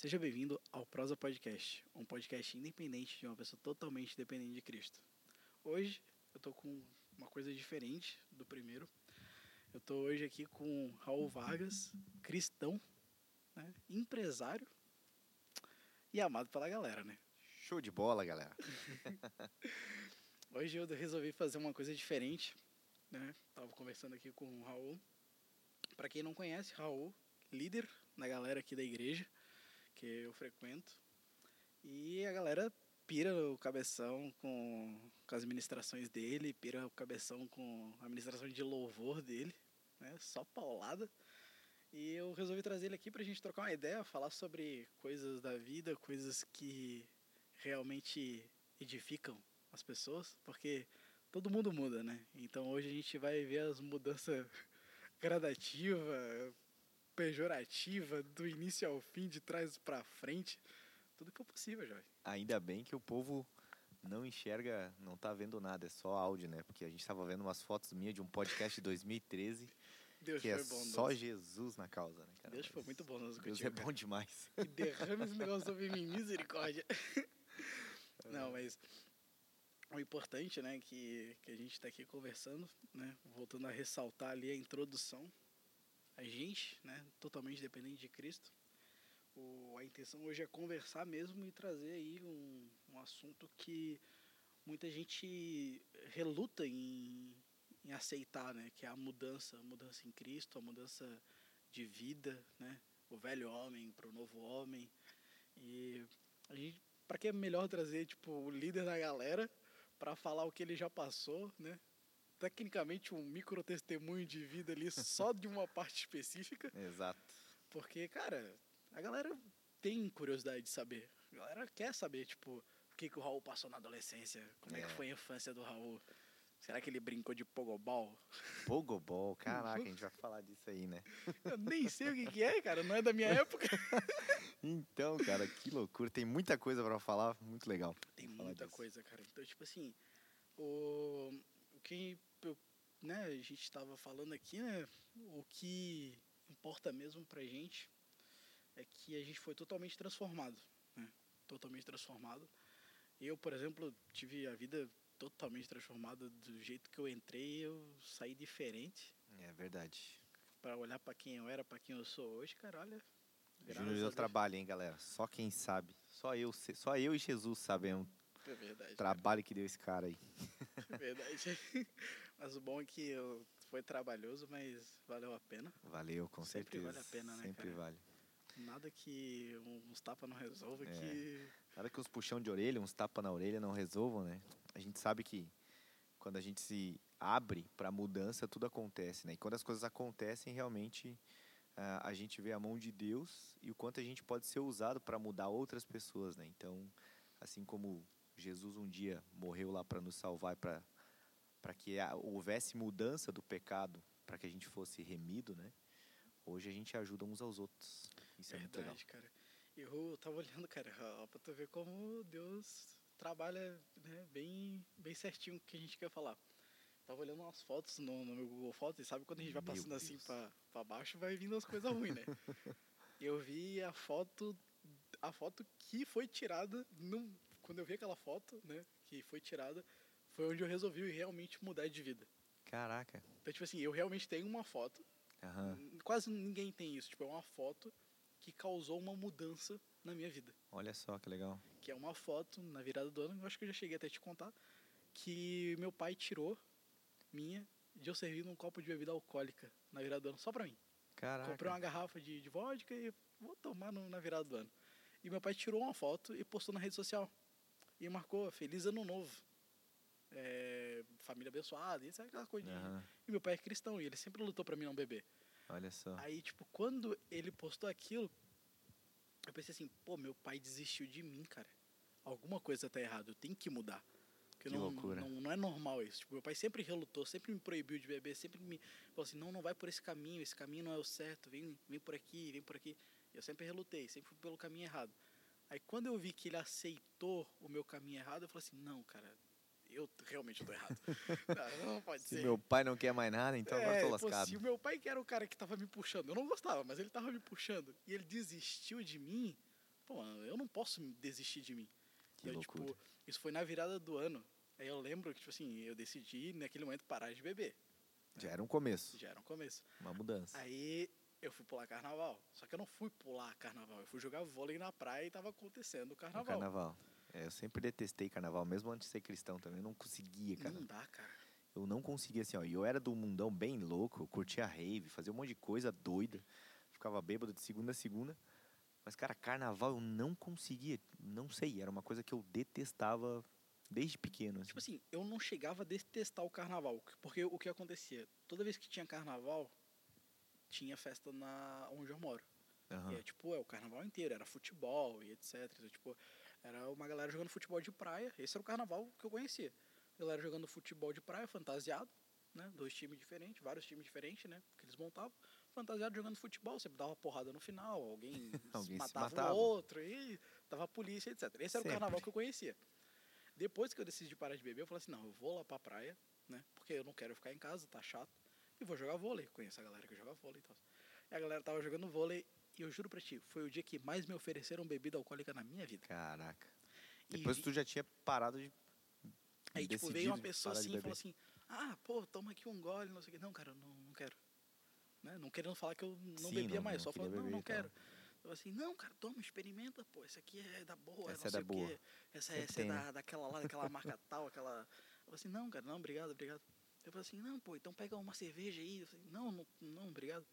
Seja bem-vindo ao Prosa Podcast, um podcast independente de uma pessoa totalmente dependente de Cristo. Hoje eu tô com uma coisa diferente do primeiro. Eu tô hoje aqui com Raul Vargas, cristão, né, empresário e amado pela galera, né? Show de bola, galera. Hoje eu resolvi fazer uma coisa diferente, né? Tava conversando aqui com o Raul. Para quem não conhece, Raul, líder na galera aqui da igreja que eu frequento. E a galera pira o cabeção com, com as ministrações dele, pira o cabeção com a ministração de louvor dele, né? Só paulada. E eu resolvi trazer ele aqui pra gente trocar uma ideia, falar sobre coisas da vida, coisas que realmente edificam as pessoas, porque todo mundo muda, né? Então hoje a gente vai ver as mudanças gradativas, pejorativa, do início ao fim, de trás para frente, tudo que é possível, jovem. Ainda bem que o povo não enxerga, não tá vendo nada, é só áudio, né? Porque a gente tava vendo umas fotos minhas de um podcast de 2013. Deus que foi é bom. só. Jesus na causa, né, cara? Deus foi muito bom nos Deus contigo, é bom demais. cara. E derrame esse negócio sobre mim, misericórdia. Não, mas o importante, né, que, que a gente está aqui conversando, né, voltando a ressaltar ali a introdução, a gente, né, totalmente dependente de Cristo, o, a intenção hoje é conversar mesmo e trazer aí um, um assunto que muita gente reluta em, em aceitar, né, que é a mudança, a mudança em Cristo, a mudança de vida, né, o velho homem para o novo homem, e a gente, para que é melhor trazer tipo o líder da galera para falar o que ele já passou, né? Tecnicamente um micro testemunho de vida ali só de uma parte específica, Exato. porque cara, a galera tem curiosidade de saber. A galera quer saber tipo o que que o Raul passou na adolescência, como é, que É. foi a infância do Raul. Será que ele brincou de pogobol? Pogobol, caraca, a gente vai falar disso aí, né? Eu nem sei o que, que é, cara, não é da minha época. Então, cara, que loucura. Tem muita coisa pra falar, muito legal. Tem muita coisa, cara. Então, tipo assim, o, o que eu- né, a gente estava falando aqui, né? O que importa mesmo pra gente é que a gente foi totalmente transformado, né? Totalmente transformado. Eu, por exemplo, tive a vida totalmente transformada do jeito que eu entrei, eu saí diferente É verdade. Pra olhar pra quem eu era, pra quem eu sou hoje, cara, olha. Júnior a Deus. trabalho, hein, galera? Só quem sabe. Só eu, só eu e Jesus sabemos É verdade. o trabalho que deu esse cara aí. É verdade. Mas o bom é que eu, foi trabalhoso, mas valeu a pena. Valeu, com Sempre certeza. vale a pena, né, Sempre cara? vale. Nada que uns tapas não resolva, É. que Nada que uns puxão de orelha, uns tapas na orelha não resolvam, né? A gente sabe que quando a gente se abre para mudança, tudo acontece, né? E quando as coisas acontecem, realmente ah, a gente vê a mão de Deus e o quanto a gente pode ser usado para mudar outras pessoas, né? Então, assim como Jesus um dia morreu lá para nos salvar, para para que houvesse mudança do pecado, para que a gente fosse remido, né? Hoje a gente ajuda uns aos outros. Isso é muito legal. verdade, cara. Eu tava olhando, cara, ó, pra tu ver como Deus trabalha né, bem, bem certinho o que a gente quer falar. Tava olhando umas fotos no, no meu Google Fotos e sabe quando a gente vai Meu passando assim Deus. pra baixo, vai vindo as coisas ruins, né? eu vi a foto, a foto que foi tirada, quando eu vi aquela foto, né, que foi tirada, foi onde eu resolvi realmente mudar de vida. Caraca. Então, tipo assim, eu realmente tenho uma foto Aham. Quase ninguém tem isso. Tipo, é uma foto que causou uma mudança na minha vida. Olha só que legal. Que é uma foto na virada do ano, eu acho que eu já cheguei até a te contar, que meu pai tirou minha de eu servir num copo de bebida alcoólica na virada do ano, só pra mim. Caraca. Comprei uma garrafa de, de vodka e vou tomar no- na virada do ano. E meu pai tirou uma foto e postou na rede social. E marcou Feliz Ano Novo. É, família abençoada, isso é aquela coisa. Aham. E meu pai é cristão e ele sempre lutou pra mim não beber. Olha só. Aí, tipo, quando ele postou aquilo, eu pensei assim, pô, meu pai desistiu de mim, cara. Alguma coisa tá errada, eu tenho que mudar. Porque Que não, loucura. Não, não é normal isso. Tipo, meu pai sempre relutou, sempre me proibiu de beber, sempre me falou assim, não, não vai por esse caminho, esse caminho não é o certo, vem, vem por aqui, vem por aqui. Eu sempre relutei, sempre fui pelo caminho errado. Aí quando eu vi que ele aceitou o meu caminho errado, eu falei assim, não, cara, eu realmente tô errado. não, não pode Se ser. meu pai não quer mais nada, então agora eu tô É, lascado. se o meu pai que era o cara que tava me puxando, eu não gostava, mas ele tava me puxando, e ele desistiu de mim, pô, eu não posso desistir de mim. Que então, loucura. tipo, isso foi na virada do ano. Aí eu lembro que, tipo assim, eu decidi naquele momento parar de beber. Já era um começo, Já era um começo. uma mudança. Aí eu fui pular carnaval. Só que eu não fui pular carnaval, eu fui jogar vôlei na praia e tava acontecendo o carnaval. carnaval. É, eu sempre detestei carnaval, mesmo antes de ser cristão também. Eu não conseguia, cara. Não dá, cara. Eu não conseguia, assim, ó. E eu era do mundão bem louco, eu curtia rave, fazia um monte de coisa doida. Ficava bêbado de segunda a segunda. Mas, cara, carnaval eu não conseguia. Não sei, era uma coisa que eu detestava desde pequeno. Assim. Tipo assim, eu não chegava a detestar o carnaval. Porque o que acontecia? Toda vez que tinha carnaval, tinha festa na onde eu moro. Aham. E é tipo, é o carnaval inteiro, era futebol e etc. Então, tipo, era uma galera jogando futebol de praia. Esse era o carnaval que eu conhecia. Galera jogando futebol de praia, fantasiado, né? Dois times diferentes, vários times diferentes, né? Que eles montavam. Fantasiado jogando futebol, sempre dava porrada no final, alguém, Alguém matava, matava. o outro, e dava a polícia, etc. Esse era Sempre. o carnaval que eu conhecia. Depois que eu decidi parar de beber, eu falei assim, não, eu vou lá pra praia, né? Porque eu não quero ficar em casa, tá chato. E vou jogar vôlei. Conheço a galera que joga vôlei e tal. E a galera tava jogando vôlei e eu juro pra ti, foi o dia que mais me ofereceram bebida alcoólica na minha vida. Caraca. E Depois vi- tu já tinha parado de. Aí, tipo, veio uma pessoa assim e falou assim, ah, pô, toma aqui um gole, não sei o quê. Não, cara, eu não, não quero. Né? Não querendo falar que eu não Sim, bebia não- mais, não só falando, não, beber não quero. Eu assim, não, cara, toma, experimenta, pô, essa aqui é da boa, Essa não é da o boa. quê. Essa, essa tem, é né? da, daquela lá, daquela marca tal, aquela... Eu assim, não, cara, não, obrigado, obrigado. Eu falei assim, não, pô, então pega uma cerveja aí. Eu falei, não, não, não, obrigado.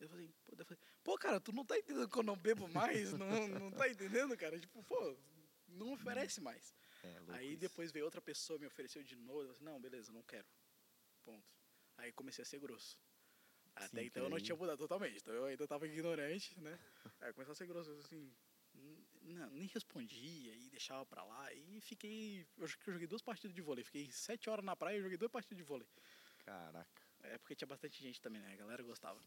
Eu falei, pô, eu falei, pô, cara, tu não tá entendendo que eu não bebo mais? não, não tá entendendo, cara? Tipo, pô, não oferece mais. É, Aí isso. depois veio outra pessoa, me ofereceu de novo. Eu falei, não, beleza, não quero. Ponto. Aí comecei a ser grosso. Até Sim, então eu não tinha mudado totalmente. Então eu ainda tava ignorante, né? Aí comecei a ser grosso, eu assim. Não, nem respondia e deixava pra lá. E fiquei. Eu acho que eu joguei duas partidas de vôlei. Fiquei sete horas na praia e joguei duas partidas de vôlei. Caraca. É porque tinha bastante gente também, né? A galera gostava.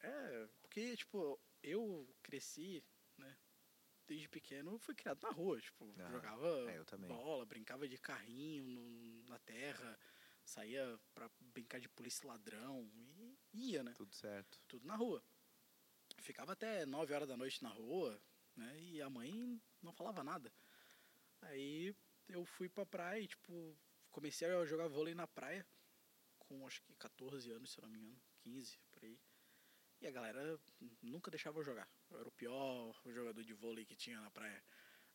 É, porque, tipo, eu cresci, né? Desde pequeno, fui criado na rua. Tipo, Ah, jogava é, bola, brincava de carrinho no- na terra, saía pra brincar de polícia ladrão e ia, né? Tudo certo. Tudo na rua. Ficava até 9 horas da noite na rua, né? E a mãe não falava nada. Aí eu fui pra praia e, tipo, comecei a jogar vôlei na praia com acho que 14 anos, se eu não me engano, 15 por aí. E a galera nunca deixava eu jogar. Eu era o pior jogador de vôlei que tinha na praia.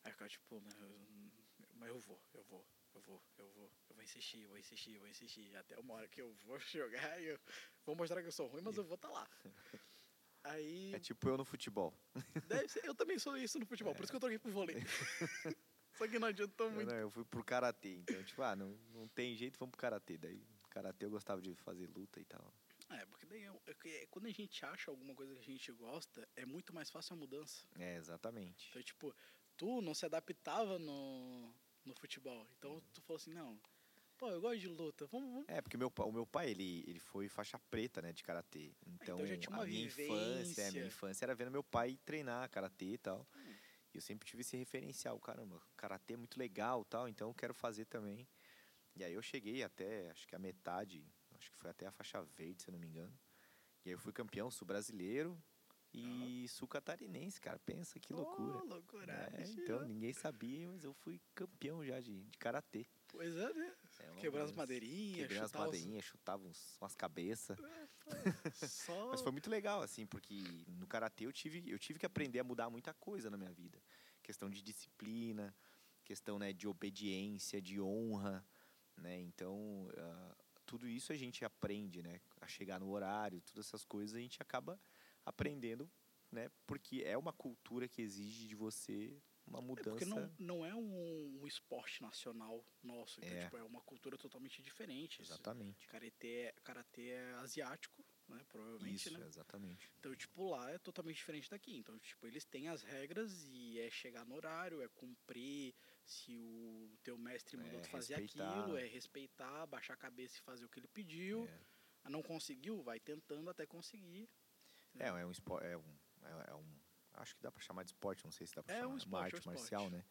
Aí eu ficava tipo, mas eu, vou, eu vou, eu vou, eu vou, eu vou insistir, eu vou insistir, eu vou insistir. Até uma hora que eu vou jogar e eu vou mostrar que eu sou ruim, mas eu vou estar lá. Aí, É tipo eu no futebol. deve ser, eu também sou isso no futebol, por isso que eu troquei pro vôlei. Só que não adiantou muito. não, eu fui pro karatê, então, tipo, ah, não, não tem jeito, vamos pro karatê. Daí, karatê eu gostava de fazer luta e tal. É, é- quando a gente acha alguma coisa que a gente gosta, é muito mais fácil a mudança. É, exatamente. Então, tipo, tu não se adaptava no, no futebol. Então tu falou assim, não, pô, eu gosto de luta, vamos, vamos. É, porque meu, o meu pai, ele, ele foi faixa preta, né, de karatê. Então, então uma a minha infância, é, a vivência. minha infância era vendo meu pai treinar karatê e tal. Hum. E eu sempre tive esse referencial, caramba, karatê é muito legal tal, então eu quero fazer também. E aí eu cheguei até, acho que a metade, acho que foi até a faixa verde, se eu não me engano. E aí eu fui campeão sul-brasileiro e sul-catarinense, cara. Pensa que loucura. Oh, loucura. É, então, ninguém sabia, mas eu fui campeão já de, de karatê. Pois é, né? É Quebrar as madeirinhas, Quebrei as chutar os- madeirinhas, chutava uns, umas cabeças. Só... Mas foi muito legal, assim, porque no karatê eu tive, eu tive que aprender a mudar muita coisa na minha vida. Questão de disciplina, questão né, de obediência, de honra, né? Então, ah, tudo isso a gente aprende, né? A chegar no horário, todas essas coisas a gente acaba aprendendo, né? Porque é uma cultura que exige de você uma É mudança. porque não, não é um, um esporte nacional nosso, então, É. tipo, é uma cultura totalmente diferente. Exatamente. Karatê, karatê é asiático, né? Provavelmente, Isso, né? exatamente. Então, tipo, lá é totalmente diferente daqui. Então, tipo, eles têm as regras e é chegar no horário, é cumprir. Se o teu mestre mandou É, tu fazer respeitar. aquilo, é respeitar, baixar a cabeça e fazer o que ele pediu. É. Ah, Não conseguiu, vai tentando até conseguir. É, é um esporte, é um, é, é um, acho que dá pra chamar de esporte, não sei se dá pra É chamar, um uma esporte, arte é um marcial, né?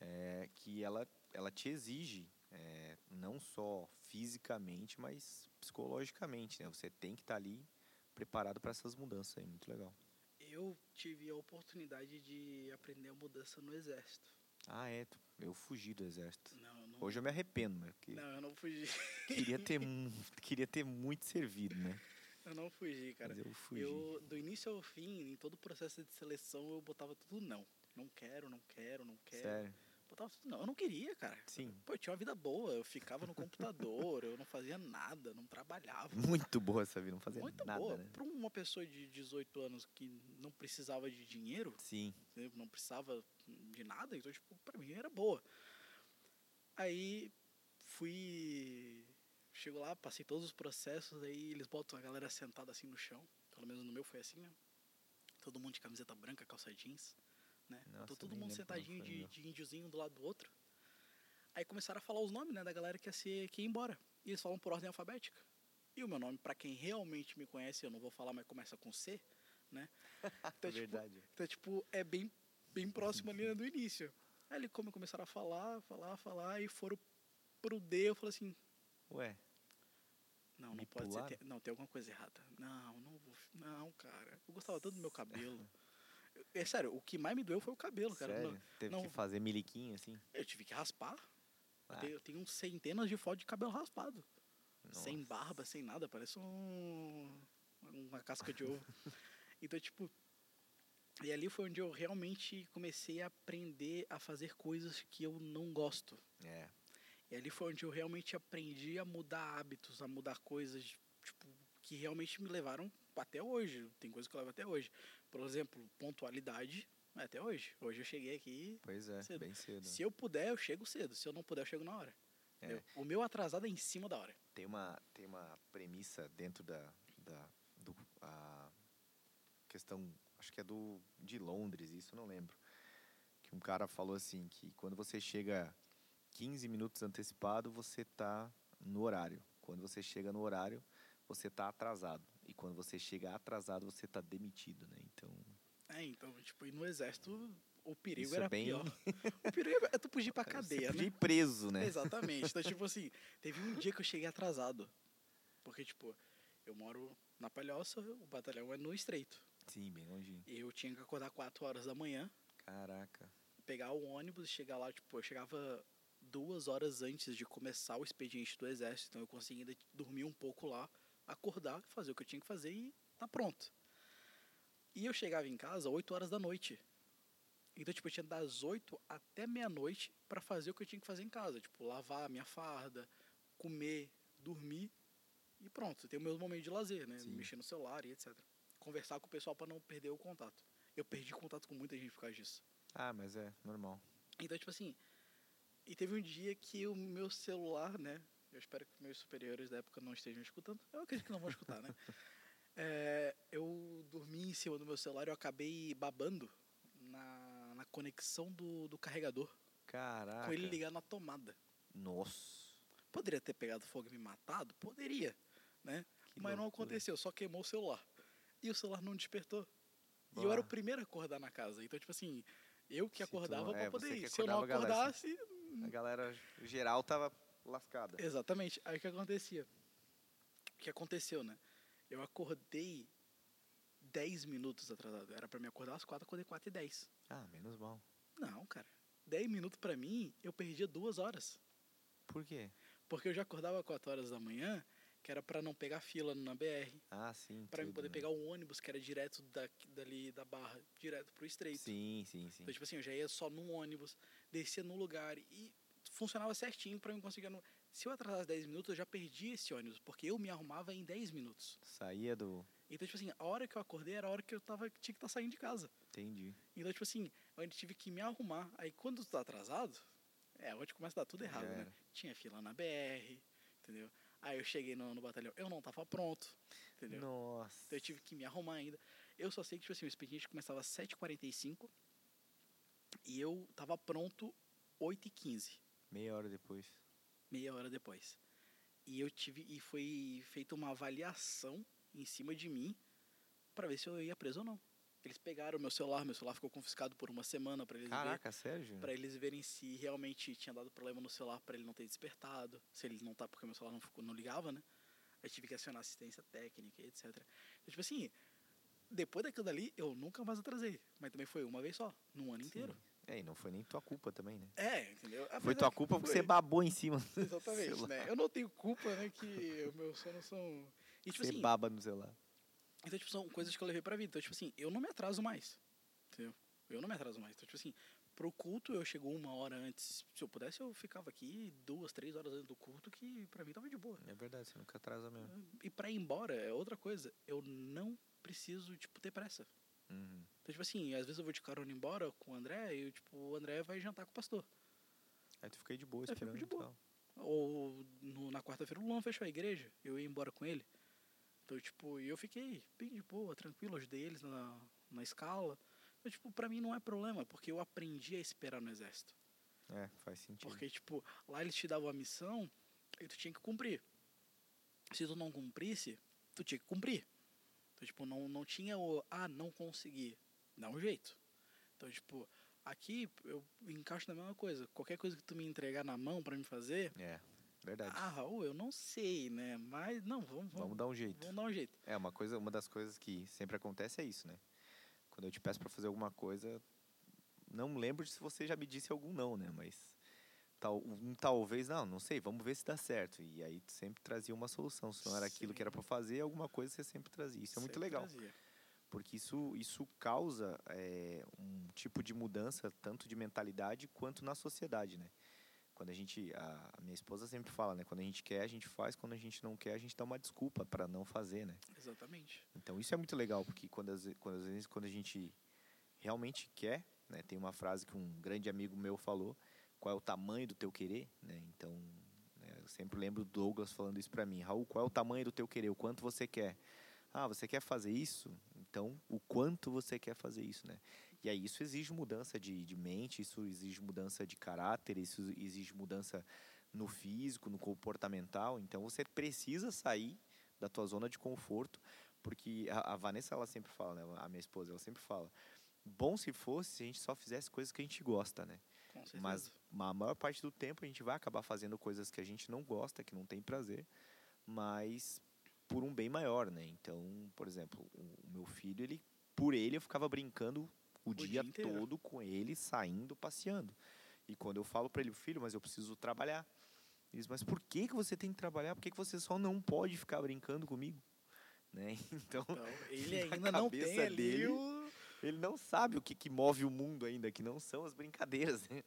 É, que ela, ela te exige, é, não só fisicamente, mas psicologicamente, né? Você tem que estar ali preparado para essas mudanças aí, muito legal. Eu tive a oportunidade de aprender a mudança no exército. Ah, é. Eu fugi do exército. Não, não. Hoje eu me arrependo, mas porque Não, eu não fugi. queria ter, queria ter muito servido, né? Eu não fugi, cara. Mas eu fugi. Eu, do início ao fim, em todo o processo de seleção, eu botava tudo não. Não quero, não quero, não quero. Sério. Botava tudo não. Eu não queria, cara. Sim. Pô, eu tinha uma vida boa. Eu ficava no computador, eu não fazia nada, não trabalhava. Muito boa essa vida, não fazia Muito nada, boa. né? Pra uma pessoa de 18 anos que não precisava de dinheiro, Sim. entendeu? não precisava de nada, então, tipo, pra mim era boa. Aí fui. Chego lá, passei todos os processos, aí eles botam a galera sentada assim no chão. Pelo menos no meu foi assim, né? Todo mundo de camiseta branca, calça jeans, né? Nossa, então eu todo mundo sentadinho de, de índiozinho um do lado do outro. Aí começaram a falar os nomes, né, da galera que ia, ser, que ia embora. E eles falam por ordem alfabética. E o meu nome, pra quem realmente me conhece, eu não vou falar, mas começa com C, né? Então, tipo, Verdade. então, tipo, é bem, bem próximo ali né, do início. Aí ele como começaram a falar, falar, falar, e foram pro D, eu falei assim, Ué, não, não pode pularam? ser, tem- não, tem alguma coisa errada. Não, não vou, não, cara. Eu gostava tanto do meu cabelo. Eu- É sério, o que mais me doeu foi o cabelo, cara. sério? Não, Teve não. que fazer miliquinho assim? eu tive que raspar. Eu Ah. tenho, eu tenho centenas de fotos de cabelo raspado. Sem Nossa. barba, sem nada, parece um, uma casca de ovo. então, tipo. E ali foi onde eu realmente comecei a aprender a fazer coisas que eu não gosto. É. E ali foi onde eu realmente aprendi a mudar hábitos, a mudar coisas, tipo, que realmente me levaram até hoje. Tem coisas que eu levo até hoje. Por exemplo, pontualidade, é até hoje. Hoje eu cheguei aqui. Pois é, Cedo. bem cedo. Se eu puder, eu chego cedo. Se eu não puder, eu chego na hora. É. O meu atrasado é em cima da hora. Tem uma, tem uma premissa dentro da, da do, a questão, acho que é do de Londres, isso eu não lembro. Que um cara falou assim que quando você chega 15 minutos antecipado, você tá no horário. Quando você chega no horário, você tá atrasado. E quando você chega atrasado, você tá demitido, né? Então, É, então, tipo, e no exército o perigo Isso é era bem- pior. O perigo é tu fugir pra você cadeia, podia né? ir preso, né? Exatamente. Então, tipo assim, teve um dia que eu cheguei atrasado. Porque, tipo, eu moro na Palhoça, o batalhão é no Estreito. Sim, bem longinho. E eu tinha que acordar 4 horas da manhã, Caraca. pegar o ônibus e chegar lá, tipo, eu chegava duas horas antes de começar o expediente do exército, então eu conseguia ainda dormir um pouco lá, acordar, fazer o que eu tinha que fazer e tá pronto. E eu chegava em casa 8 horas da noite. Então, tipo, eu tinha das 8 até meia-noite pra fazer o que eu tinha que fazer em casa, tipo, lavar a minha farda, comer, dormir e pronto, ter o meu momento de lazer, né? Sim. Mexer no celular e etc. Conversar com o pessoal pra não perder o contato. Eu perdi contato com muita gente por causa disso. Ah, mas é normal. Então, tipo assim, e teve um dia que o meu celular, né? Eu espero que meus superiores da época não estejam escutando. Eu acredito que não vão escutar, né? É, eu dormi em cima do meu celular e eu acabei babando na, na conexão do, do carregador. Caraca. Com ele ligado na tomada. Nossa. Poderia ter pegado fogo e me matado? Poderia, né? que Mas não loucura. aconteceu, só queimou o celular. E o celular não despertou. E eu era o primeiro a acordar na casa. Então, tipo assim, eu que Se tu- acordava é, pra poder ir. Se eu não acordava a galera, acordasse, A galera geral tava lascada. Exatamente. Aí o que acontecia? O que aconteceu, né? Eu acordei 10 minutos atrasado. Era pra me acordar às 4, acordei 4 e 10. Ah, menos mal. Não, cara. 10 minutos pra mim, eu perdia duas horas. Por quê? Porque eu já acordava 4 horas da manhã, que era pra não pegar fila na BR. Ah, sim. Pra mim tudo, poder né? pegar o ônibus, que era direto daqui, dali da barra, direto pro estreito. Sim, sim, sim. Então, tipo assim, eu já ia só num ônibus, descia num lugar e funcionava certinho pra mim conseguir. no- Se eu atrasasse 10 minutos, eu já perdi esse ônibus, porque eu me arrumava em 10 minutos. Saía do. Então, tipo assim, a hora que eu acordei era a hora que eu tava, tinha que estar saindo de casa. Entendi. Então, tipo assim, eu ainda tive que me arrumar. Aí quando tu tá atrasado, é onde começa a dar tudo errado, Já né? Tinha fila na BR, entendeu? Aí eu cheguei no, no batalhão, eu não tava pronto, entendeu? Nossa. Então eu tive que me arrumar ainda. Eu só sei que, tipo assim, o expediente começava às 7h45 e eu tava pronto 8h15, Meia hora depois. meia hora depois. E eu tive, e foi feita uma avaliação em cima de mim pra ver se eu ia preso ou não. Eles pegaram meu celular, meu celular ficou confiscado por uma semana pra eles Caraca, Sérgio? para eles verem se realmente tinha dado problema no celular para ele não ter despertado, se ele não tá porque meu celular não ficou não ligava, né? Aí tive que acionar assistência técnica, etc. Então, tipo assim, depois daquilo dali, eu nunca mais atrasei. Mas também foi uma vez só, num ano Sim. inteiro. É, e não foi nem tua culpa também, né? É, entendeu? Foi Apesar tua que culpa porque foi. você babou em cima. Exatamente, né? Eu não tenho culpa, né, que os meus sonos são... E, tipo Você assim, baba no celular. Então, tipo, são coisas que eu levei pra vida. Então, tipo assim, eu não me atraso mais. Entendeu? Eu não me atraso mais. Então, tipo assim, pro culto eu chego uma hora antes. Se eu pudesse, eu ficava aqui duas, três horas antes do culto, que pra mim tava de boa. É verdade, você nunca atrasa mesmo. E pra ir embora é outra coisa. Eu não preciso, tipo, ter pressa. Uhum. Então, tipo assim, às vezes eu vou de carona embora com o André e, tipo, o André vai jantar com o pastor. Aí tu fica de boa Eu esperando de e boa. Ou no- na quarta-feira o Luan fechou a igreja, eu ia embora com ele. Então, tipo, e eu fiquei bem de boa, tranquilo, ajudei eles na, na escala. Então, tipo, pra mim não é problema, porque eu aprendi a esperar no exército. É, faz sentido. Porque, tipo, lá eles te davam a missão e tu tinha que cumprir. Se tu não cumprisse, tu tinha que cumprir. Então, tipo, não, não tinha o, ah, não consegui. Dá um jeito. Então, tipo, aqui eu encaixo na mesma coisa. Qualquer coisa que tu me entregar na mão pra me fazer, É, verdade. ah, Raul, eu não sei, né? Mas, não, vamos, Vamos vamos, dar um jeito. vamos dar um jeito. É, uma coisa, uma das coisas que sempre acontece é isso, né? Quando eu te peço pra fazer alguma coisa, não lembro se você já me disse algum não, né? Mas tal, um talvez, não, não sei, vamos ver se dá certo. E aí tu sempre trazia uma solução. Se não era aquilo Sim. que era pra fazer, alguma coisa você sempre trazia. Isso é muito Sempre legal. trazia. Porque isso, isso causa é, um tipo de mudança, tanto de mentalidade quanto na sociedade, né? Quando a gente, a, a minha esposa sempre fala, né? Quando a gente quer, a gente faz. Quando a gente não quer, a gente dá uma desculpa para não fazer, né? Exatamente. Então isso é muito legal, porque quando quando às vezes quando a gente realmente quer, né? Tem uma frase que um grande amigo meu falou, qual é o tamanho do teu querer, né? Então, né, eu sempre lembro do Douglas falando isso para mim, Raul, qual é o tamanho do teu querer, o quanto você quer? Ah, você quer fazer isso? Então, o quanto você quer fazer isso, né? E aí isso exige mudança de, de mente, isso exige mudança de caráter, isso exige mudança no físico, no comportamental. Então, você precisa sair da tua zona de conforto, porque a, a Vanessa ela sempre fala, né? A minha esposa, ela sempre fala, bom se fosse se a gente só fizesse coisas que a gente gosta, né? Mas a maior parte do tempo a gente vai acabar fazendo coisas que a gente não gosta, que não tem prazer, mas por um bem maior, né? Então, por exemplo, o, o meu filho, ele por ele eu ficava brincando o, dia, dia inteiro. todo com ele, saindo, passeando. E quando eu falo para ele, filho, mas eu preciso trabalhar. Ele diz, mas por que, que você tem que trabalhar? Por que, que você só não pode ficar brincando comigo? Né? Então, Então, ele ainda não tem dele, o... ele não sabe o que, que move o mundo ainda, que não são as brincadeiras, né?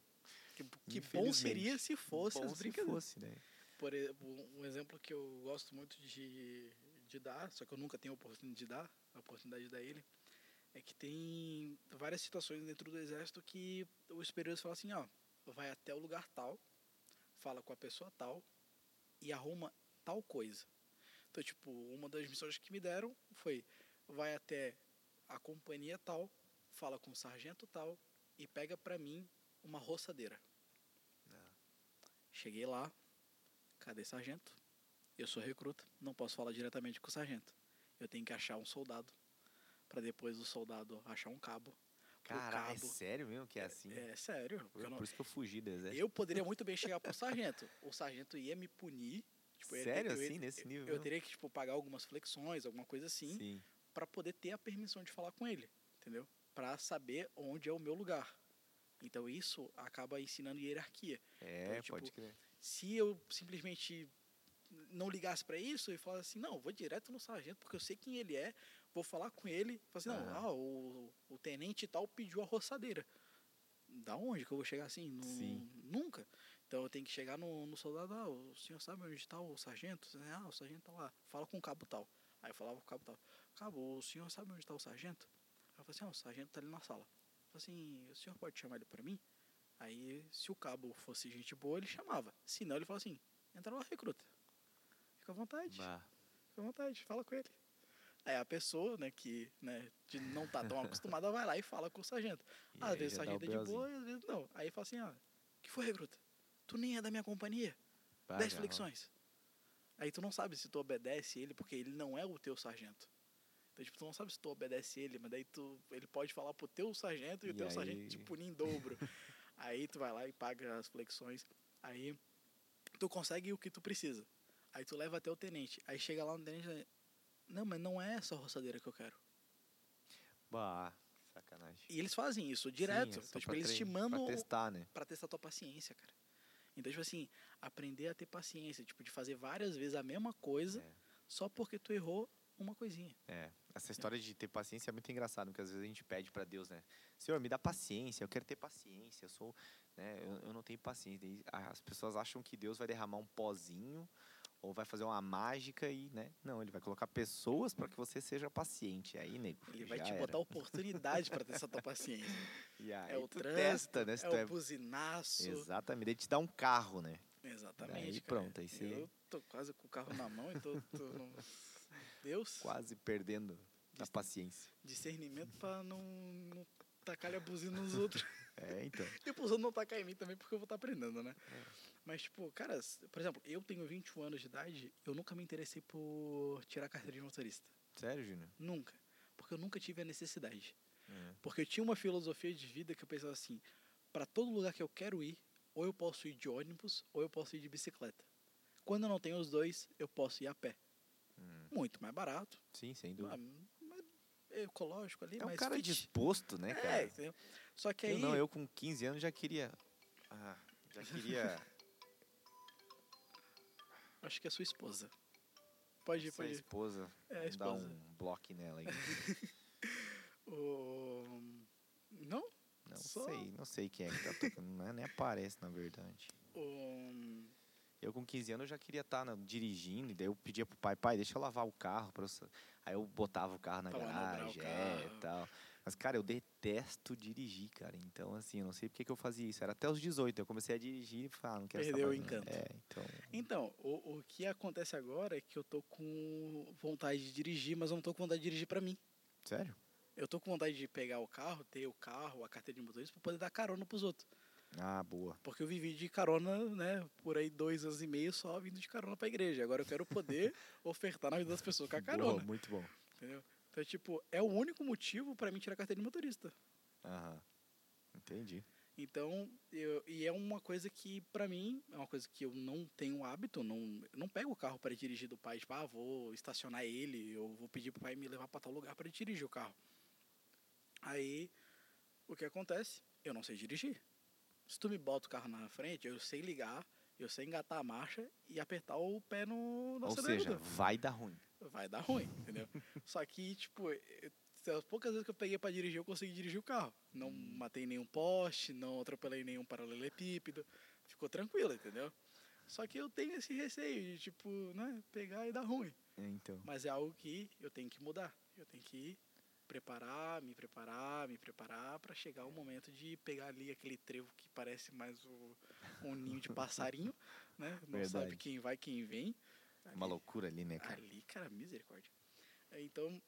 Que, que bom seria se fosse Bom as se brincadeiras. fosse, né? Por um exemplo que eu gosto muito de, de dar, só que eu nunca tenho a oportunidade de dar, a oportunidade de dar ele, é que tem várias situações dentro do exército que o superior fala assim, ó, vai até o lugar tal, fala com a pessoa tal e arruma tal coisa. Então, tipo, uma das missões que me deram foi, vai até a companhia tal, fala com o sargento tal e pega pra mim uma roçadeira. Cheguei lá, cadê sargento? Eu sou recruta, não posso falar diretamente com o sargento. Eu tenho que achar um soldado, para depois o soldado achar um cabo. pro Cara, é sério mesmo que é assim? É sério. porque eu, Por não- isso que eu fugi do exército. eu poderia muito bem chegar pro sargento. O sargento ia me punir. Tipo, eu ia ter- Sério, eu assim, nesse nível Eu mesmo? teria que tipo, pagar algumas flexões, alguma coisa assim, Sim. Para poder ter a permissão de falar com ele, entendeu? Para saber onde é o meu lugar. Então isso acaba ensinando hierarquia. É, tipo, pode crer. se eu simplesmente não ligasse pra isso e falasse assim, não, vou direto no sargento, porque eu sei quem ele é, vou falar com ele, falar assim, não, Ah. o, o tenente tal pediu a roçadeira. Da onde que eu vou chegar assim? Sim. Nunca. Então eu tenho que chegar no, no soldado, ah, o senhor sabe onde está o sargento? Ah, o sargento tá lá, fala com o cabo tal. Aí eu falava com o cabo tal, cabo, o senhor sabe onde está o sargento? Aí eu falei assim, ah, o sargento tá ali na sala. Eu falei assim, o senhor pode chamar ele pra mim? Aí, se o cabo fosse gente boa, ele chamava. Se não, ele falava assim: entra lá, recruta. Fica à vontade, Bah, fica à vontade, fala com ele. Aí a pessoa, né, que né, de não tá tão acostumada, vai lá e fala com o sargento. e às vezes o sargento é de boa, às vezes não. Aí fala assim: ah, que foi, recruta? Tu nem é da minha companhia. Bah, Dez flexões. Aí tu não sabe se tu obedece ele, porque ele não é o teu sargento. Então, tipo, tu não sabe se tu obedece ele, mas daí tu, ele pode falar pro teu sargento e, E o teu sargento aí- te punir em dobro. aí tu vai lá e paga as flexões. Aí tu consegue o que tu precisa. Aí tu leva até o tenente. Aí chega lá no tenente e não, mas não é essa roçadeira que eu quero. Bah, sacanagem. E eles fazem isso direto. Sim, é então, tipo, eles te mandam Pra testar, né? pra testar tua paciência, cara. Então, tipo assim, aprender a ter paciência, tipo, de fazer várias vezes a mesma coisa É. só porque tu errou uma coisinha. É, essa história de ter paciência é muito engraçado, porque às vezes a gente pede pra Deus, né? Senhor, me dá paciência, eu quero ter paciência, eu sou, né, eu, eu não tenho paciência. As pessoas acham que Deus vai derramar um pozinho ou vai fazer uma mágica e, né? Não, ele vai colocar pessoas para que você seja paciente. Aí, nego, Ele vai te era. botar oportunidade pra testar tua paciência. E aí É o trânsito, testa, né? É o buzinaço. Exatamente, ele te dá um carro, né? Exatamente. Cara. pronto, aí você- Eu tô quase com o carro na mão e tô, tô não... Deus, Quase perdendo a paciência. discernimento pra não, não tacar a buzina nos outros. É, então. E pros outros não tacar em mim também, porque eu vou estar aprendendo, né? É. Mas, tipo, cara, por exemplo, eu tenho 21 anos de idade, eu nunca me interessei por tirar carteira de motorista. Sério, Júnior? Nunca. Porque eu nunca tive a necessidade. É. Porque eu tinha uma filosofia de vida que eu pensava assim, pra todo lugar que eu quero ir, ou eu posso ir de ônibus, ou eu posso ir de bicicleta. Quando eu não tenho os dois, eu posso ir a pé. Hum, Muito mais barato, Sim, sem ah, dúvida. mais ecológico ali, É um cara fit. disposto, né, cara? É? Só que aí... Eu não, eu com 15 anos já queria. Ah, já queria. Acho que é sua esposa. Pode ir, pode ir. esposa. É a esposa. um bloco nela aí. O... Não? Não Só- sei, não sei quem é que tá tocando. Não é- nem aparece, na verdade. O... Eu com 15 anos eu já queria estar dirigindo, e daí eu pedia pro pai, pai, deixa eu lavar o carro. Pra eu sa-" Aí eu botava o carro na Pra garagem, é, e tal. Mas, cara, eu detesto dirigir, cara. Então, assim, eu não sei porque que eu fazia isso. Era até os 18, eu comecei a dirigir e falei, ah, não quero Perdeu o encanto. É, então... Então, o, o que acontece agora é que eu tô com vontade de dirigir, mas eu não tô com vontade de dirigir pra mim. Sério? Eu tô com vontade de pegar o carro, ter o carro, a carteira de motorista, pra poder dar carona pros outros. Ah, boa. Porque eu vivi de carona, né, por aí dois anos e meio só vindo de carona pra igreja. Agora eu quero poder ofertar na vida das pessoas com a carona, Boa, muito bom. entendeu? Então, tipo, é o único motivo pra mim tirar a carteira de motorista. Aham. Entendi. Então, eu, e é uma coisa que, pra mim, é uma coisa que eu não tenho hábito, não, não pego o carro para dirigir do pai, tipo, ah, vou estacionar ele, eu vou pedir pro pai me levar para tal lugar para dirigir o carro. Aí, o que acontece? Eu não sei dirigir. Se tu me bota o carro na frente, eu sei ligar, eu sei engatar a marcha e apertar o pé no, no Ou seja, acelerador. vai dar ruim. Vai dar ruim, entendeu? Só que, tipo, as poucas vezes que eu peguei pra dirigir, eu consegui dirigir o carro. Não matei nenhum poste, não atropelei nenhum paralelepípedo. Ficou tranquilo, entendeu? Só que eu tenho esse receio de, tipo, né, pegar e dar ruim. É, então. Mas é algo que eu tenho que mudar. Eu tenho que preparar, me preparar, me preparar pra chegar o momento de pegar ali aquele trevo que parece mais o, um ninho de passarinho, né? Não sabe Verdade. quem vai, quem vem. Uma loucura ali, né, cara? Ali, cara, misericórdia. Então,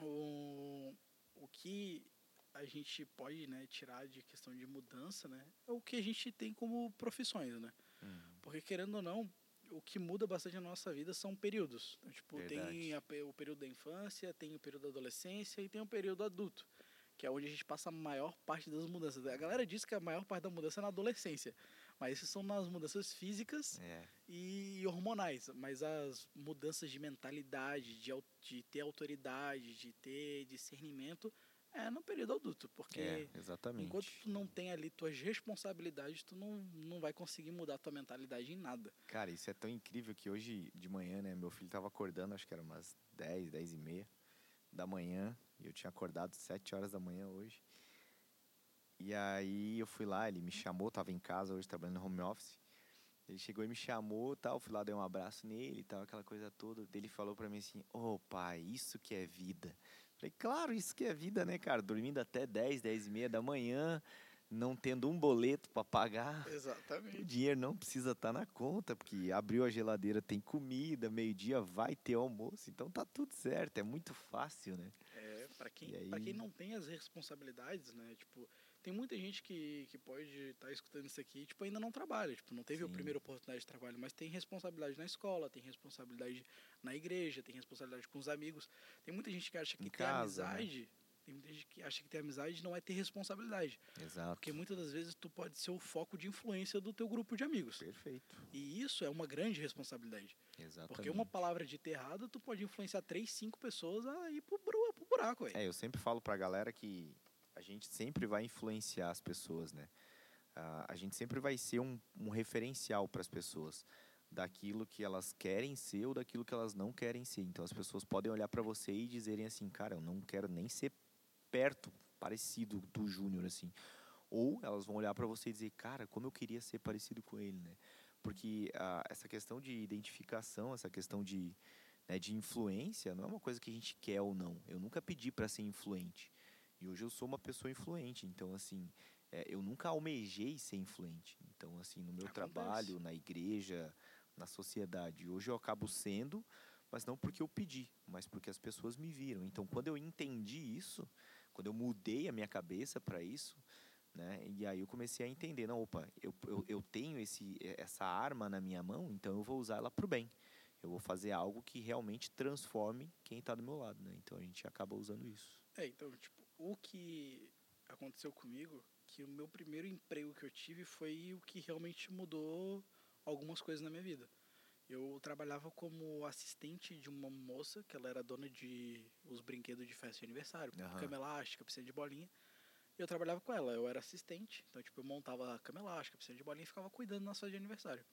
o, o que a gente pode né, tirar de questão de mudança, né? É o que a gente tem como profissões, né? Hum, Porque, querendo ou não, o que muda bastante na nossa vida são períodos. Então, tipo, tem Verdade. a pe- o período da infância, tem o período da adolescência e tem o período adulto, que é onde a gente passa a maior parte das mudanças. A galera diz que a maior parte da mudança é na adolescência, mas isso são nas mudanças físicas É, e hormonais, mas as mudanças de mentalidade, de, de ter autoridade, de ter discernimento, é no período adulto, porque é, exatamente. enquanto tu não tem ali tuas responsabilidades, tu não, não vai conseguir mudar tua mentalidade em nada. Cara, isso é tão incrível que hoje de manhã, né, meu filho tava acordando, acho que era umas 10, 10 e meia da manhã, e eu tinha acordado 7 horas da manhã hoje. E aí eu fui lá, ele me chamou, tava em casa hoje trabalhando no home office. Ele chegou e me chamou, tal, fui lá, dei um abraço nele, tal, aquela coisa toda. Ele falou pra mim assim: "Ô, pai, isso que é vida". Falei: "Claro, isso que é vida, né, cara? Dormindo até 10, 10 e meia da manhã, não tendo um boleto pra pagar. O Exatamente. dinheiro não precisa estar na conta, porque abriu a geladeira, tem comida, meio-dia vai ter almoço, então tá tudo certo, é muito fácil, né? É, para quem, pra aí- quem não tem as responsabilidades, né? Tipo, tem muita gente que, que pode estar escutando isso aqui, tipo, ainda não trabalha, tipo, não teve a Sim. primeira oportunidade de trabalho, mas tem responsabilidade na escola, tem responsabilidade na igreja, tem responsabilidade com os amigos. Tem muita gente que acha que Em ter casa, né? amizade Tem muita gente que acha que ter amizade não é ter responsabilidade. Exato. Porque muitas das vezes tu pode ser o foco de influência do teu grupo de amigos. Perfeito. E isso é uma grande responsabilidade. Exatamente. Porque uma palavra dita errada, tu pode influenciar três, cinco pessoas a ir pro, pro buraco, velho. É, eu sempre falo pra galera que a gente sempre vai influenciar as pessoas, né? Ah, a gente sempre vai ser um, um referencial para as pessoas daquilo que elas querem ser ou daquilo que elas não querem ser. Então as pessoas podem olhar pra você e dizerem assim, cara, eu não quero nem ser perto, parecido do Júnior assim. Ou elas vão olhar pra você e dizer, cara, como eu queria ser parecido com ele, né? Porque ah, essa questão de identificação, essa questão de, né, de influência, não é uma coisa que a gente quer ou não. Eu nunca pedi para ser influente. E hoje eu sou uma pessoa influente. Então, assim, é, eu nunca almejei ser influente. Então, assim, no meu Acontece. trabalho, na igreja, na sociedade. Hoje eu acabo sendo, mas não porque eu pedi, mas porque as pessoas me viram. Então, quando eu entendi isso, quando eu mudei a minha cabeça para isso, né? E aí eu comecei a entender, não, opa, eu, eu, eu tenho esse, essa arma na minha mão, então eu vou usar ela para o bem. Eu vou fazer algo que realmente transforme quem está do meu lado, né? Então a gente acaba usando isso. É, então, tipo, o que aconteceu comigo, que o meu primeiro emprego que eu tive foi o que realmente mudou algumas coisas na minha vida. Eu trabalhava como assistente de uma moça, que ela era dona de os brinquedos de festa de aniversário, Aham. cama elástica, piscina de bolinha. E eu trabalhava com ela, eu era assistente, então tipo, eu montava a cama elástica, piscina de bolinha e ficava cuidando nas festas de aniversário.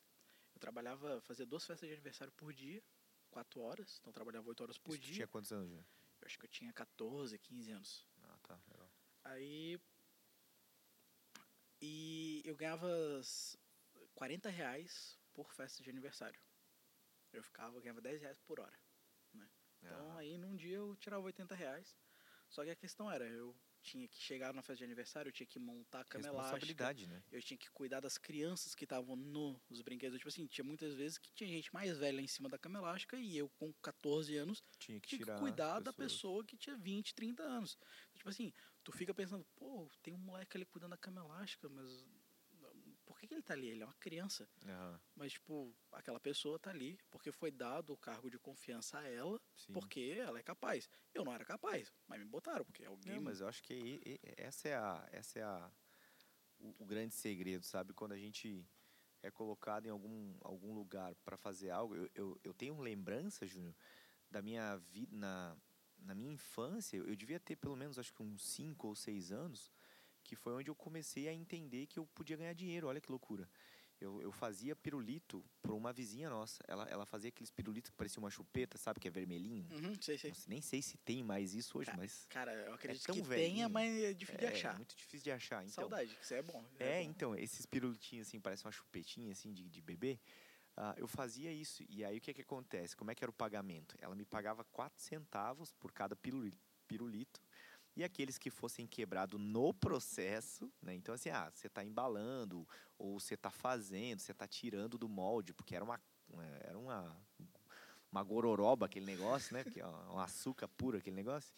Eu trabalhava, fazia duas festas de aniversário por dia, quatro horas, então eu trabalhava oito horas por Isso dia. tinha quantos anos já? Eu acho que eu tinha 14, 15 anos. Aí. E eu ganhava s- 40 reais por festa de aniversário. Eu ficava, eu ganhava 10 reais por hora. Então Ah, aí num dia eu tirava 80 reais. Só que a questão era, eu tinha que chegar na festa de aniversário, eu tinha que montar a cama elástica. né? Eu tinha que cuidar das crianças que estavam nos brinquedos. Tipo assim, tinha muitas vezes que tinha gente mais velha em cima da cama elástica e eu com 14 anos Tinha que tinha que cuidar da pessoa que tinha 20, 30 anos. Tipo assim, tu fica pensando, pô, tem um moleque ali cuidando da cama elástica, mas por que, que ele tá ali? Ele é uma criança. Aham, Mas, tipo, aquela pessoa tá ali porque foi dado o cargo de confiança a ela, sim. porque ela é capaz. Eu não era capaz, mas me botaram, porque alguém. Não, mas eu acho que e- e- essa é a essa é a o, o grande segredo, sabe? Quando a gente é colocado em algum algum lugar para fazer algo, eu, eu, eu tenho lembrança, Júnior, da minha vida na na minha infância, eu, devia ter pelo menos acho que uns 5 ou 6 anos, que foi onde eu comecei a entender que eu podia ganhar dinheiro. Olha que loucura. Eu, eu fazia pirulito por uma vizinha nossa. Ela, ela fazia aqueles pirulitos que pareciam uma chupeta, sabe? Que é vermelhinho. Uhum, sei, sei. Nossa, nem sei se tem mais isso hoje, Ca- mas Cara, eu acredito tão que velhinho. tenha, mas é difícil de é achar. muito difícil de achar. Então, Saudade, que isso é bom. isso é, bom. então, esses pirulitinhos assim, parece uma chupetinha assim de, de bebê. Ah, eu fazia isso. E aí o que que acontece? Como é que era o pagamento? Ela me pagava 4 centavos por cada piruli- pirulito. E aqueles que fossem quebrados no processo, né? Então, assim, ah, você está embalando, ou você está fazendo, você está tirando do molde, porque era uma, uma- era uma, uma gororoba aquele negócio, né? Porque é um açúcar puro aquele negócio.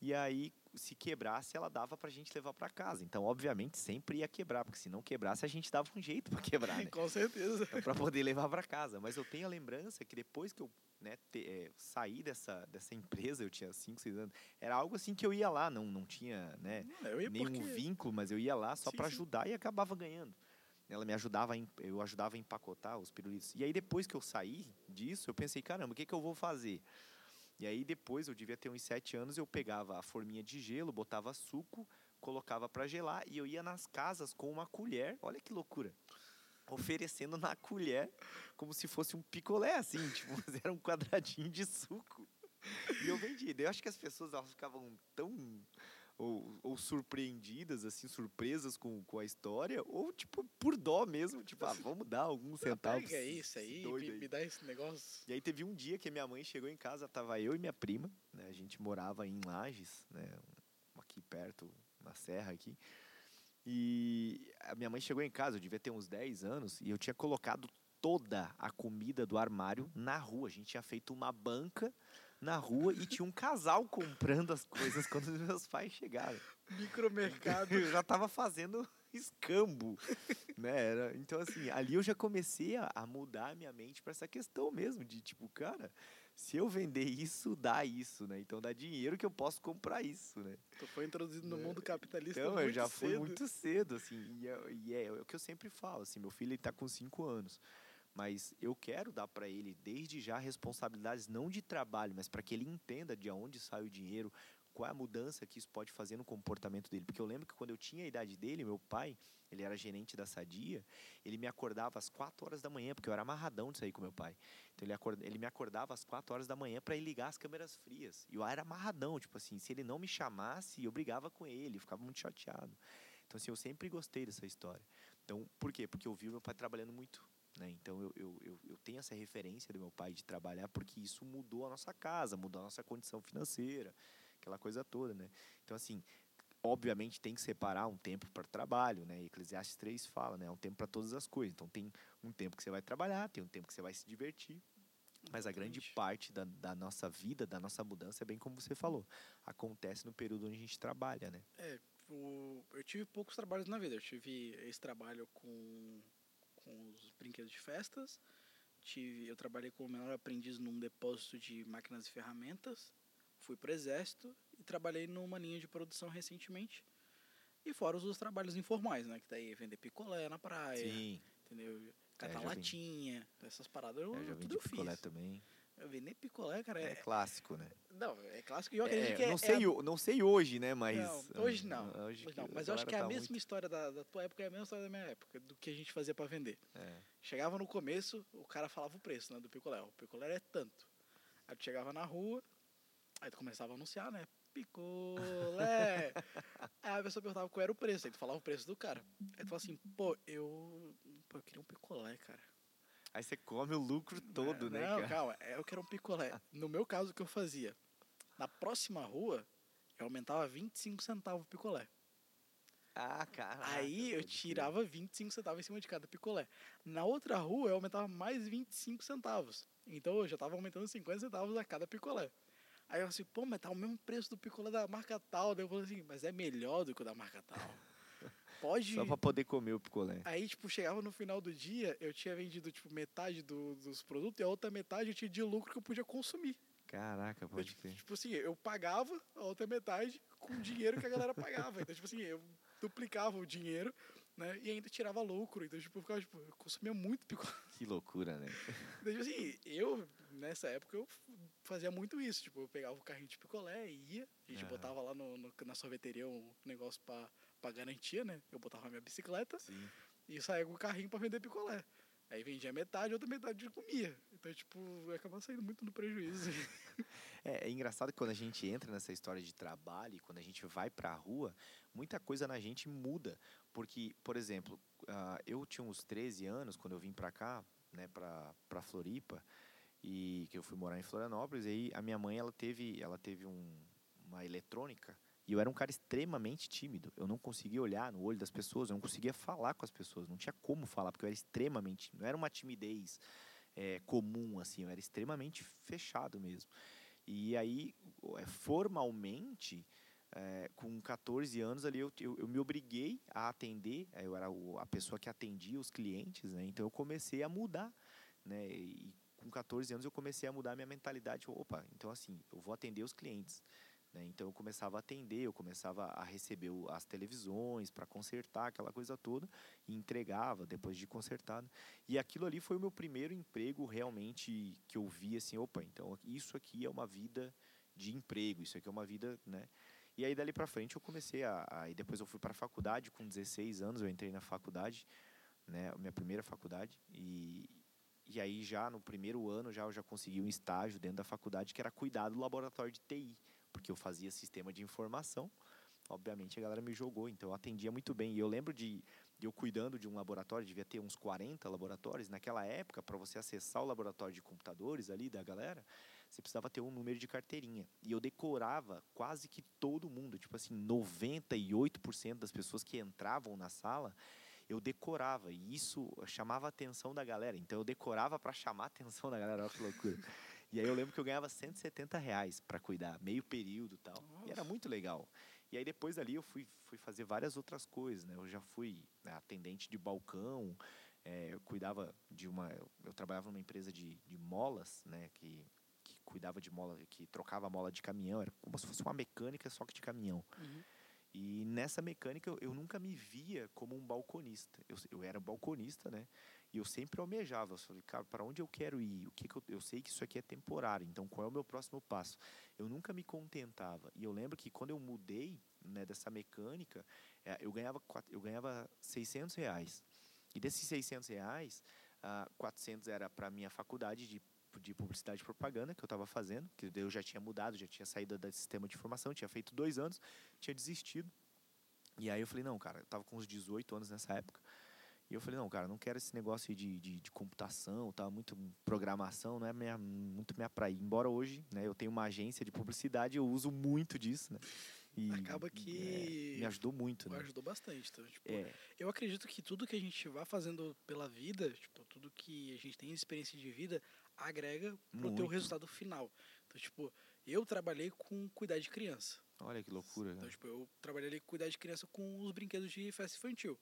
E aí, se quebrasse, ela dava pra gente levar pra casa. Então, obviamente, sempre ia quebrar, porque se não quebrasse, a gente dava um jeito pra quebrar, né? Com certeza. Então, pra poder levar pra casa. Mas eu tenho a lembrança que depois que eu né, te- eh, saí dessa, dessa empresa, eu tinha 5, 6 anos, era algo assim que eu ia lá, não, não tinha né, Não, nenhum porque... vínculo, mas eu ia lá só sim. ajudar e acabava ganhando. Ela me ajudava, a eu ajudava a empacotar os pirulitos. E aí depois que eu saí disso, eu pensei, caramba, o que, que eu vou fazer? E aí depois, eu devia ter uns sete anos, eu pegava a forminha de gelo, botava suco, colocava pra gelar e eu ia nas casas com uma colher, olha que loucura, oferecendo na colher como se fosse um picolé, assim, tipo, era um quadradinho de suco. E eu vendia. Eu acho que as pessoas elas ficavam tão ou, ou surpreendidas, assim, surpresas com, com a história, ou tipo, por dó mesmo, tipo, ah, vamos dar alguns centavos. Pega isso aí, me, aí. me dá esse negócio. E aí teve um dia que a minha mãe chegou em casa, tava eu e minha prima, né? A gente morava em Lages, né? Aqui perto, na serra aqui. E a minha mãe chegou em casa, eu devia ter uns 10 anos, e eu tinha colocado toda a comida do armário na rua. A gente tinha feito uma banca na rua e tinha um casal comprando as coisas quando os meus pais chegaram. Micromercado. Eu já tava fazendo escambo, né? Era- então, assim, ali eu já comecei a, a mudar a minha mente para essa questão mesmo, de tipo, cara, se eu vender isso, dá isso, né? Então dá dinheiro que eu posso comprar isso, né? Tu foi introduzido no Né? mundo capitalista Então, muito eu já fui cedo. muito cedo, assim, e é, e é o que eu sempre falo, assim, meu filho ele tá com cinco anos, mas eu quero dar para ele desde já responsabilidades não de trabalho, mas para que ele entenda de onde sai o dinheiro, qual é a mudança que isso pode fazer no comportamento dele, porque eu lembro que quando eu tinha a idade dele, meu pai, ele era gerente da Sadia, ele me acordava às quatro horas da manhã, porque eu era amarradão de sair com meu pai. Então ele, ele me acordava às quatro horas da manhã para ligar as câmeras frias. E eu era amarradão, tipo assim, se ele não me chamasse, eu brigava com ele, eu ficava muito chateado. Então assim, eu sempre gostei dessa história. Então, por quê? Porque eu vi meu pai trabalhando muito. Né? Então eu, eu, eu, eu tenho essa referência do meu pai de trabalhar porque isso mudou a nossa casa, mudou a nossa condição financeira, aquela coisa toda, né? Então assim, obviamente tem que separar um tempo para trabalho, né? Eclesiastes 3 fala, né? É um tempo para todas as coisas. Então tem um tempo que você vai trabalhar, tem um tempo que você vai se divertir. Mas a grande parte da, da nossa vida, da nossa mudança, é bem como você falou. Acontece no período onde a gente trabalha, né? É, o- eu tive poucos trabalhos na vida. Eu tive esse trabalho com, com os brinquedos de festas. Tive, eu trabalhei como menor aprendiz num depósito de máquinas e ferramentas. Fui pro exército e trabalhei numa linha de produção recentemente. E fora os outros trabalhos informais, né? Que daí é vender picolé na praia, Sim, entendeu? Catar já vi. latinha, essas paradas. Eu, eu já tudo eu picolé fiz. também. Eu vender picolé, cara, É, é, clássico, né? Não, é clássico. E eu acredito É, que é, não, é sei, a- ho- não sei hoje, né? Mas. Não, hoje não. ah, hoje que não. a Mas eu acho que é a tá mesma muito- história da, da tua época, é a mesma história da minha época, do que a gente fazia pra vender. É. Chegava no começo, o cara falava o preço, né, do picolé. O picolé é tanto. Aí tu chegava na rua, aí tu começava a anunciar, né? Picolé! aí a pessoa perguntava qual era o preço, aí tu falava o preço do cara. Aí tu falava assim, pô, eu. Pô, eu queria um picolé, cara. Aí você come o lucro todo, não, né, Não, cara? calma, é, eu quero um picolé. No meu caso, o que eu fazia? Na próxima rua, eu aumentava 25 centavos o picolé. Ah, cara. Aí eu tirava 25 centavos em cima de cada picolé. Na outra rua eu aumentava mais 25 centavos. Então eu já tava aumentando 50 centavos a cada picolé. Aí eu assim, pô, mas tá o mesmo preço do picolé da marca tal. Daí eu falei assim, mas é melhor do que o da marca tal. Pode. Só pra poder comer o picolé. Aí, tipo, chegava no final do dia, eu tinha vendido, tipo, metade do- dos produtos e a outra metade eu tinha de lucro que eu podia consumir. Caraca, pode crer. tipo assim, eu pagava a outra metade com o dinheiro que a galera pagava. Então, tipo assim, eu duplicava o dinheiro, né? E ainda tirava lucro. Então, tipo, eu ficava, tipo, eu consumia muito picolé. Que loucura, né? Então, tipo assim, eu, nessa época, eu fazia muito isso. Tipo, eu pegava o carrinho de picolé e ia. A gente botava lá no, no- na sorveteria um negócio pra, pra garantia, né? Eu botava a minha bicicleta Sim. e saía com o carrinho pra vender picolé. Aí vendia metade, outra metade eu comia. Então, tipo, acabava saindo muito no prejuízo. É, é engraçado que quando a gente entra nessa história de trabalho, e quando a gente vai pra rua, muita coisa na gente muda. Porque, por exemplo, ah, eu tinha uns 13 anos quando eu vim pra cá, né, pra, pra Floripa, e que eu fui morar em Florianópolis, e aí a minha mãe, ela teve, ela teve um, uma eletrônica, e eu era um cara extremamente tímido. Eu não conseguia olhar no olho das pessoas, eu não conseguia falar com as pessoas, não tinha como falar, porque eu era extremamente, não era uma timidez eh, comum, assim, eu era extremamente fechado mesmo. E aí, eh, formalmente, eh, com 14 anos ali, eu, eu, eu me obriguei a atender, eh, eu era a pessoa que atendia os clientes, né? Então eu comecei a mudar, né? E com 14 anos eu comecei a mudar a minha mentalidade. Opa, então assim, eu vou atender os clientes. Né? Então eu começava a atender, eu começava a receber as televisões para consertar aquela coisa toda e entregava depois de consertado. E aquilo ali foi o meu primeiro emprego realmente que eu vi assim, opa, então isso aqui é uma vida de emprego, isso aqui é uma vida, né? E aí dali para frente eu comecei a, a e depois eu fui para a faculdade com 16 anos, eu entrei na faculdade, né, minha primeira faculdade e e aí já no primeiro ano já eu já consegui um estágio dentro da faculdade que era cuidar do laboratório de TI, porque eu fazia sistema de informação. Obviamente a galera me jogou, então eu atendia muito bem. E eu lembro de, eu cuidando de um laboratório, devia ter uns 40 laboratórios. Naquela época, para você acessar o laboratório de computadores ali da galera, você precisava ter um número de carteirinha. E eu decorava quase que todo mundo, tipo assim, 98% das pessoas que entravam na sala, eu decorava. E isso chamava a atenção da galera. Então eu decorava para chamar a atenção da galera, olha que loucura. E aí eu lembro que eu ganhava 170 reais para cuidar, meio período e tal. E era Nossa. muito legal. E aí depois dali eu fui, fui fazer várias outras coisas, né? Eu já fui né, atendente de balcão, eh, eu cuidava de uma... Eu trabalhava numa empresa de, de molas, né? Que, que cuidava de mola, que trocava a mola de caminhão, era como se fosse uma mecânica só que de caminhão. Uhum. E nessa mecânica eu, eu nunca me via como um balconista. Eu, eu era balconista, né? E eu sempre almejava. Eu falei, cara, para onde eu quero ir? O que, que eu, eu sei que isso aqui é temporário. Então, qual é o meu próximo passo? Eu nunca me contentava. E eu lembro que quando eu mudei né, dessa mecânica, é, eu ganhava eu ganhava 600 reais. E desses 600 reais, ah, 400 era para minha faculdade de de publicidade e propaganda que eu estava fazendo, que eu já tinha mudado, já tinha saído do sistema de informação, tinha feito dois anos, tinha desistido. E aí eu falei, não, cara, eu tava com uns 18 anos nessa época. E eu falei, não, cara, não quero esse negócio aí de, de, de computação, tá? Muito programação, não é minha, muito minha praia. Embora hoje, né, eu tenho uma agência de publicidade, eu uso muito disso, né? E, Acaba que é, me ajudou muito, né? ajudou bastante. Então, tipo, É, Eu acredito que tudo que a gente vai fazendo pela vida, tipo, tudo que a gente tem experiência de vida, agrega pro teu Muito. resultado final. Então, tipo, eu trabalhei com cuidar de criança. olha que loucura, Então, né? tipo, eu trabalhei ali com cuidar de criança com os brinquedos de festa infantil.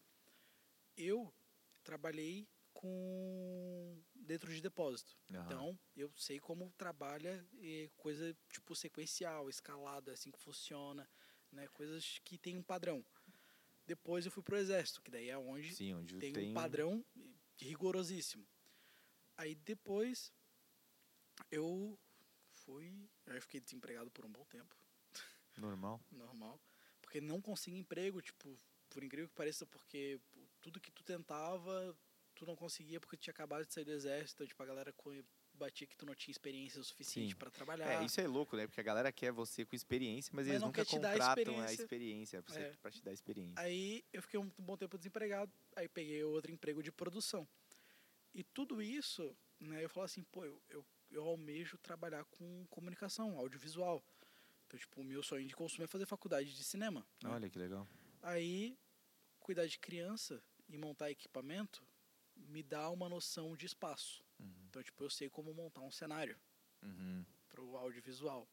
Eu trabalhei com dentro de depósito. Aham. Então, eu sei como trabalha coisa tipo sequencial, escalada, assim que funciona, né? Coisas que tem um padrão. Depois eu fui pro exército, que daí é onde Sim, onde tem, tem um padrão rigorosíssimo. Aí depois eu fui, eu fiquei desempregado por um bom tempo, normal. normal, porque não consegui emprego, tipo, por incrível que pareça, porque tudo que tu tentava, tu não conseguia porque tu tinha acabado de sair do exército, então, tipo, a galera batia que tu não tinha experiência o suficiente para trabalhar. É, isso é louco, né? Porque a galera quer você com experiência, mas, Mas eles não nunca contratam a experiência. você, É. pra te dar experiência. Aí eu fiquei um bom tempo desempregado, aí peguei outro emprego de produção. E tudo isso, né, eu falo assim, pô, eu, eu, eu almejo trabalhar com comunicação, audiovisual. Então, tipo, o meu sonho de consumo é fazer faculdade de cinema. né? Olha que legal. Aí, cuidar de criança e montar equipamento me dá uma noção de espaço. Uhum. Então, tipo, eu sei como montar um cenário Uhum. para o audiovisual.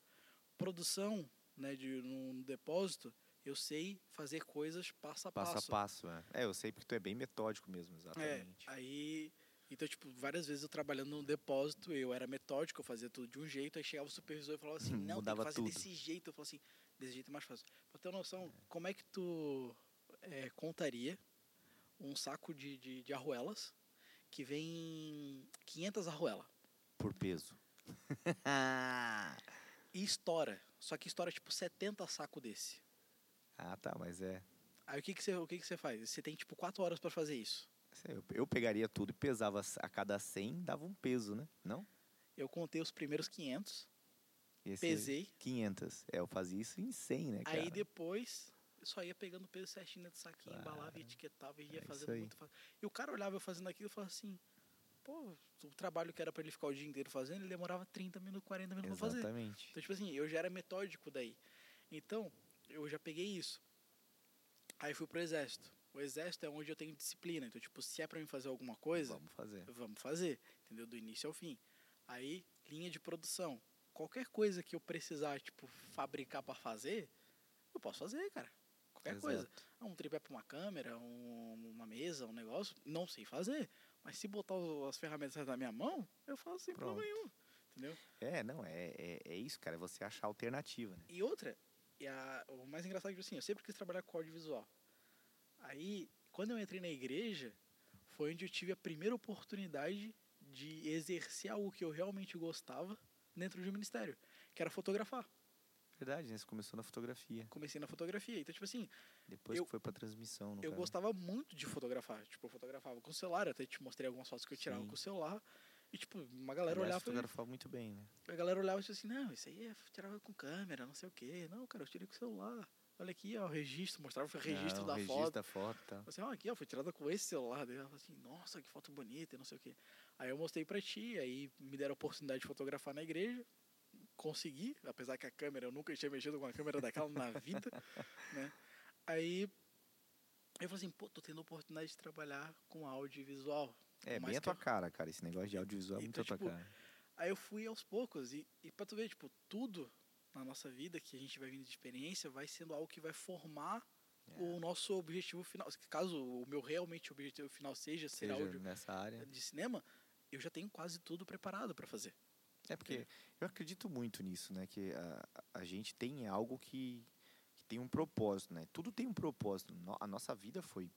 Produção, né, de num depósito, eu sei fazer coisas passo a Passo passo. a passo, é. É, eu sei porque tu é bem metódico mesmo, É, exatamente. aí. Então, tipo, várias vezes eu trabalhando no depósito, eu era metódico, eu fazia tudo de um jeito, aí chegava o supervisor e falava assim, não, tem que Mudava fazer tudo. desse jeito. Eu falava assim, desse jeito é mais fácil. Pra ter uma noção, como é que tu é, contaria um saco de, de, de arruelas que vem 500 arruelas Por peso. e estoura, só que estoura tipo 70 saco desse. ah, tá, mas é. Aí o que que você, o que que você faz? Você tem tipo 4 horas pra fazer isso. Eu, eu pegaria tudo e pesava a cada 100, dava um peso, né? Não? Eu contei os primeiros 500, E esse pesei, 500. É, eu fazia isso em 100, né, cara? Aí depois só ia pegando o peso certinho dentro do saquinho, Claro. embalava e etiquetava e ia É fazendo muito fácil. E o cara olhava eu fazendo aquilo e falava assim, pô, o trabalho que era pra ele ficar o dia inteiro fazendo, ele demorava 30 minutos, 40 minutos pra fazer. Exatamente. Então, tipo assim, eu já era metódico daí. Então, eu já peguei isso. Aí fui pro exército. O exército é onde eu tenho disciplina. Então, tipo, se é pra mim fazer alguma coisa, Vamos fazer. vamos fazer, entendeu? Do início ao fim. Aí, linha de produção. Qualquer coisa que eu precisar, tipo, fabricar pra fazer, eu posso fazer, cara. Qualquer coisa. Exato. Ah, Um tripé pra uma câmera, um- uma mesa, um negócio, não sei fazer. Mas se botar os- as ferramentas na minha mão, eu faço sem problema Pronto. nenhum. Entendeu? É, não, é, é, é isso, cara. É você achar alternativa, né? E outra, e a- o mais engraçado é que assim, eu sempre quis trabalhar com audiovisual. Aí, quando eu entrei na igreja, foi onde eu tive a primeira oportunidade de exercer algo que eu realmente gostava dentro de um ministério, que era fotografar. Verdade, né? Você começou na fotografia. Comecei na fotografia. Então, tipo assim, Depois Eu- que foi pra transmissão, no eu caso. gostava muito de fotografar. Tipo, eu fotografava com o celular, até te mostrei algumas fotos que eu tirava Sim. com o celular. E, tipo, uma galera Aliás, olhava e fotografava muito bem, né? A galera olhava e disse assim, não, isso aí é tirava com câmera, não sei o quê. Não, cara, eu tirei com o celular. Olha aqui, ó, o registro, mostrava o registro Não, da registro foto. da foto e tal. Assim, ó, aqui, ó, foi tirada com esse celular. Daí ela falou assim, nossa, que foto bonita e não sei o quê. Aí eu mostrei pra ti, aí me deram a oportunidade de fotografar na igreja. Consegui, apesar que a câmera, eu nunca tinha mexido com uma câmera daquela na vida, né? Aí eu falei assim, pô, tô tendo a oportunidade de trabalhar com audiovisual. É, bem a tua eu- cara, cara. Esse negócio de audiovisual é Então, muito a tua tipo, cara. Aí eu fui aos poucos e, e pra tu ver, tipo, tudo na nossa vida que a gente vai vindo de experiência vai sendo algo que vai formar É. o nosso objetivo final. Caso o meu realmente objetivo final seja ser Seja áudio nessa área. de cinema, eu já tenho quase tudo preparado pra fazer. É porque eu acredito muito nisso, né? Que a, a gente tem algo que, que tem um propósito, né? Tudo tem um propósito. A nossa vida foi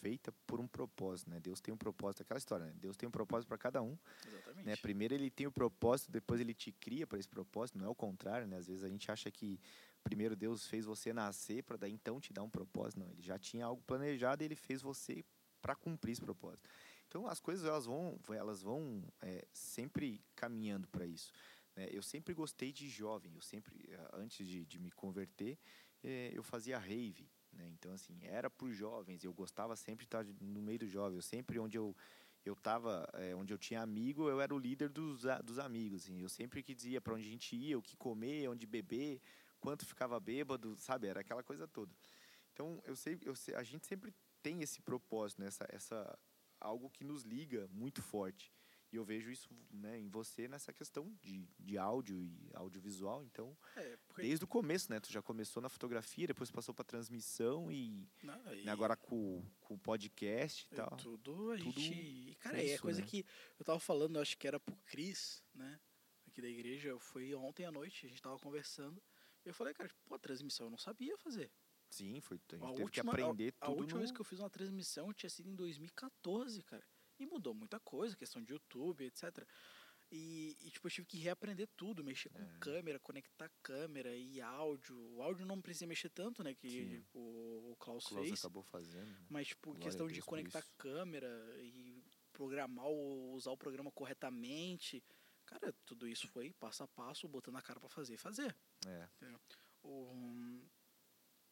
feita por um propósito, né? Deus tem um propósito, aquela história, né? Deus tem um propósito para cada um, Exatamente. né? Primeiro ele tem o propósito, depois ele te cria para esse propósito, não é o contrário, né? Às vezes a gente acha que primeiro Deus fez você nascer para daí então te dar um propósito, não, ele já tinha algo planejado e ele fez você para cumprir esse propósito. Então as coisas elas vão, elas vão é, sempre caminhando para isso. né? Eu sempre gostei de jovem, eu sempre eh, antes de, de me converter eh, eu fazia rave, né? Então assim era para os jovens, eu gostava sempre de estar de- no meio dos jovens, eu sempre onde eu eu tava, eh, onde eu tinha amigo, eu era o líder dos, dos amigos. Assim. Eu sempre que dizia para onde a gente ia, o que comer, onde beber, quanto ficava bêbado, sabe? Era aquela coisa toda. Então, eu sei, eu sei, a gente sempre tem esse propósito, né? essa, essa, algo que nos liga muito forte. E eu vejo isso né, em você nessa questão de, de áudio e audiovisual. Então, É, porque, desde o começo, né? Tu já começou na fotografia, depois passou para transmissão e, não, e- né, agora com, com o podcast e e tal. Tudo a Tudo gente. e, Cara, é é isso, coisa né? que eu tava falando, acho que era pro Cris, né? Aqui da igreja. Eu fui ontem à noite, a gente tava conversando. E eu falei, cara, pô, transmissão eu não sabia fazer. Sim, foi, a gente A teve última, que aprender a, a tudo última no... vez que eu fiz uma transmissão tinha sido em 2014, cara. E mudou muita coisa, questão de YouTube, etc. E, e, tipo, eu tive que reaprender tudo, mexer com É. câmera, conectar câmera e áudio. O áudio não precisa mexer tanto, né? Que Sim. o, o Klaus o Klaus fez. acabou fazendo. né? Mas, tipo, Glória questão a de conectar câmera e programar, o, usar o programa corretamente. Cara, tudo isso foi passo a passo, botando a cara pra fazer e fazer. É, O,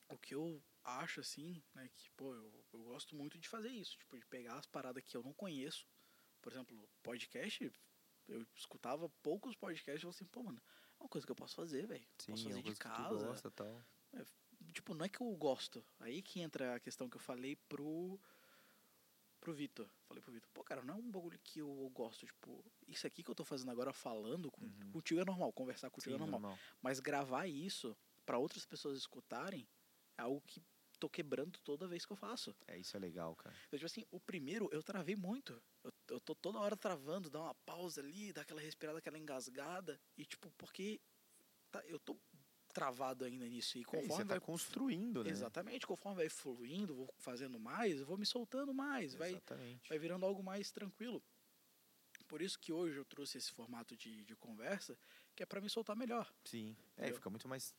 o que eu acho, assim, né, que, pô, eu, eu gosto muito de fazer isso, tipo, de pegar as paradas que eu não conheço. Por exemplo, podcast, eu escutava poucos podcasts e falei assim, pô, mano, é uma coisa que eu posso fazer, velho. Posso é fazer uma de casa. gosta tal. Tipo, não é que eu gosto. Aí que entra a questão que eu falei pro. pro Vitor. Falei pro Vitor, pô, cara, não é um bagulho que eu gosto. Tipo, isso aqui que eu tô fazendo agora falando com, Uhum. contigo é normal, conversar contigo Sim, é normal. normal. Mas gravar isso pra outras pessoas escutarem é algo que tô quebrando toda vez que eu faço. É, isso é legal, cara. Então, tipo assim, o primeiro eu travei muito. Eu, eu tô toda hora travando, dá uma pausa ali, dá aquela respirada, aquela engasgada. E, tipo, porque tá, eu tô travado ainda nisso. E É, conforme você vai tá construindo, né? Exatamente, conforme vai fluindo, vou fazendo mais, vou me soltando mais, vai, Exatamente. vai virando algo mais tranquilo. Por isso que hoje eu trouxe esse formato de, de conversa, que é para me soltar melhor. Sim. É, Entendeu? fica muito mais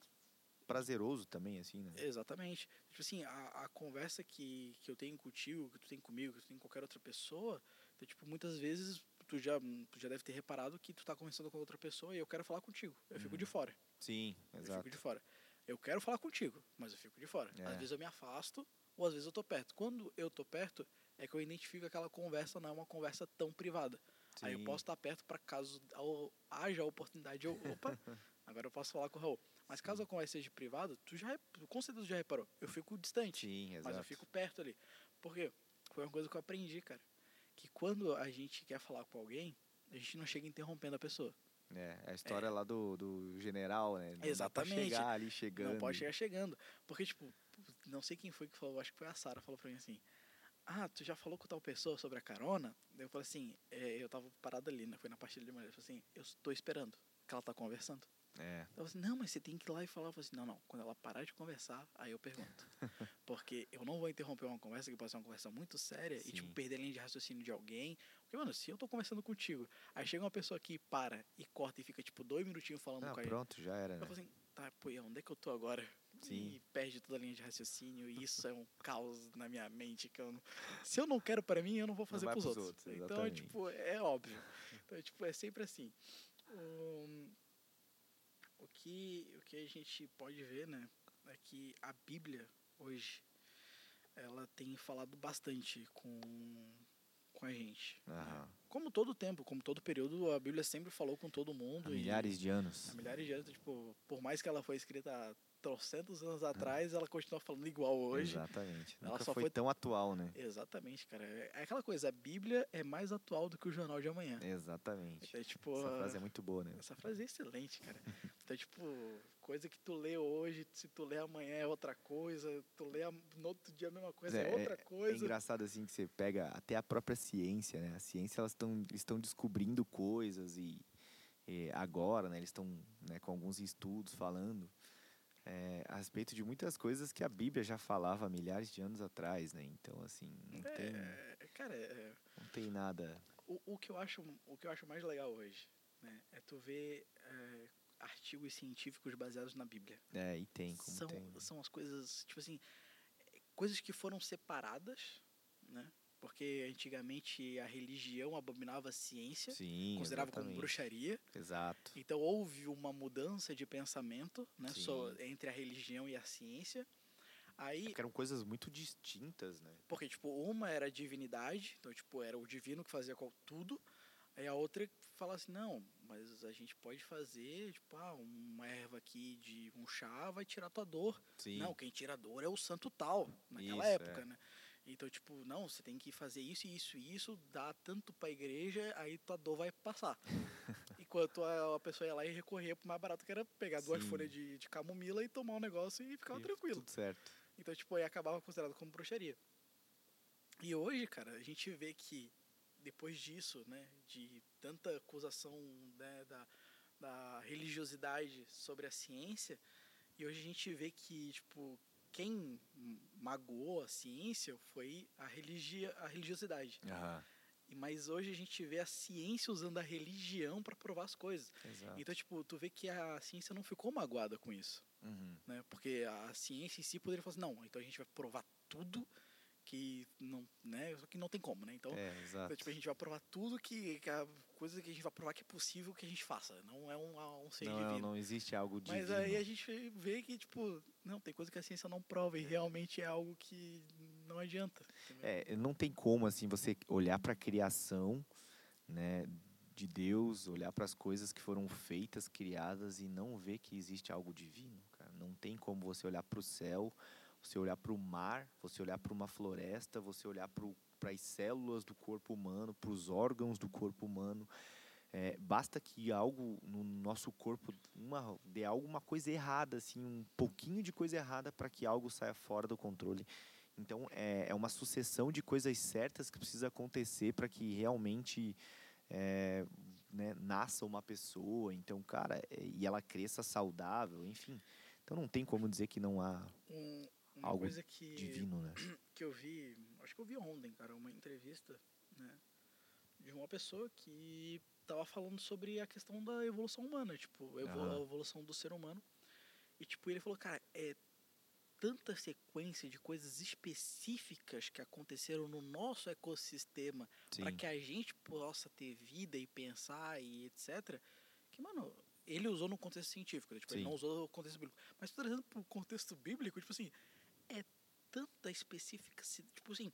prazeroso também, assim, né? Exatamente. Tipo assim, a, a conversa que, que eu tenho contigo, que tu tem comigo, que tu tem com qualquer outra pessoa, então, tipo, muitas vezes tu já, tu já deve ter reparado que tu tá conversando com outra pessoa e eu quero falar contigo. Eu fico Uhum. de fora. Sim, Eu exato. fico de fora. Eu quero falar contigo, mas eu fico de fora. É. Às vezes eu me afasto, ou às vezes eu tô perto. Quando eu tô perto, é que eu identifico que aquela conversa não é uma conversa tão privada. Aí eu Sim. posso estar perto para caso haja a oportunidade, eu, opa, agora eu posso falar com o Raul. Mas caso a conversa seja privada, tu já, com certeza já reparou. Eu fico distante, Sim, exato. mas eu fico perto ali. Por quê? Foi uma coisa que eu aprendi, cara. Que quando a gente quer falar com alguém, a gente não chega interrompendo a pessoa. É, a história lá do, do general, né? Não Dá Exatamente. pra chegar ali chegando. Não pode chegar chegando. Porque, tipo, não sei quem foi que falou, acho que foi a Sara, falou pra mim assim: Ah, tu já falou com tal pessoa sobre a carona? Eu falei assim: é, Eu tava parado ali, né? Foi na partilha de mulher. Eu falei assim: Eu tô esperando que ela tá conversando. É, Eu falei assim: Não, mas você tem que ir lá e falar. Eu falei assim: Não, não. Quando ela parar de conversar, aí eu pergunto. Porque eu não vou interromper uma conversa que pode ser uma conversa muito séria e, tipo, Sim. perder a linha de raciocínio de alguém. Porque, mano, se eu tô conversando contigo, aí chega uma pessoa que para e corta e fica, tipo, dois minutinhos falando ah, com a gente. pronto, já era, Eu né? falo assim, tá, pô, onde é que eu tô agora? Sim. E perde toda a linha de raciocínio, e isso é um caos na minha mente que eu não... Se eu não quero pra mim, eu não vou fazer vai pros pros outros. outros, Então, é, tipo, é óbvio. Então, é, tipo, é sempre assim. Um, que, o que a gente pode ver, né, é que a Bíblia, hoje, ela tem falado bastante com, com a gente. Aham. Como todo tempo, como todo período, a Bíblia sempre falou com todo mundo. Há e- milhares de anos. Há milhares de anos, tipo, por mais que ela foi escrita há trocentos anos atrás, ela continua falando igual hoje. Exatamente. Ela Nunca só foi, foi- tão atual, né? Exatamente, cara. É aquela coisa, a Bíblia é mais atual do que o jornal de amanhã. Exatamente. É tipo. Essa frase é muito boa, né? Essa frase é excelente, cara. Então, tipo, coisa que tu lê hoje, se tu lê amanhã é outra coisa, tu lê no outro dia a mesma coisa, é, É, outra É coisa. engraçado assim que você pega até a própria ciência, né? A ciência elas estão estão descobrindo coisas e eh, agora, né, eles estão né, com alguns estudos falando eh, a respeito de muitas coisas que a Bíblia já falava milhares de anos atrás, né? Então, assim, não tem, É, cara, é, não tem nada. o, o, que eu acho, o que eu acho mais legal hoje né, é tu ver é, artigos científicos baseados na Bíblia. É, e tem, como são, tem. são as coisas, tipo assim, é, coisas que foram separadas, né? Porque antigamente a religião abominava a ciência, Sim, considerava como exatamente. bruxaria. Exato. Então houve uma mudança de pensamento né, so- entre a religião e a ciência. Aí, Porque eram coisas muito distintas, né? porque tipo, uma era a divindade, então tipo, era o divino que fazia tudo. Aí a outra fala assim, não, mas a gente pode fazer, tipo, ah, uma erva aqui de um chá vai tirar tua dor. Sim. Não, quem tira a dor é o santo tal, naquela Isso, época, é. né? Então, tipo, não, você tem que fazer isso, isso e isso, dá tanto pra igreja, aí tua dor vai passar. Enquanto a, a pessoa ia lá e recorria pro mais barato, que era pegar duas Sim. folhas de, de camomila e tomar um negócio e ficar E tranquilo. Tudo certo. Então, tipo, aí acabava considerado como bruxaria. E hoje, cara, a gente vê que depois disso, né, de tanta acusação né, da, da religiosidade sobre a ciência, e hoje a gente vê que, tipo, quem magoou a ciência foi a, religia, a religiosidade. E Mas hoje a gente vê a ciência usando a religião para provar as coisas. Exato. Então, tipo, tu vê que a ciência não ficou magoada com isso Uhum. né? Porque a ciência em si poderia falar assim, não, então a gente vai provar tudo que não, né? Só que não tem como, né? Então, É, então, tipo, a gente vai provar tudo que, que a coisa que a gente vai provar que é possível que a gente faça. Não é um, um ser Não, divino. não existe algo divino. Mas aí a gente vê que, tipo, não, tem coisa que a ciência não prova e realmente é algo que não adianta. É, não tem como assim você olhar para a criação, né, de Deus, olhar para as coisas que foram feitas, criadas e não ver que existe algo divino, cara. Não tem como você olhar para o céu, você olhar para o mar, você olhar para uma floresta, você olhar para as células do corpo humano, para os órgãos do corpo humano. É, basta que algo no nosso corpo uma, dê alguma coisa errada, assim, um pouquinho de coisa errada para que algo saia fora do controle. Então é, é uma sucessão de coisas certas que precisa acontecer para que realmente é, né, nasça uma pessoa. Então, cara, é, e ela cresça saudável, enfim. Então não tem como dizer que não há uma algo coisa que, divino, né? que eu vi, acho que eu vi ontem, cara, uma entrevista, né, de uma pessoa que tava falando sobre a questão da evolução humana, tipo, a evo- Aham. a evolução do ser humano. E tipo, ele falou, cara, é tanta sequência de coisas específicas que aconteceram no nosso ecossistema para que a gente possa ter vida e pensar e etc. Que, mano, ele usou no contexto científico, né? tipo, ele não usou no contexto bíblico. Mas trazendo pro contexto bíblico, tipo assim, tanta específica, tipo assim,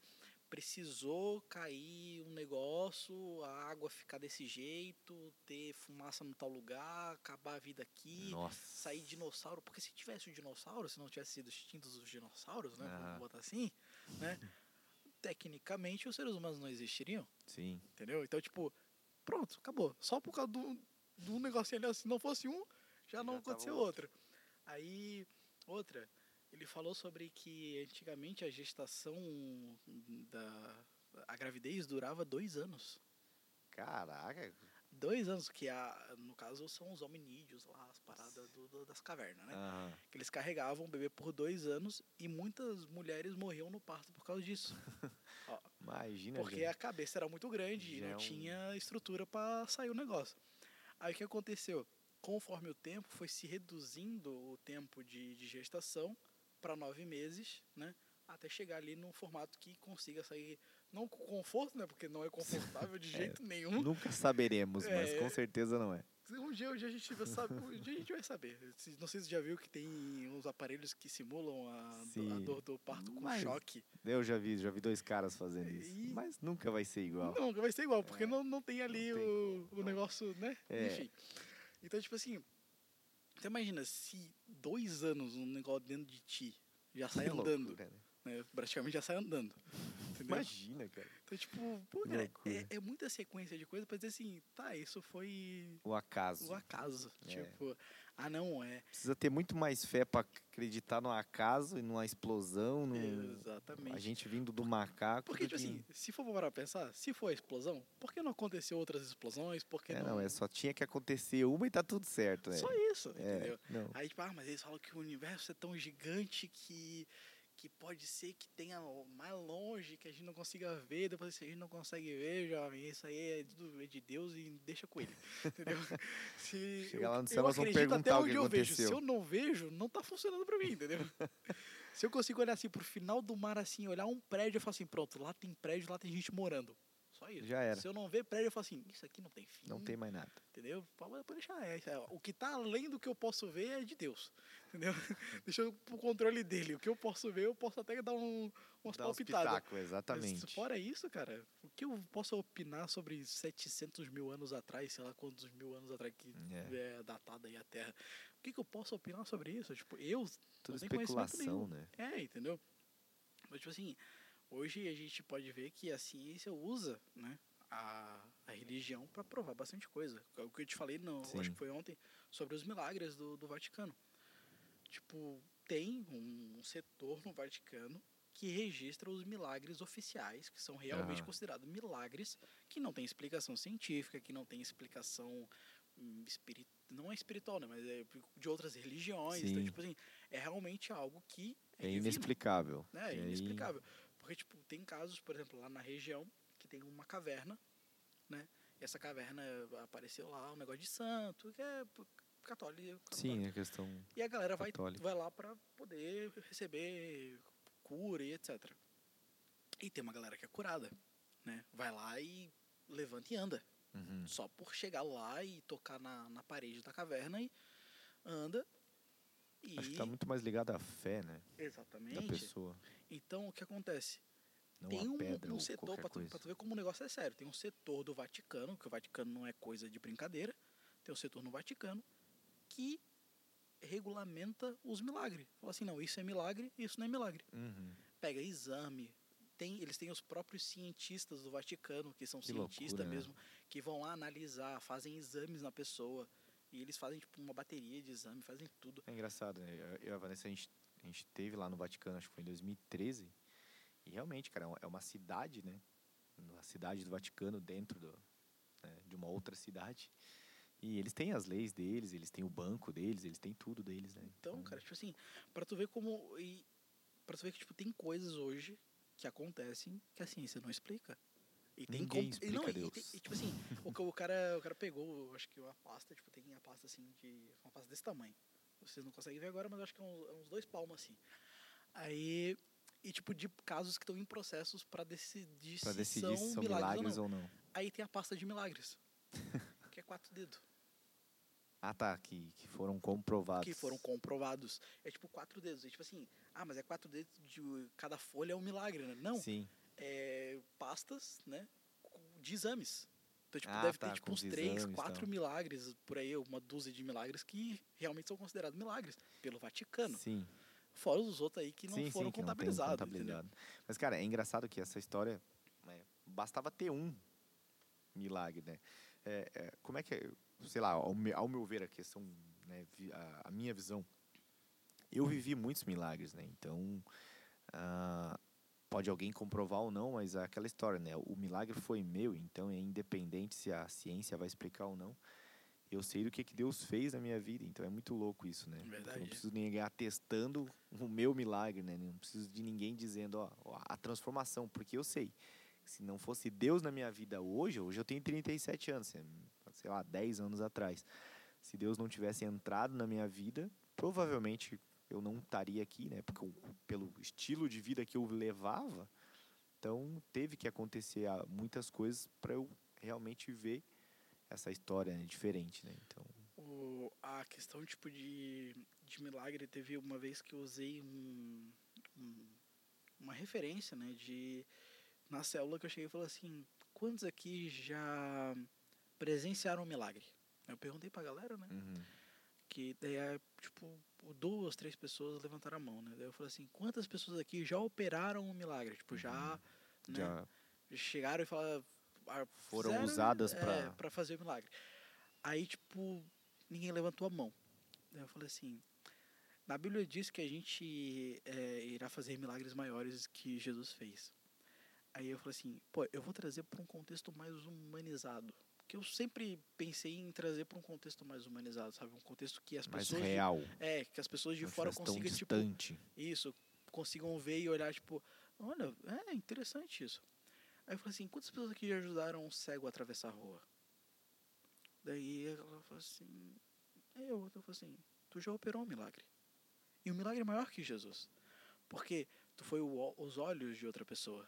precisou cair um negócio, a água ficar desse jeito, ter fumaça no tal lugar, acabar a vida aqui, Nossa. sair dinossauro, porque se tivesse o dinossauro, se não tivesse sido extintos os dinossauros, né, Aham. vamos botar assim, né, tecnicamente os seres humanos não existiriam, Sim. entendeu? Então, tipo, pronto, acabou. Só por causa do, do negocinho ali, se não fosse um, já não Já tava aconteceu outro. Aí, outra, ele falou sobre que antigamente a gestação da... A gravidez durava dois anos. Caraca. Dois anos, que a, no caso são os hominídeos lá, as paradas do- do- das cavernas, né? Aham. Que eles carregavam o bebê por dois anos e muitas mulheres morriam no parto por causa disso. Imagina. Porque gente. a cabeça era muito grande e Já é não um- tinha estrutura para sair o negócio. Aí o que aconteceu? Conforme o tempo, foi se reduzindo o tempo de, de gestação para nove meses, né? Até chegar ali num formato que consiga sair, não com conforto, né? Porque não é confortável de É, jeito nenhum. Nunca saberemos, mas É. com certeza não é. Um dia, um dia a gente vai saber, um dia a gente vai saber. Não sei se você já viu que tem uns aparelhos que simulam a, do- a dor do parto com Mas- choque. Eu já vi, já vi dois caras fazendo isso. E- Mas nunca vai ser igual. Não, vai ser igual, porque não, não tem ali tem o, o negócio, né? É. Enfim. Então, tipo assim, você imagina se dois anos um negócio dentro de ti já sai andando, Loucura, né? Praticamente já sai andando. entendeu? Imagina, cara. Então, tipo, pô, cara, é, é muita sequência de coisas pra dizer assim, tá, isso foi O acaso. o acaso. É. Tipo, ah, não, é. Precisa ter muito mais fé pra acreditar no acaso e numa explosão, num... Exatamente. a gente vindo do macaco. Porque, tipo que- assim, se for parar pra pensar, se for a explosão, por que não aconteceu outras explosões? Por que É, não... não, é só tinha que acontecer uma e tá tudo certo, né? Só isso, É, entendeu? não. Aí, tipo, ah, mas eles falam que o universo é tão gigante que, que pode ser que tenha mais longe, que a gente não consiga ver, depois se a gente não consegue ver, jovem, isso aí é tudo é de Deus e deixa com ele, entendeu? Se, Chegar eu- lá no céu, nós vamos acredito até perguntar o onde que eu vejo. Se aconteceu. eu não vejo, não tá funcionando pra mim, entendeu? Se eu consigo olhar assim pro final do mar, assim, olhar um prédio, eu falo assim, pronto, lá tem prédio, lá tem gente morando. Só isso. Já era. Se eu não ver prédio, eu falo assim, isso aqui não tem fim. Não tem mais nada. Entendeu? Pode deixar. É, é, o que tá além do que eu posso ver é de Deus. Entendeu? Deixa pro controle dele. O que eu posso ver, eu posso até dar um, umas uns palpitadas. pitacos, Mas exatamente. fora isso, cara, o que eu posso opinar sobre 700 mil anos atrás, sei lá quantos mil anos atrás que É. é datada aí a Terra? O que, que eu posso opinar sobre isso? Tipo, eu Tudo não tenho conhecimento nenhum. né? É, entendeu? Mas, tipo assim, hoje a gente pode ver que a ciência usa, né, a, a religião para provar bastante coisa. É O que eu te falei, não, acho que foi ontem, sobre os milagres do, do Vaticano. Tipo, tem um setor no Vaticano que registra os milagres oficiais, que são realmente Aham. considerados milagres, que não tem explicação científica, que não tem explicação hum, espiri- não é espiritual, né, mas é de outras religiões. Então, Sim. tipo assim, é realmente algo que é, É divino, inexplicável. né? É aí- inexplicável. Porque, tipo, tem casos, por exemplo, lá na região, que tem uma caverna, né? E essa caverna apareceu lá um negócio de santo, que é católico. Sim, a questão. E a galera vai, católica. vai lá pra poder receber cura e etc. E tem uma galera que é curada, né? Vai lá e levanta e anda. Uhum. Só por chegar lá e tocar na, na parede da caverna e anda. E... Acho que tá muito mais ligado à fé, né? Da Exatamente. pessoa. Então, o que acontece? Não tem um, pedra um setor, pra tu, tu ver como o negócio é sério, tem um setor do Vaticano, que o Vaticano não é coisa de brincadeira, tem um setor no Vaticano que regulamenta os milagres. Fala assim, não, isso é milagre, isso não é milagre. Uhum. Pega exame, tem, eles têm os próprios cientistas do Vaticano, que são Que cientistas loucura, né? mesmo, que vão lá analisar, fazem exames na pessoa, e eles fazem tipo uma bateria de exame, fazem tudo. É engraçado, né? Eu e a Vanessa, a gente, a gente teve lá no Vaticano, acho que foi em 2013. E realmente, cara, é uma- é uma cidade, né? Uma cidade do Vaticano dentro do, né, de uma outra cidade. E eles têm as leis deles, eles têm o banco deles, eles têm tudo deles, né? Então, cara, tipo assim, pra tu ver como. E pra tu ver que, tipo, tem coisas hoje que acontecem que a ciência não explica. E tem Ninguém como. e explica não, e Deus. tem- e, tipo assim, o, o cara, o cara pegou, acho que uma pasta, tipo, tem a pasta assim de. Uma pasta desse tamanho. Vocês não conseguem ver agora, mas eu acho que é uns, é uns dois palmos assim. Aí. E tipo, de casos que estão em processos pra decidir Pra se decidir são se são milagres, milagres ou não. ou não. Aí tem a pasta de milagres. que é quatro dedos. Ah, tá, que, que foram comprovados. que foram comprovados. É tipo quatro dedos. É tipo assim, ah, mas é quatro dedos de cada folha é um milagre, né? Não, Sim, é pastas, né, de exames. Então, tipo, Ah, deve tá, ter tipo uns três, quatro tal. milagres, por aí, uma dúzia de milagres que realmente são considerados milagres pelo Vaticano. sim. Fora os outros aí que não sim, foram sim, que contabilizados. contabilizado. Mas, cara, é engraçado que essa história né, bastava ter um milagre, né? É, é, como é que, é, sei lá, ao, me- ao meu ver a questão, né, a, a minha visão, eu vivi muitos milagres, né? Então, ah, pode alguém comprovar ou não, mas é aquela história, né? O milagre foi meu, então é independente se a ciência vai explicar ou não. Eu sei do que, que Deus fez na minha vida, então é muito louco isso, né? Porque Eu Verdade. não preciso de ninguém atestando o meu milagre, né? Não preciso de ninguém dizendo, ó, ó, a transformação, porque eu sei. Se não fosse Deus na minha vida hoje, hoje eu tenho 37 anos, é, sei lá, 10 anos atrás. Se Deus não tivesse entrado na minha vida, provavelmente eu não estaria aqui, né? Porque eu- pelo estilo de vida que eu levava, então teve que acontecer ah, muitas coisas para eu realmente ver essa história né, diferente, né? Então, O, a questão tipo de, de milagre teve uma vez que eu usei um, um- uma referência, né, de na célula que eu cheguei e falei assim, quantos aqui já presenciaram um milagre? Eu perguntei pra galera, né, uhum. que daí é, tipo, duas, três pessoas levantaram a mão, né? Daí eu falei assim, quantas pessoas aqui já operaram um milagre? Tipo, já né? Já chegaram e falaram. ah, Foram fizeram, usadas é, pra- pra fazer o milagre. Aí, tipo, ninguém levantou a mão. Daí eu falei assim: na Bíblia diz que a gente é, irá fazer milagres maiores que Jesus fez. Aí eu falei assim: pô, eu vou trazer para um contexto mais humanizado. Que eu sempre pensei em trazer para um contexto mais humanizado, sabe? Um contexto que as mais pessoas. de- real. é, que as pessoas de não fora consigam, tipo, distante. isso, consigam ver e olhar, tipo, olha, é interessante isso. Aí eu falei assim, quantas pessoas aqui já ajudaram um cego a atravessar a rua? Daí ela falou assim, eu, eu falei assim, tu já operou um milagre. E um milagre maior que Jesus. Porque tu foi o os olhos de outra pessoa.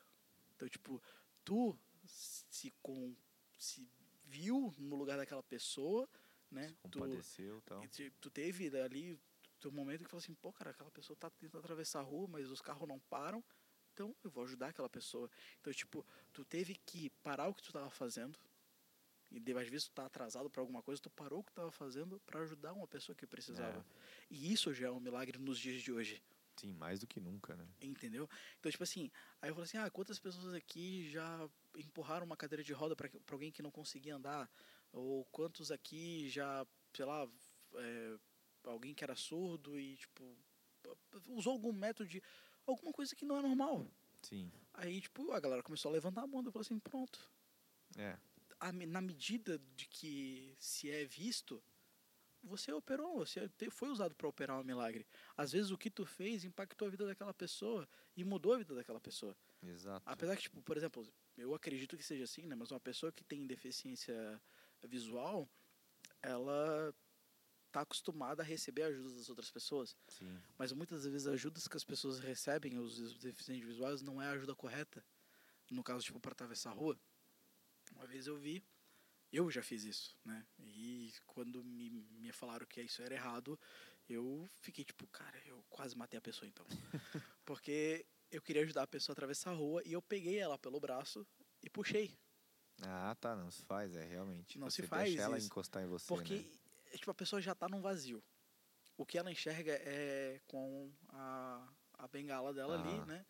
Então, tipo, tu se, com, se viu no lugar daquela pessoa, né? Se Tu, compadeceu e tal. te- tu teve ali teu momento que falou assim, pô, cara, aquela pessoa tá tentando atravessar a rua, mas os carros não param, então eu vou ajudar aquela pessoa. Então, tipo, tu teve que parar o que tu tava fazendo, e de- às vezes tu tá atrasado pra alguma coisa, tu parou o que tu tava fazendo pra ajudar uma pessoa que precisava. E isso já é um milagre nos dias de hoje. Sim, mais do que nunca, né? Entendeu? Então, tipo assim, aí eu falei assim, ah, quantas pessoas aqui já empurraram uma cadeira de roda para alguém que não conseguia andar? Ou quantos aqui já, sei lá, é, alguém que era surdo e, tipo, usou algum método de... Alguma coisa que não é normal. Sim. Aí, tipo, a galera começou a levantar a mão, eu falei assim, pronto. É. A na medida de que se é visto, você operou, você foi usado para operar um milagre. Às vezes o que tu fez impactou a vida daquela pessoa e mudou a vida daquela pessoa. Exato. Apesar que, tipo, por exemplo, eu acredito que seja assim, né? Mas uma pessoa que tem deficiência visual, ela tá acostumada a receber ajuda das outras pessoas. Sim. Mas muitas vezes as ajudas que as pessoas recebem, os os deficientes visuais, não é a ajuda correta. No caso, tipo, para atravessar a rua. Uma vez eu vi, eu já fiz isso, né? E quando me, me falaram que isso era errado, eu fiquei tipo, cara, eu quase matei a pessoa então. Porque eu queria ajudar a pessoa a atravessar a rua e eu peguei ela pelo braço e puxei. Ah, tá, não se faz, é realmente. Não você se faz deixa ela isso, encostar em você, Porque, né? tipo, a pessoa já tá num vazio. O que ela enxerga é com a, a bengala dela ali, Ah. né?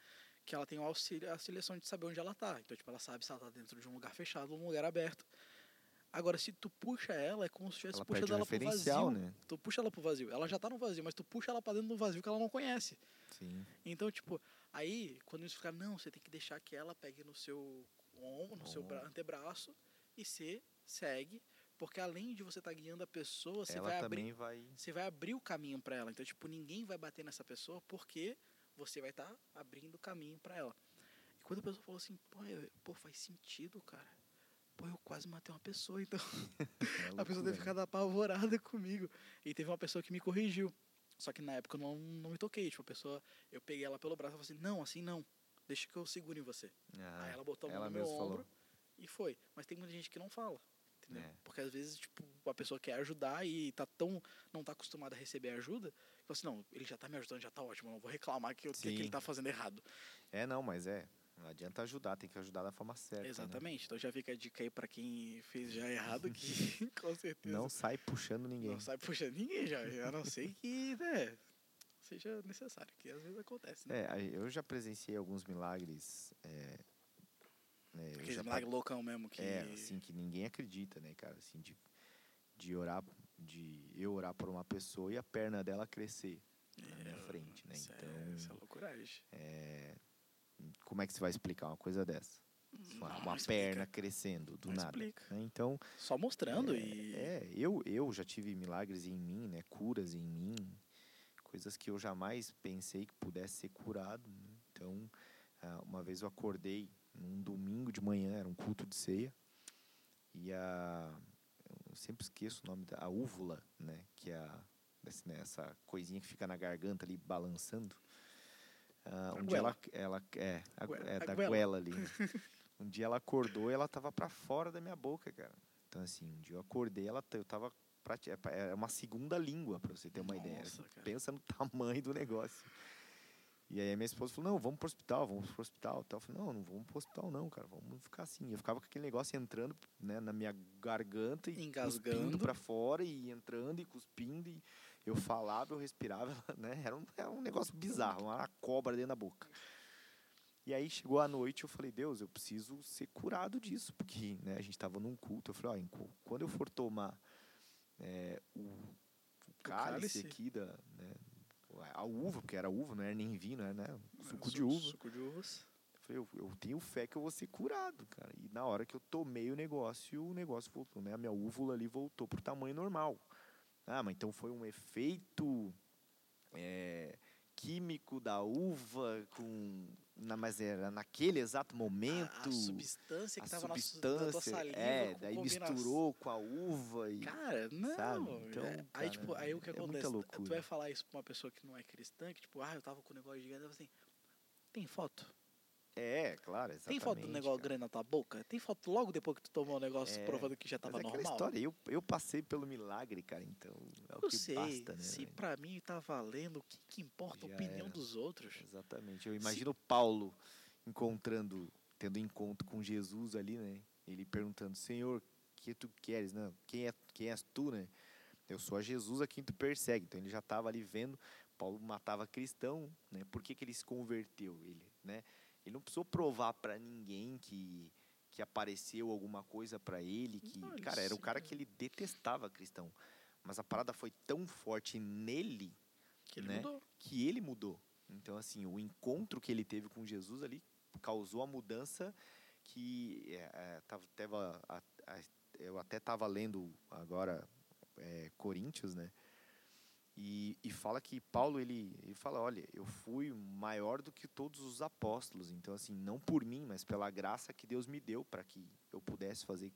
Que ela tem o auxílio, a auxiliação de saber onde ela tá. Então, tipo, ela sabe se ela tá dentro de um lugar fechado ou um lugar aberto. Agora, se tu puxa ela, é como se estivesse puxando o ela pro vazio. né? Tu puxa ela pro vazio. Ela já tá no vazio, mas tu puxa ela pra dentro do vazio que ela não conhece. Sim. Então, tipo, aí, quando eles ficaram, não, você tem que deixar que ela pegue no seu ombro, no seu bra- Ombro. antebraço e você segue, porque além de você estar guiando a pessoa, você vai abrir vai. você vai abrir o caminho para ela. Então, tipo, ninguém vai bater nessa pessoa porque você vai estar abrindo o caminho para ela. E quando a pessoa falou assim, pô, eu- pô, faz sentido, cara. Pô, eu quase matei uma pessoa, então é a pessoa deve né? ficar apavorada comigo. E teve uma pessoa que me corrigiu. Só que na época eu não, não me toquei. Tipo, a pessoa, eu peguei ela pelo braço e falei assim, não, assim não. Deixa que eu seguro em você. Ah, Aí ela botou a mão no meu falou. ombro e foi. Mas tem muita gente que não fala. Entendeu? É. Porque às vezes, tipo, a pessoa quer ajudar e tá tão. não tá acostumada a receber ajuda, que fala assim, não, ele já tá me ajudando, já tá ótimo, não vou reclamar que, que ele tá fazendo errado. É, não, mas é. Não adianta ajudar, tem que ajudar da forma certa. né? Exatamente. Então já fica a dica aí pra quem fez já errado, que com certeza Não sai puxando ninguém. não sai puxando ninguém já. A não ser que, né, seja necessário, que às vezes acontece, né? É, eu já presenciei alguns milagres. É, né, Aquele milagre loucão mesmo que. É, assim, que ninguém acredita, né, cara? Assim, de, de orar, de eu orar por uma pessoa e a perna dela crescer na minha frente, né? Isso é, Então, isso é loucuragem. Como é que você vai explicar uma coisa dessa? Uma, Não uma explica. perna crescendo do Não nada. explica. né? Então, Só mostrando é, e. é, eu, eu já tive milagres em mim, né? Curas em mim, coisas que eu jamais pensei que pudesse ser curado. né? Então, ah, uma vez eu acordei num domingo de manhã, era um culto de ceia, e a eu sempre esqueço o nome da a úvula, né? Que é a, esse, né, essa coisinha que fica na garganta ali balançando. A um dia ela, ela é, a, é da goela ali. Um dia ela acordou e ela tava pra fora da minha boca, cara. Então, assim, um dia eu acordei, ela, eu tava. é É uma segunda língua, pra você ter uma ideia. Nossa, Assim, cara. Pensa no tamanho do negócio. E aí a minha esposa falou, não, vamos pro hospital, vamos pro hospital. Tal. Eu falei, não, não vamos pro hospital não, cara, vamos ficar assim. Eu ficava com aquele negócio entrando né, na minha garganta e Engasgando. pra fora e entrando e cuspindo. E eu falava, eu respirava, né? Era um, era um negócio bizarro, uma cobra dentro da boca. E aí chegou a noite, eu falei, Deus, eu preciso ser curado disso, porque né, a gente estava num culto. Eu falei, ó, quando eu for tomar é, o, o, cálice, cálice, aqui da, né, a uva, porque era uva, não era nem vinho, era né, suco de uva. Suco de uvas. Eu falei, eu, eu, tenho fé que eu vou ser curado, cara. E na hora que eu tomei o negócio, o negócio voltou, né? A minha úvula ali voltou pro tamanho normal. Ah, mas então foi um efeito é, químico da uva com na, mas era naquele exato momento. A, a substância que estava na, na tua saliva. É, daí misturou com a uva e. Cara, não. Sabe? Então, é, cara, aí, tipo, aí o que é acontece? Tu vai falar isso pra uma pessoa que não é cristã, que, tipo, ah, eu tava com o negócio gigante, assim. Tem foto? É, claro, exatamente. Tem foto do negócio cara. grande na tua boca? Tem foto logo depois que tu tomou o negócio é, provando que já tava mas é normal? história, eu, eu passei pelo milagre, cara, então é eu o que sei, basta, né? Se pra mim tá valendo, o que, que importa já a opinião era. dos outros? Exatamente. Eu imagino se... Paulo encontrando, tendo encontro com Jesus ali, né? Ele perguntando, Senhor, que tu queres, né? Quem, é, quem és tu, né? Eu sou a Jesus a quem tu persegue. Então ele já estava ali vendo, Paulo matava cristão, né? Por que, que ele se converteu? Ele, né? Ele não precisou provar para ninguém que que apareceu alguma coisa para ele que, cara, era o cara que ele detestava cristão. Mas a parada foi tão forte nele que ele né, mudou. Que ele mudou. Então assim, o encontro que ele teve com Jesus ali causou a mudança que é, é, tava, a, a, eu até estava lendo agora é, Coríntios, né? E, e fala que Paulo, ele, ele fala, olha, eu fui maior do que todos os apóstolos. Então, assim, não por mim, mas pela graça que Deus me deu para que eu pudesse fazer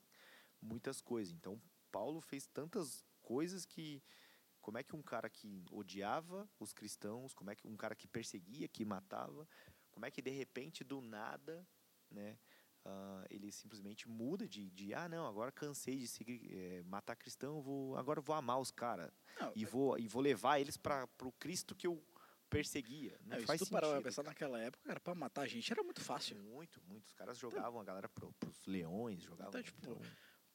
muitas coisas. Então, Paulo fez tantas coisas que como é que um cara que odiava os cristãos, como é que um cara que perseguia, que matava, como é que de repente do nada, né, Uh, ele simplesmente muda de, de, ah não agora cansei de seguir é, matar cristão vou agora vou amar os caras e vou e vou levar eles para o Cristo que eu perseguia não, não faz se tu parar pensar naquela época era para matar a gente era muito fácil muito muito os caras jogavam então, a galera pro, pros leões jogavam então, tipo, então,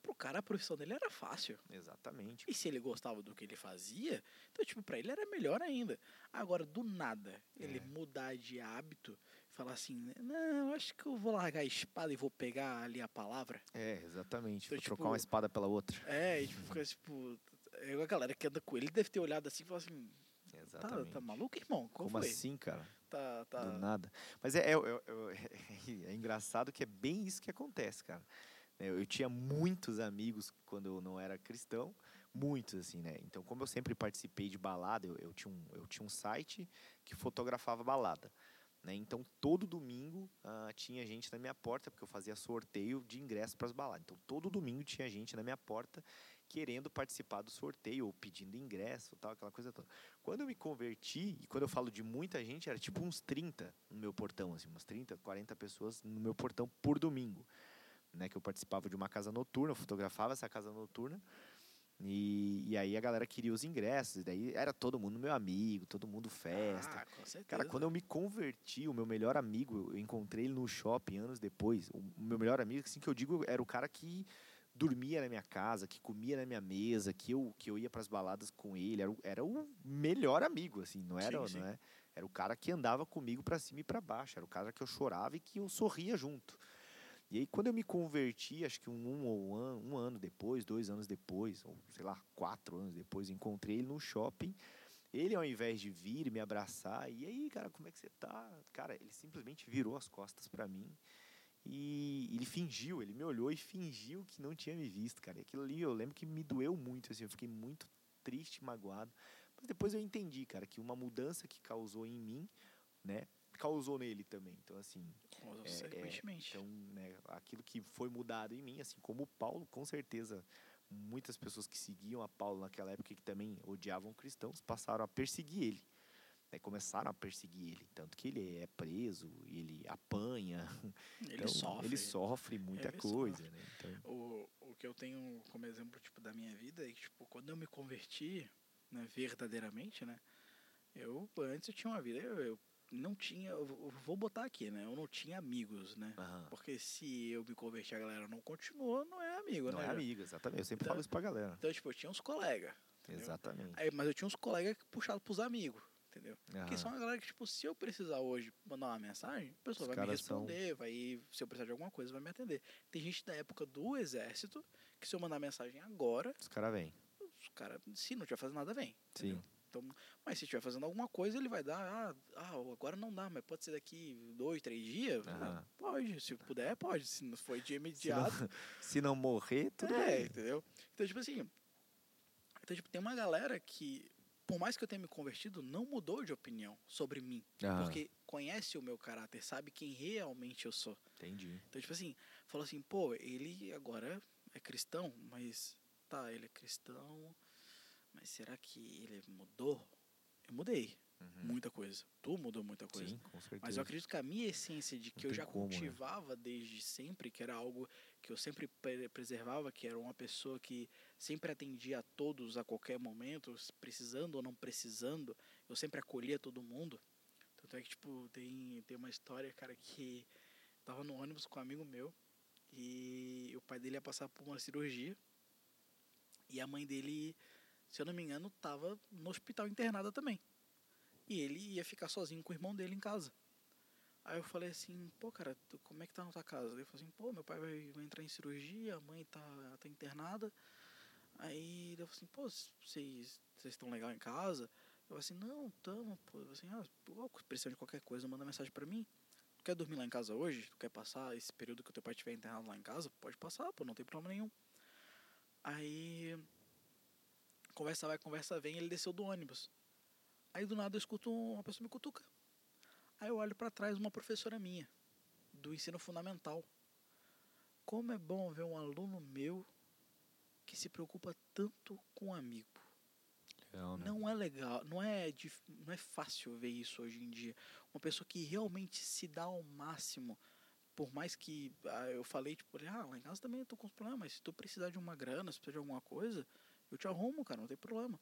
pro cara a profissão dele era fácil. Exatamente. E se ele gostava do que ele fazia, então, tipo, pra ele era melhor ainda. Agora, do nada, ele é. mudar de hábito falar assim, né, não, acho que eu vou largar a espada e vou pegar ali a palavra. É, exatamente. Então, vou tipo, trocar uma espada pela outra. É, e tipo, fica tipo, a galera que anda com ele deve ter olhado assim e falado assim, Exatamente. Tá, tá maluco, irmão? Como, Como assim, cara? Tá, tá. Do nada. Mas é, é, é, é, engraçado que é bem isso que acontece, cara. Eu tinha muitos amigos quando eu não era cristão, muitos, assim, né? Então, como eu sempre participei de balada, eu, eu, tinha, um, eu tinha um site que fotografava balada. Né? Então, todo domingo uh, tinha gente na minha porta, porque eu fazia sorteio de ingressos para as baladas. Então, todo domingo tinha gente na minha porta querendo participar do sorteio ou pedindo ingresso, tal, aquela coisa toda. Quando eu me converti, e quando eu falo de muita gente, era tipo uns 30 no meu portão, assim, umas 30, 40 pessoas no meu portão por domingo. Né, que eu participava de uma casa noturna, eu fotografava essa casa noturna. E, e aí a galera queria os ingressos, e daí era todo mundo meu amigo, todo mundo festa. Ah. Cara, quando eu me converti, o meu melhor amigo, eu encontrei ele no shopping anos depois. O meu melhor amigo, assim que eu digo, era o cara que dormia na minha casa, que comia na minha mesa, que eu, que eu ia para as baladas com ele, era o, era o melhor amigo, assim, não era, sim, sim. não é? Era o cara que andava comigo para cima e para baixo, era o cara que eu chorava e que eu sorria junto. E aí, quando eu me converti, acho que um, um, um, um ano depois, dois anos depois, ou sei lá, quatro anos depois, encontrei ele no shopping. Ele, ao invés de vir me abraçar, e aí, cara, como é que você tá? Cara, ele simplesmente virou as costas para mim e ele fingiu, ele me olhou e fingiu que não tinha me visto, cara. E aquilo ali eu lembro que me doeu muito, assim, eu fiquei muito triste, magoado. Mas depois eu entendi, cara, que uma mudança que causou em mim, né, causou nele também. Então, assim. É, é, então, né, aquilo que foi mudado em mim, assim como o Paulo, com certeza, muitas pessoas que seguiam a Paulo naquela época que também odiavam cristãos passaram a perseguir ele. Né, começaram a perseguir ele. Tanto que ele é preso, ele apanha. Ele então, sofre. Ele sofre muita ele coisa. Sofre. Né? Então... O, o que eu tenho como exemplo tipo, da minha vida é que, tipo, quando eu me converti né, verdadeiramente, né? Eu, antes eu tinha uma vida, eu, eu não tinha, eu vou botar aqui, né? Eu não tinha amigos, né? Porque se eu me converti a galera não continuou, não é amigo, não né? Não é amigo, exatamente. Eu sempre então, falo isso pra galera. Então, tipo, eu tinha uns colegas. Exatamente. Aí, mas eu tinha uns colegas puxados pros amigos. entendeu? Porque são uma galera que, tipo, se eu precisar hoje mandar uma mensagem, a pessoa Os vai me responder, são... vai, se eu precisar de alguma coisa, vai me atender. Tem gente da época do exército que se eu mandar mensagem agora... Os caras vêm. Os caras, se não tiver fazendo nada, vem. Sim. Entendeu? Então, mas se estiver fazendo alguma coisa, ele vai dar. Ah, ah, agora não dá, mas pode ser daqui dois, três dias? Uhum. Pode. Se puder, pode. Se não for de imediato. Se não, se não morrer, tudo é, bem. entendeu? Então, tipo assim. Então, tipo, tem uma galera que, por mais que eu tenha me convertido, não mudou de opinião sobre mim. Uhum. Porque conhece o meu caráter, sabe quem realmente eu sou. Entendi. Então, tipo assim, falou assim, pô, ele agora é cristão, mas tá, ele é cristão mas será que ele mudou? Eu mudei uhum. muita coisa. Tu mudou muita coisa. Sim, com certeza. Mas eu acredito que a minha essência de que Não eu já como, né? cultivava né? desde sempre, que era algo que eu sempre preservava, que era uma pessoa que sempre atendia a todos a qualquer momento, precisando ou não precisando, eu sempre acolhia todo mundo. Tanto é que, tipo, tem, tem uma história, cara, que tava no ônibus com um amigo meu e o pai dele ia passar por uma cirurgia e a mãe dele se eu não me engano, estava no hospital internada também. E ele ia ficar sozinho com o irmão dele em casa. Aí eu falei assim, pô, cara, tu, como é que tá na tua casa? Ele falou assim, pô, meu pai vai, vai entrar em cirurgia, a mãe tá, tá internada. Aí eu falei assim, pô, vocês estão legal em casa? Eu falei assim, não, tamo, pô. Eu falei assim, ah, pô, precisando de qualquer coisa, manda mensagem pra mim. Tu quer dormir lá em casa hoje? Tu quer passar esse período que o teu pai estiver internado lá em casa? Pode passar, pô, não tem problema nenhum. Aí Conversa vai, conversa vem, ele desceu do ônibus. Aí do nada eu escuto uma pessoa me cutuca. Aí eu olho para trás, uma professora minha, do ensino fundamental. Como é bom ver um aluno meu que se preocupa tanto com um amigo. Legal, né? Não é legal, não é, não é fácil ver isso hoje em dia. Uma pessoa que realmente se dá ao máximo por mais que ah, eu falei, tipo, ah, lá em casa também eu tô com os problemas, mas se tu precisar de uma grana, se precisar de alguma coisa, eu te arrumo, cara, não tem problema.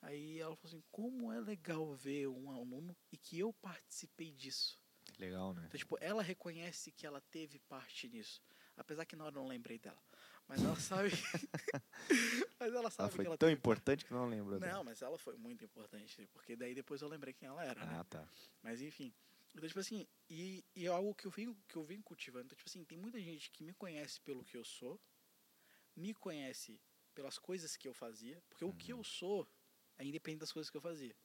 Aí ela falou assim, como é legal ver um aluno e que eu participei disso. Legal, né? Então, tipo, ela reconhece que ela teve parte nisso. Apesar que na hora eu não lembrei dela. Mas ela sabe. mas ela sabe ela foi que ela tão importante que não lembro. Não, mas ela foi muito importante. Porque daí depois eu lembrei quem ela era. Ah, né? tá. Mas enfim. Então, tipo assim, e, e é algo que eu, venho, que eu venho cultivando. Então, tipo assim, tem muita gente que me conhece pelo que eu sou, me conhece pelas coisas que eu fazia, porque uhum. o que eu sou é independente das coisas que eu fazia.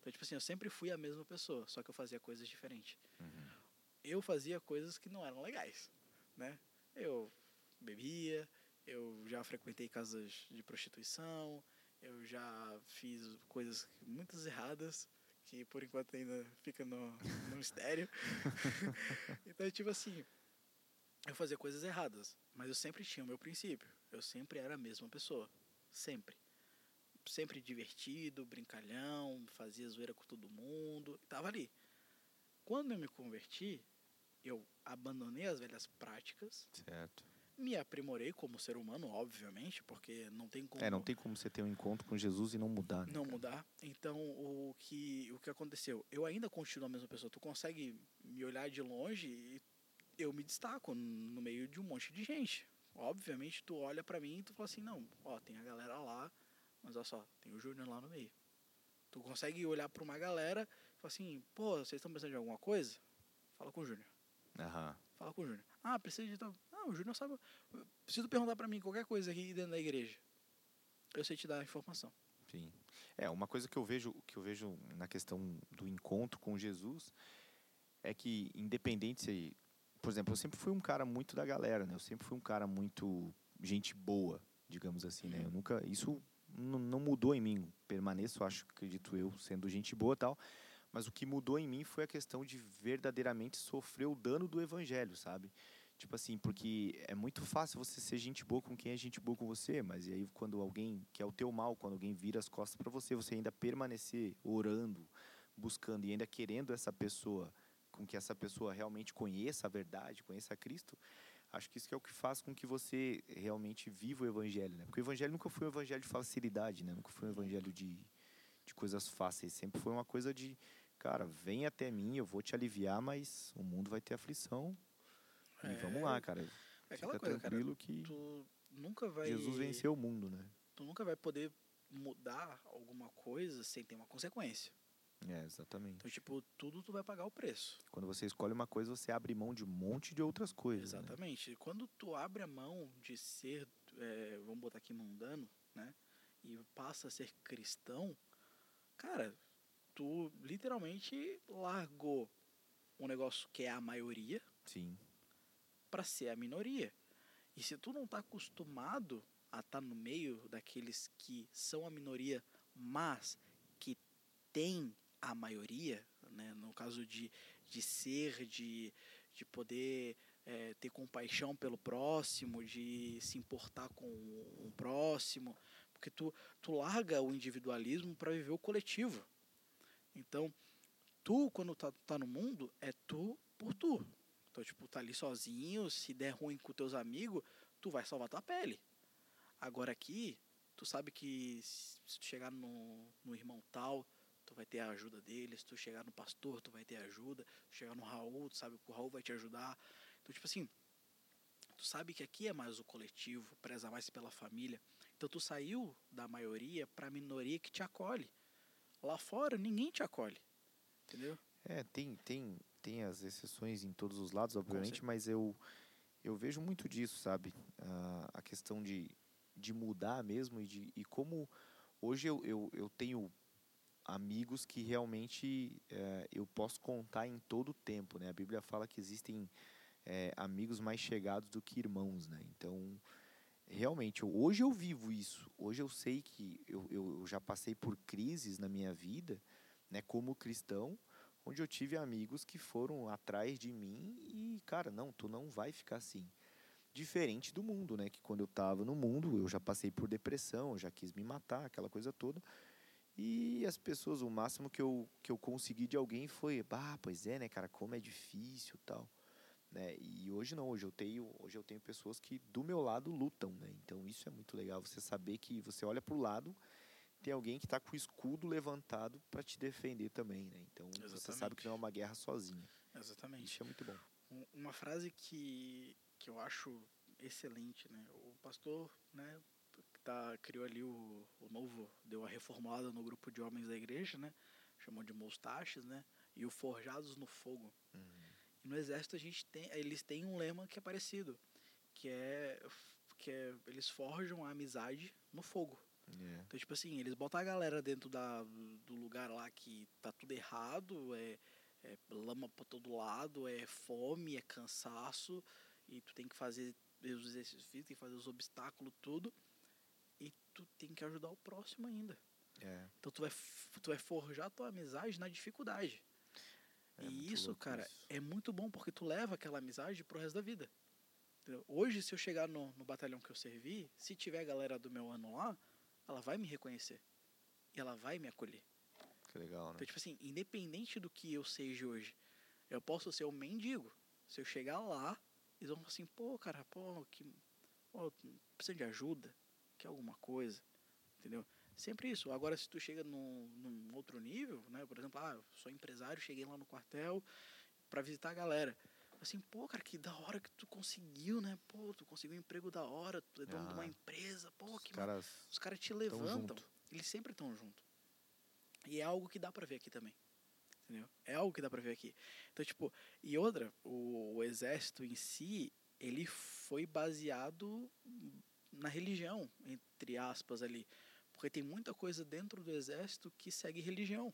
Então, tipo assim, eu sempre fui a mesma pessoa, só que eu fazia coisas diferentes. Uhum. Eu fazia coisas que não eram legais, né? Eu bebia, eu já frequentei casas de prostituição, eu já fiz coisas muitas erradas, que por enquanto ainda fica no, no mistério. então, tipo assim, eu fazia coisas erradas, mas eu sempre tinha o meu princípio. Eu sempre era a mesma pessoa. Sempre. Sempre divertido, brincalhão, fazia zoeira com todo mundo. Tava ali. Quando eu me converti, eu abandonei as velhas práticas. Certo. Me aprimorei como ser humano, obviamente, porque não tem como. É, não tem como você ter um encontro com Jesus e não mudar. Né, não cara? mudar. Então, o que, o que aconteceu? Eu ainda continuo a mesma pessoa. Tu consegue me olhar de longe e eu me destaco no meio de um monte de gente. Obviamente, tu olha para mim e tu fala assim, não, ó, tem a galera lá, mas olha só, tem o Júnior lá no meio. Tu consegue olhar para uma galera e falar assim, pô, vocês estão precisando de alguma coisa? Fala com o Júnior. Uhum. Fala com o Júnior. Ah, precisa de... Ah, o Júnior sabe... Preciso perguntar para mim qualquer coisa aqui dentro da igreja. Eu sei te dar a informação. Sim. É, uma coisa que eu vejo, que eu vejo na questão do encontro com Jesus é que independente se por exemplo, eu sempre fui um cara muito da galera, né? Eu sempre fui um cara muito gente boa, digamos assim, né? Eu nunca, isso não mudou em mim. Permaneço, acho, acredito eu, sendo gente boa, tal. Mas o que mudou em mim foi a questão de verdadeiramente sofrer o dano do evangelho, sabe? Tipo assim, porque é muito fácil você ser gente boa com quem é gente boa com você, mas e aí quando alguém quer o teu mal, quando alguém vira as costas para você, você ainda permanecer orando, buscando e ainda querendo essa pessoa com que essa pessoa realmente conheça a verdade, conheça Cristo, acho que isso que é o que faz com que você realmente viva o evangelho, né? Porque o evangelho nunca foi um evangelho de facilidade, né? Nunca foi um evangelho de, de coisas fáceis, sempre foi uma coisa de, cara, vem até mim, eu vou te aliviar, mas o mundo vai ter aflição. É, e vamos lá, cara. É aquela Fica coisa, tranquilo cara, que tu nunca vai Jesus venceu o mundo, né? Tu nunca vai poder mudar alguma coisa sem ter uma consequência. É, exatamente. Então, tipo, tudo tu vai pagar o preço. Quando você escolhe uma coisa, você abre mão de um monte de outras coisas. né? Exatamente. Quando tu abre a mão de ser, é, vamos botar aqui mundano, né? E passa a ser cristão, cara, tu literalmente largou um negócio que é a maioria Sim. para ser a minoria. E se tu não tá acostumado a estar no meio daqueles que são a minoria, mas que tem a maioria, né? no caso de, de ser, de, de poder eh, ter compaixão pelo próximo, de se importar com o próximo, porque tu, tu larga o individualismo para viver o coletivo. Então, tu, quando tá, tá no mundo, é tu por tu. Então, tipo, tá ali sozinho, se der ruim com teus amigos, tu vai salvar tua pele. Agora aqui, tu sabe que se tu chegar no, no irmão tal, tu vai ter a ajuda dele. Se tu chegar no pastor, tu vai ter ajuda. Se tu chegar no Raul, tu sabe que o Raul vai te ajudar. Então, tipo assim, tu sabe que aqui é mais o coletivo, preza mais pela família. Então, tu saiu da maioria pra minoria que te acolhe. Lá fora, ninguém te acolhe. Entendeu? É, tem, tem, tem as exceções em todos os lados, obviamente, mas eu, eu vejo muito disso, sabe? Ah, a questão de, de mudar mesmo e, de, e como hoje eu, eu, eu tenho amigos que realmente eh, eu posso contar em todo o tempo, né? A Bíblia fala que existem eh, amigos mais chegados do que irmãos, né? Então, realmente, hoje eu vivo isso. Hoje eu sei que eu, eu já passei por crises na minha vida, né? Como cristão, onde eu tive amigos que foram atrás de mim e, cara, não, tu não vai ficar assim. Diferente do mundo, né? Que quando eu tava no mundo, eu já passei por depressão, já quis me matar, aquela coisa toda. E as pessoas, o máximo que eu, que eu consegui de alguém foi, bah, pois é, né, cara, como é difícil tal. Né? E hoje não, hoje eu tenho, hoje eu tenho pessoas que do meu lado lutam, né? Então isso é muito legal, você saber que você olha pro lado, tem alguém que está com o escudo levantado para te defender também, né? Então você sabe Exatamente. que não é uma guerra sozinha. Exatamente. Isso é muito bom. Um- uma frase que, que eu acho excelente, né? O pastor, né, tá, criou ali o, o novo, deu a reformulada no grupo de homens da igreja, né? Chamou de Moustaches, né? E o Forjados no Fogo. E no exército a gente tem, eles têm um lema que é parecido, que é que é, eles forjam a amizade no fogo. É. Então, tipo assim, eles botam a galera dentro da, do lugar lá que tá tudo errado, é, é lama pra todo lado, é fome, é cansaço, e tu tem que fazer os exercícios tem que fazer os obstáculos, tudo, que ajudar o próximo ainda. É. Então tu vai, tu vai forjar tua amizade na dificuldade. É e isso, cara, isso. é muito bom porque tu leva aquela amizade pro resto da vida. Entendeu? Hoje, se eu chegar no, no batalhão que eu servi, se tiver a galera do meu ano lá, ela vai me reconhecer. E ela vai me acolher. Que legal, né? Então, tipo assim, independente do que eu seja hoje, eu posso ser um mendigo. Se eu chegar lá, eles vão falar assim, pô, cara, pô, que. Pô, precisa de ajuda? Quer alguma coisa? Entendeu? Sempre isso. Agora, se tu chega num, num outro nível, né? Por exemplo, ah, sou empresário, cheguei lá no quartel pra visitar a galera. Assim, pô, cara, que da hora que tu conseguiu, né? Pô, tu conseguiu um emprego da hora, tu é dono de uma Ah. empresa, pô, que ma- caras os caras te levantam. Eles sempre estão junto. E é algo que dá pra ver aqui também. Entendeu? É algo que dá pra ver aqui. Então, tipo, e outra, o, o exército em si, ele foi baseado na religião, entre aspas ali. Porque tem muita coisa dentro do exército que segue religião.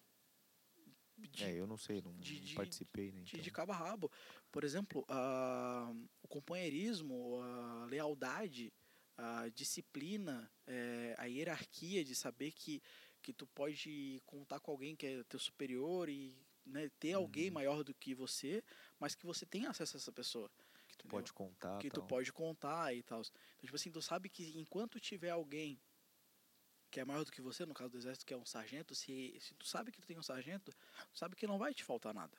De, É, eu não sei, não, de- não participei, né? de, Então. de cabo a rabo. Por exemplo, a, o companheirismo, a lealdade, a disciplina, eh, a hierarquia de saber que, que tu pode contar com alguém que é teu superior e né, ter alguém Uhum. maior do que você, mas que você tem acesso a essa pessoa. que tu entendeu? pode contar, que tu tal. pode contar e tal. Então, tipo assim, tu sabe que enquanto tiver alguém que é maior do que você, no caso do exército, que é um sargento, se, se tu sabe que tu tem um sargento, tu sabe que não vai te faltar nada.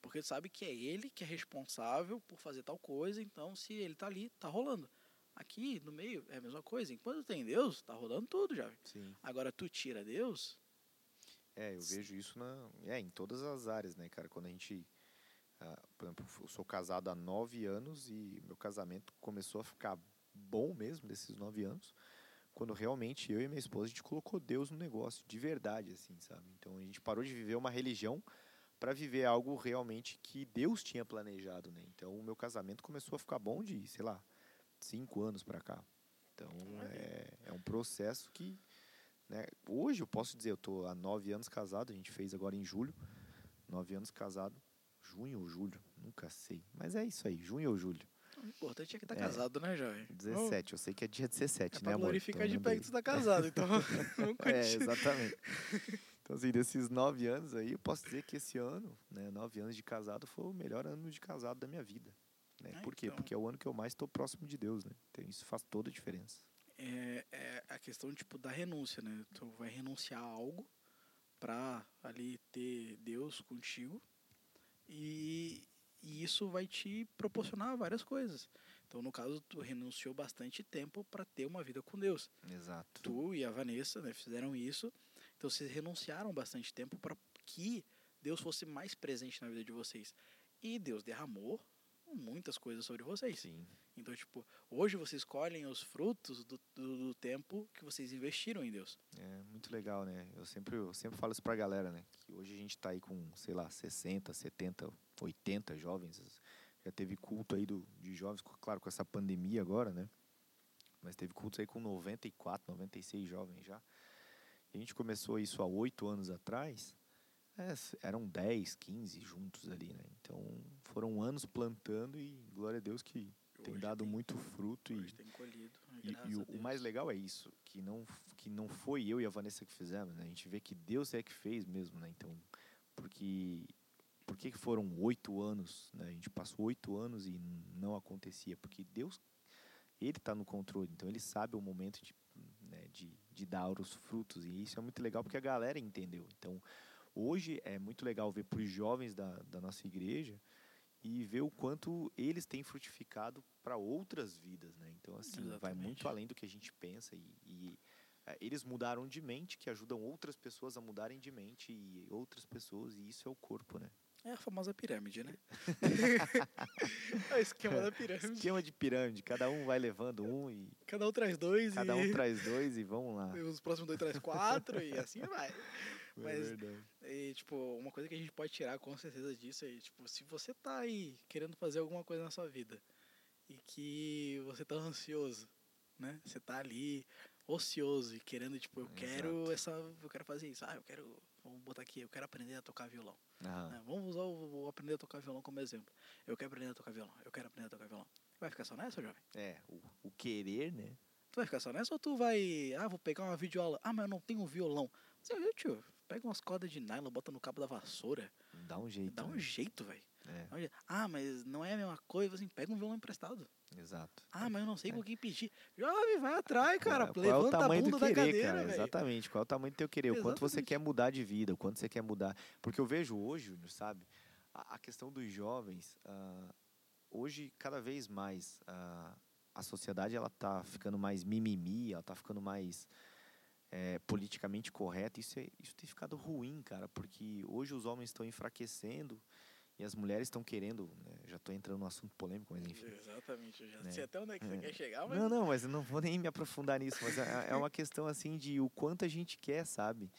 Porque tu sabe que é ele que é responsável por fazer tal coisa, então se ele tá ali, tá rolando. Aqui, no meio, é a mesma coisa. Enquanto tem Deus, tá rolando tudo já. Sim. Agora, tu tira Deus, É, eu vejo isso na, é, em todas as áreas, né, cara? Quando a gente. ah, por exemplo, eu sou casado há nove anos e meu casamento começou a ficar bom mesmo desses nove anos, quando realmente eu e minha esposa a gente colocou Deus no negócio, de verdade, assim, sabe? Então a gente parou de viver uma religião para viver algo realmente que Deus tinha planejado, né? Então o meu casamento começou a ficar bom de, sei lá, cinco anos para cá. Então é, é um processo que, né? Hoje eu posso dizer, eu tô há nove anos casado, a gente fez agora em julho, nove anos casado, junho ou julho, nunca sei, mas é isso aí, junho ou julho. O importante é que tá É. casado, né, jovem? 17, eu sei que é dia 17, É né, pra amor? glorificar Então, de pé que tu tá casado, então É, exatamente. Então, assim, desses nove anos aí, eu posso dizer que esse ano, né, nove anos de casado, foi o melhor ano de casado da minha vida. Né? Ah, Por quê? então. Porque é o ano que eu mais estou próximo de Deus, né? Então, isso faz toda a diferença. É, é a questão, tipo, da renúncia, né? Tu vai renunciar a algo pra ali ter Deus contigo e, e isso vai te proporcionar várias coisas. Então, no caso, tu renunciou bastante tempo pra ter uma vida com Deus. Exato. Tu e a Vanessa né, fizeram isso. Então vocês renunciaram bastante tempo para que Deus fosse mais presente na vida de vocês. E Deus derramou muitas coisas sobre vocês. Sim. Então, tipo, hoje vocês colhem os frutos do, do, do tempo que vocês investiram em Deus. É muito legal, né? Eu sempre, eu sempre falo isso pra galera, né? Que hoje a gente tá aí com, sei lá, 60, 70, 80 jovens. Já teve culto aí do, de jovens, claro, com essa pandemia agora, né? Mas teve cultos aí com 94, 96 jovens já. E a gente começou isso há oito anos atrás. é, eram 10, 15 juntos ali, né? Então foram anos plantando e glória a Deus que tem Hoje dado muito fruto. E, tem colhido. e, graças e a o, o mais legal é isso, que não, que não foi eu e a Vanessa que fizemos, né? A gente vê que Deus é que fez mesmo, né? Então, porque por que foram oito anos, né? A gente passou oito anos e não acontecia, porque Deus, Ele está no controle, então Ele sabe o momento de, né, de, de dar os frutos e isso é muito legal porque a galera entendeu. Então, hoje é muito legal ver para os jovens da, da nossa igreja e ver o quanto eles têm frutificado para outras vidas, né? Então assim vai muito Exatamente. além do que a gente pensa e, e, eh, eles mudaram de mente, que ajudam outras pessoas a mudarem de mente e outras pessoas e isso é o corpo, né? É a famosa pirâmide, né? é o esquema da pirâmide. Esquema de pirâmide, cada um vai levando um e Cada um traz dois cada e um traz dois e vamos lá. os próximos dois traz quatro e assim vai. É Mas verdade. E, tipo, uma coisa que a gente pode tirar com certeza disso é, tipo, se você tá aí querendo fazer alguma coisa na sua vida e que você tá ansioso, né? Você tá ali ocioso e querendo, tipo, eu quero Exato. essa, eu quero fazer isso. Ah, eu quero, vamos botar aqui, eu quero aprender a tocar violão. Né? Vamos usar o, o aprender a tocar violão como exemplo. Eu quero aprender a tocar violão, eu quero aprender a tocar violão. Vai ficar só nessa, jovem? É, o, o querer, né? Tu vai ficar só nessa ou tu vai, ah, vou pegar uma videoaula. Ah, mas eu não tenho violão. Você viu, tio? Pega umas cordas de nylon, bota no cabo da vassoura. Dá um jeito. Dá um né? jeito, velho. É. Ah, mas não é a mesma coisa. Assim, pega um violão emprestado. Exato. Ah, mas eu não sei É. com quem pedir. Jovem, vai atrás, cara. Qual, qual é o Levanta tamanho do querer, cadeira, cara? velho. Exatamente. Qual é o tamanho do teu querer? O quanto você Exatamente. quer mudar de vida, o quanto você quer mudar. Porque eu vejo hoje, Júnior, sabe? A, questão dos jovens, ah, hoje, cada vez mais, ah, a sociedade ela tá ficando mais mimimi, ela tá ficando mais eh, politicamente correta. Isso, é, isso tem ficado ruim, cara, porque hoje os homens estão enfraquecendo e as mulheres estão querendo. né, já estou entrando num assunto polêmico, mas enfim. Exatamente. Eu já Né? sei até onde é que você É. quer chegar, mas... Não, não, mas eu não vou nem me aprofundar nisso, mas é, é uma questão assim de o quanto a gente quer, sabe?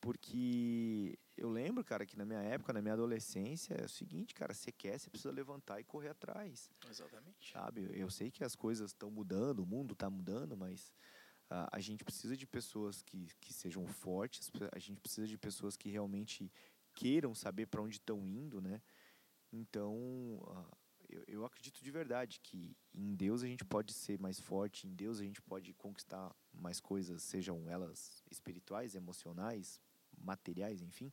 Porque eu lembro, cara, que na minha época, na minha adolescência, é o seguinte, cara, você quer, você precisa levantar e correr atrás, Exatamente. sabe? Eu sei que as coisas estão mudando, o mundo está mudando, mas ah, a gente precisa de pessoas que, que sejam fortes, a gente precisa de pessoas que realmente queiram saber para onde estão indo, né? Então, ah, eu, eu acredito de verdade que em Deus a gente pode ser mais forte, em Deus a gente pode conquistar mais coisas, sejam elas espirituais, emocionais, materiais, enfim.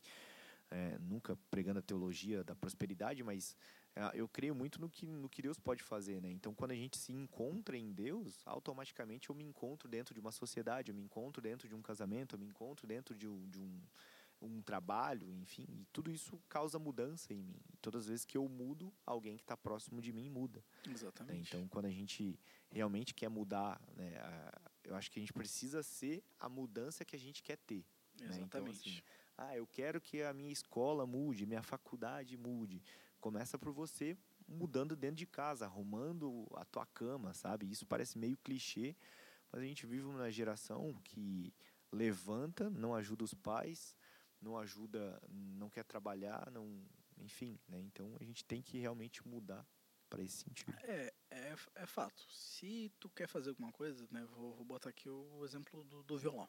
É, nunca pregando a teologia da prosperidade, mas ah, eu creio muito no que, no que Deus pode fazer, né? Então, quando a gente se encontra em Deus, automaticamente eu me encontro dentro de uma sociedade, eu me encontro dentro de um casamento, eu me encontro dentro de um, de um, um trabalho, enfim, e tudo isso causa mudança em mim. E todas as vezes que eu mudo, alguém que está próximo de mim muda. né? Exatamente. Então, quando a gente realmente quer mudar, né, eu acho que a gente precisa ser a mudança que a gente quer ter. né? Então, Exatamente. assim, ah, eu quero que a minha escola mude, minha faculdade mude. Começa por você mudando dentro de casa, arrumando a tua cama, sabe? Isso parece meio clichê, mas a gente vive uma geração que levanta, não ajuda os pais, não ajuda, não quer trabalhar, não, enfim, né? Então a gente tem que realmente mudar para esse sentido. É, é, é fato. Se tu quer fazer alguma coisa, né? Vou, vou botar aqui o exemplo do, do violão.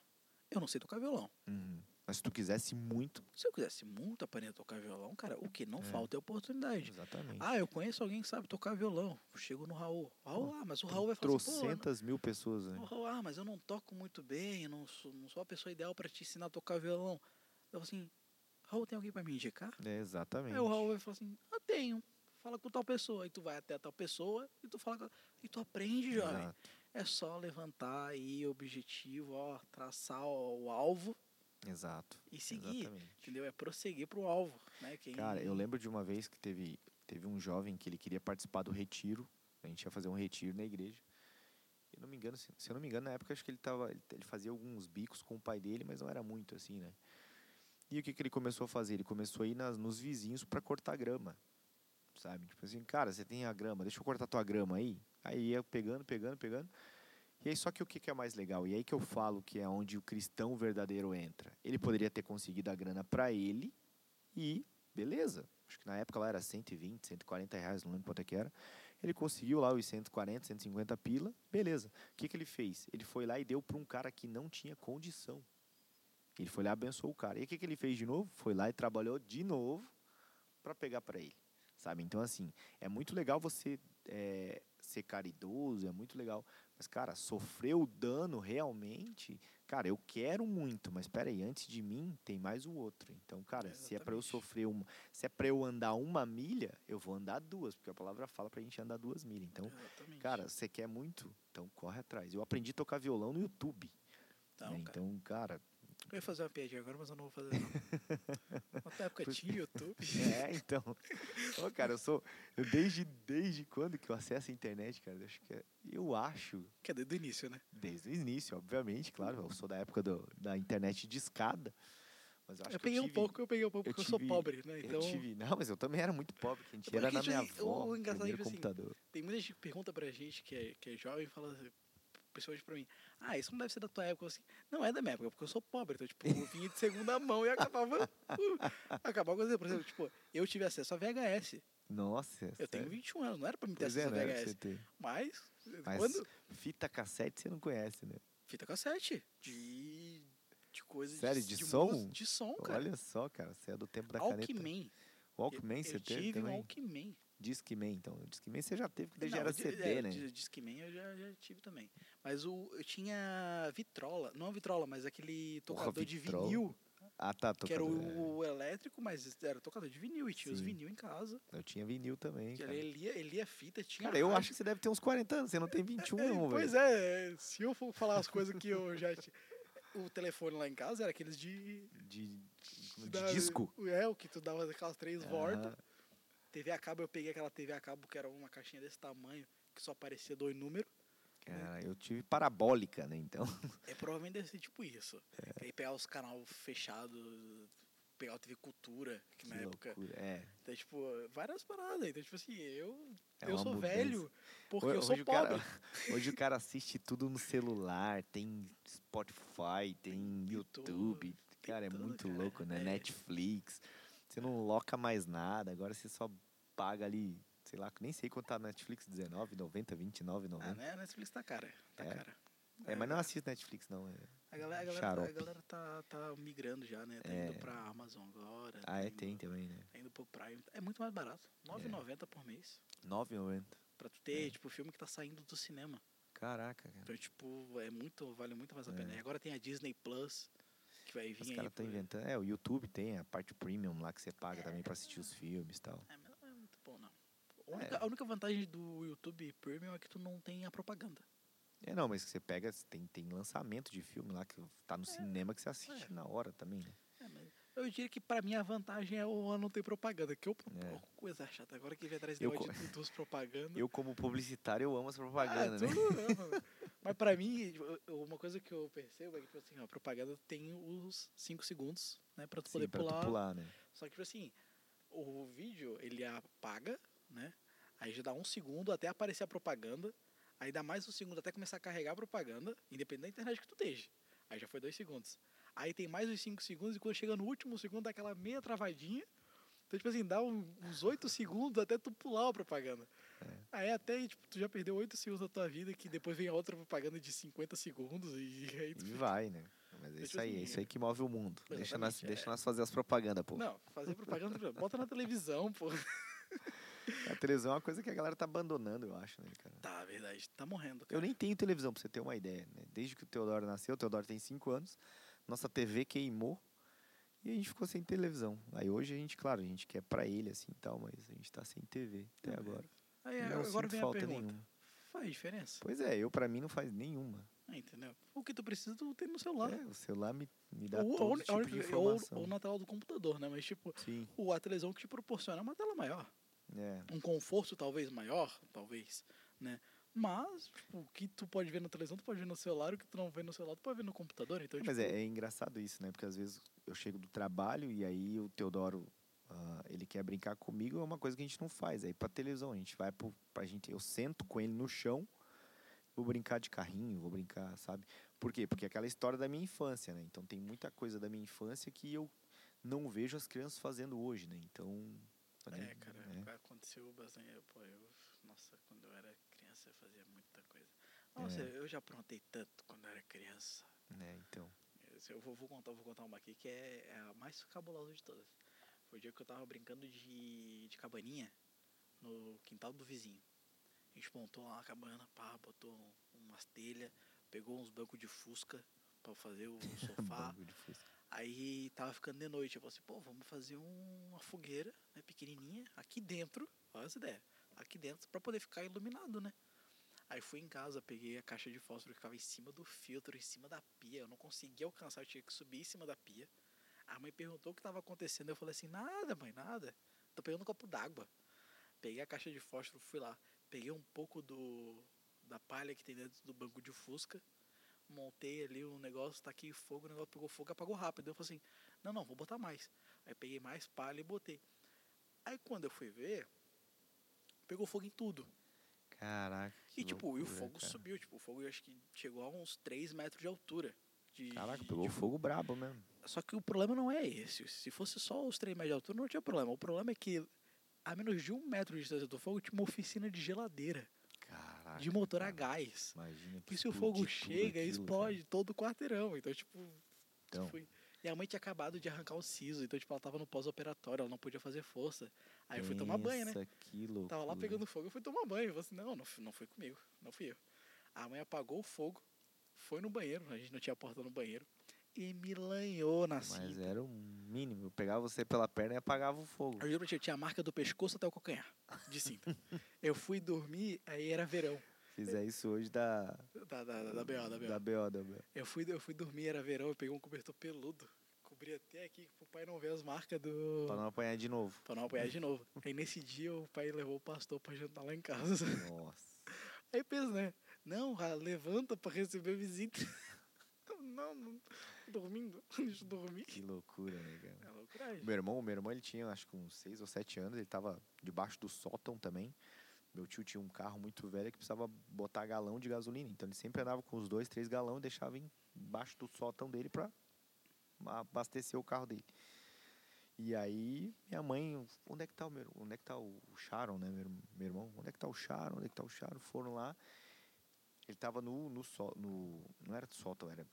Eu não sei tocar violão. Uhum. Mas se tu quisesse muito. Se eu quisesse muito aprender a tocar violão, cara, o que não é. falta é oportunidade. Exatamente. Ah, eu conheço alguém que sabe tocar violão. Chego no Raul. Raul, ah, mas o Raul vai falar assim, Trocentas mil pessoas, né? Raul, ah, mas eu não toco muito bem, não sou, não sou a pessoa ideal para te ensinar a tocar violão. Eu assim, Raul, tem alguém para me indicar? É, exatamente. Aí o Raul vai falar assim, ah, tenho. Fala com tal pessoa. Aí tu vai até tal pessoa e tu fala com... E tu aprende, jovem. Exato. É só levantar aí o objetivo, ó, traçar o alvo Exato. E seguir, exatamente. entendeu? É prosseguir pro alvo, né? Quem... Cara, eu lembro de uma vez que teve, teve um jovem que ele queria participar do retiro. A gente ia fazer um retiro na igreja. E não me engano, se, se eu não me engano, na época acho que ele tava, ele fazia alguns bicos com o pai dele, mas não era muito assim, né? E o que, que ele começou a fazer? Ele começou a ir nas, nos vizinhos para cortar grama. Sabe? Tipo assim, cara, você tem a grama, deixa eu cortar tua grama aí. Aí ia pegando, pegando, pegando. E aí, só que o que é mais legal? E aí que eu falo que é onde o cristão verdadeiro entra. Ele poderia ter conseguido a grana para ele e beleza. Acho que na época lá era 120, 140 reais, não lembro quanto é que era. Ele conseguiu lá os 140, 150 pila, beleza. O que, que ele fez? Ele foi lá e deu para um cara que não tinha condição. Ele foi lá e abençoou o cara. E o que, que ele fez de novo? Foi lá e trabalhou de novo para pegar para ele. Sabe? Então, assim, é muito legal você é, ser caridoso, é muito legal mas, cara, sofreu o dano realmente. Cara, eu quero muito, mas peraí, antes de mim tem mais o outro. Então, cara, se é para eu sofrer uma. Se é para eu andar uma milha, eu vou andar duas, porque a palavra fala pra gente andar duas milhas. Então, Exatamente. cara, você quer muito? Então corre atrás. Eu aprendi a tocar violão no YouTube. Então, né? cara. então cara, eu ia fazer uma piadinha agora, mas eu não vou fazer não. Outra época tinha YouTube. É, então. Ô, cara, eu sou. Eu desde, desde quando que eu acesso a internet, cara? Eu acho que é, eu acho. Que é desde o início, né? Desde o início, obviamente, claro. Eu sou da época do, da internet de escada. Mas eu, acho eu peguei eu tive, um pouco, eu peguei um pouco, porque eu, tive, eu sou pobre, né? Então... Eu tive, não, mas eu também era muito pobre, que a gente era na minha avó, o engraçado é que, assim, computador. Tem muita gente que pergunta pra gente que é, que é jovem e fala, principalmente pra mim, ah, isso não deve ser da tua época. Assim, não é da minha época, porque eu sou pobre. Então, tipo, eu vinha de segunda mão e acabava. Uh, acabava com Por exemplo, tipo, eu tive acesso a VHS. Nossa. Eu sério? tenho 21 anos, não era pra me ter pois acesso é, a VHS. Mas, Mas quando... fita cassete você não conhece, né? Fita cassete. De. De coisas Sério, de, de som? Música, de som, cara. Olha só, cara, você é do tempo da Walkman. caneta. Walkman. Walkman você eu teve tive também? um Walkman. Discman, então. Discman você já teve, porque já era CD, é, né? Discman eu já, já, tive também. Mas o, eu tinha vitrola, não a vitrola, mas aquele tocador Porra, de vinil. Ah, tá. Tocador, que era o, é. elétrico, mas era tocador de vinil e tinha Sim. os vinil em casa. Eu tinha vinil também. Que ele, lia, ele lia fita, tinha. Cara, eu acho que você deve ter uns 40 anos, você não tem 21, é, não, Pois é, se eu for falar as coisas que eu já tinha. O telefone lá em casa era aqueles de. De, de da, disco? É, o que tu dava aquelas três ah. voltas. TV a cabo, eu peguei aquela TV a cabo que era uma caixinha desse tamanho, que só aparecia dois números. Cara, né? eu tive parabólica, né, então. É, provavelmente deve ser tipo isso. É. Aí pegar os canal fechados, pegar o TV Cultura, que, que na loucura. época... É. Então, tipo, várias paradas. Então, tipo assim, eu, é eu sou mudança. velho porque hoje, eu sou hoje pobre. O cara, hoje o cara assiste tudo no celular, tem Spotify, tem YouTube. YouTube cara, é é muito cara. louco, né? É. Netflix. Você não loca mais nada, agora você só paga ali, sei lá, nem sei quanto tá na Netflix, 19, 90, 29, 90. Ah, né? A Netflix tá cara, tá é. cara. É, mas não assiste Netflix não, é a galera, a galera, a galera tá, tá migrando já, né? Tá é. indo pra Amazon agora. Ah, tá é, indo, tem também, né? Tá indo pro Prime. É muito mais barato. R$ 9,90 é. por mês. R$ 9,90. Pra tu ter, é. tipo, filme que tá saindo do cinema. Caraca, cara. Então, tipo, é muito, vale muito mais a pena. É. E agora tem a Disney Plus que vai vir Os caras estão inventando. É, o YouTube tem a parte premium lá que você paga é, também pra assistir os filmes e tal. É, mas não é muito bom, não. A única, é. a única vantagem do YouTube Premium é que tu não tem a propaganda. É, não, mas você pega, tem, tem lançamento de filme lá que tá no é, cinema que você assiste é. na hora também, né? É, eu diria que pra mim a vantagem é o não ter propaganda, que eu é. coisa chata. Agora que vem atrás de duas propagandas. Eu, como publicitário, eu amo as propagandas, ah, né? Amo. Mas pra mim, uma coisa que eu percebo é que, tipo assim, a propaganda tem os 5 segundos, né? Pra tu Sim, poder pra pular. Tu pular né? Só que, tipo assim, o vídeo, ele apaga, né? Aí já dá um segundo até aparecer a propaganda. Aí dá mais um segundo até começar a carregar a propaganda, independente da internet que tu esteja. Aí já foi dois segundos. Aí tem mais uns cinco segundos e quando chega no último segundo dá aquela meia travadinha. Então, tipo assim, dá uns oito segundos até tu pular a propaganda. Aí até, tipo, tu já perdeu oito segundos da tua vida, que depois vem a outra propaganda de 50 segundos e aí tu E vai, né? Mas é Deixa isso aí, é isso aí que move o mundo. Deixa nós, Exatamente, deixa é. nós fazer as propagandas, pô. Não, fazer propaganda, bota na televisão, pô. A televisão é uma coisa que a galera tá abandonando, eu acho, né, cara? Tá, verdade, tá morrendo, cara. Eu nem tenho televisão, pra você ter uma ideia. Né? Desde que o Teodoro nasceu, o Teodoro tem 5 anos, nossa TV queimou e a gente ficou sem televisão. Aí hoje a gente, claro, a gente quer pra ele assim e tal, mas a gente tá sem TV até Não, agora. Aí E não agora vem a pergunta. nenhuma. Faz diferença? Pois é, eu pra mim não faz nenhuma. Ah, entendeu? O que tu precisa, tu tem no celular. É, o celular me, me dá ou, todo ou, tipo ou- de ou- informação. ou na tela do computador, né? Mas, tipo, Sim, o, a televisão que te proporciona é uma tela maior. é. Um conforto talvez maior, talvez, né? Mas, tipo, o que tu pode ver na televisão, tu pode ver no celular, o que tu não vê no celular, tu pode ver no computador. Então, Mas tipo, é, é engraçado isso, né? Porque às vezes eu chego do trabalho e aí o Teodoro, ah, ele quer brincar comigo, é uma coisa que a gente não faz. Aí pra televisão, a gente vai pro, pra gente, eu sento com ele no chão, vou brincar de carrinho, vou brincar, sabe? Por quê? Porque é aquela história da minha infância, né? Então tem muita coisa da minha infância que eu não vejo as crianças fazendo hoje, né? Então... É, cara, é. aconteceu bastante. eu, Pô, eu, nossa, quando eu era criança eu fazia muita coisa. Nossa, É. eu já aprontei tanto quando eu era criança. né? Então, Eu vou, vou contar, vou contar uma aqui que é, é a mais cabulosa de todas. Foi o dia que eu tava brincando de, de cabaninha no quintal do vizinho. A gente montou lá uma cabana, pá, botou umas telhas, pegou uns bancos de fusca pra fazer o sofá. Aí tava ficando de noite. Eu falei assim, pô, vamos fazer um- uma fogueira, né, pequenininha, aqui dentro. Olha essa ideia. Aqui dentro, pra poder ficar iluminado, né? Aí fui em casa, peguei a caixa de fósforo que ficava em cima do filtro, em cima da pia. Eu não conseguia alcançar, eu tinha que subir em cima da pia. A mãe perguntou o que tava acontecendo. Eu falei assim, nada, mãe, nada. Tô pegando um copo d'água. Peguei a caixa de fósforo, fui lá. Peguei um pouco do da palha que tem dentro do banco de fusca. Montei ali o negócio, tá aqui fogo, o negócio pegou fogo, apagou rápido. Eu falei assim, não, não, vou botar mais. Aí peguei mais palha e botei. Aí quando eu fui ver, pegou fogo em tudo. Caraca. E tipo, e o loucura, fogo cara. subiu, tipo, o fogo acho que chegou a uns 3 metros de altura. De, Caraca, pegou de- fogo brabo mesmo. Só que o problema não é esse. Se fosse só os 3 metros de altura, não tinha problema. O problema é que a menos de um metro de distância do fogo tinha uma oficina de geladeira, Caraca. de motor a cara. gás. Imagina que E se o fogo chega, aquilo, explode todo o quarteirão. Então, tipo, Então. foi. E a mãe tinha acabado de arrancar o siso, então, tipo, ela tava no pós-operatório, ela não podia fazer força. Aí eu fui tomar banho, né? Que loucura. Tava lá pegando fogo, eu fui tomar banho. Eu falei assim, não, não, não foi comigo, não fui eu. A mãe apagou o fogo, foi no banheiro, a gente não tinha porta no banheiro, e me lanhou na Mas cinta. era o mínimo. Eu pegava você pela perna e apagava o fogo. Eu juro eu tinha a marca do pescoço até o calcanhar, de cinta. eu fui dormir, aí era verão. Fizer isso hoje da. Da, da, da, da BO, da BO. Da BO, da BO. Eu fui, eu fui dormir, era verão, eu peguei um cobertor peludo. Cobri até aqui pro pai não ver as marcas do. Pra não apanhar de novo. Pra não apanhar de novo. Aí nesse dia o pai levou o pastor pra jantar lá em casa. Nossa. Aí pensa, né? Não, levanta pra receber visita. não, não. Dormindo. Deixa eu dormir. Que loucura, né, cara? É loucuragem. Meu irmão, meu irmão, ele tinha acho que uns 6 ou 7 anos, ele tava debaixo do sótão também. Meu tio tinha um carro muito velho que precisava botar galão de gasolina. Então ele sempre andava com os dois, três galão e deixava embaixo do sótão dele pra abastecer o carro dele. E aí minha mãe, onde é que tá o meu, onde é que tá o Sharon, né, meu, meu irmão? Onde é que tá o Sharon? Onde é que tá o Sharon? Foram lá. Ele tava no no, só, no não era sótão, era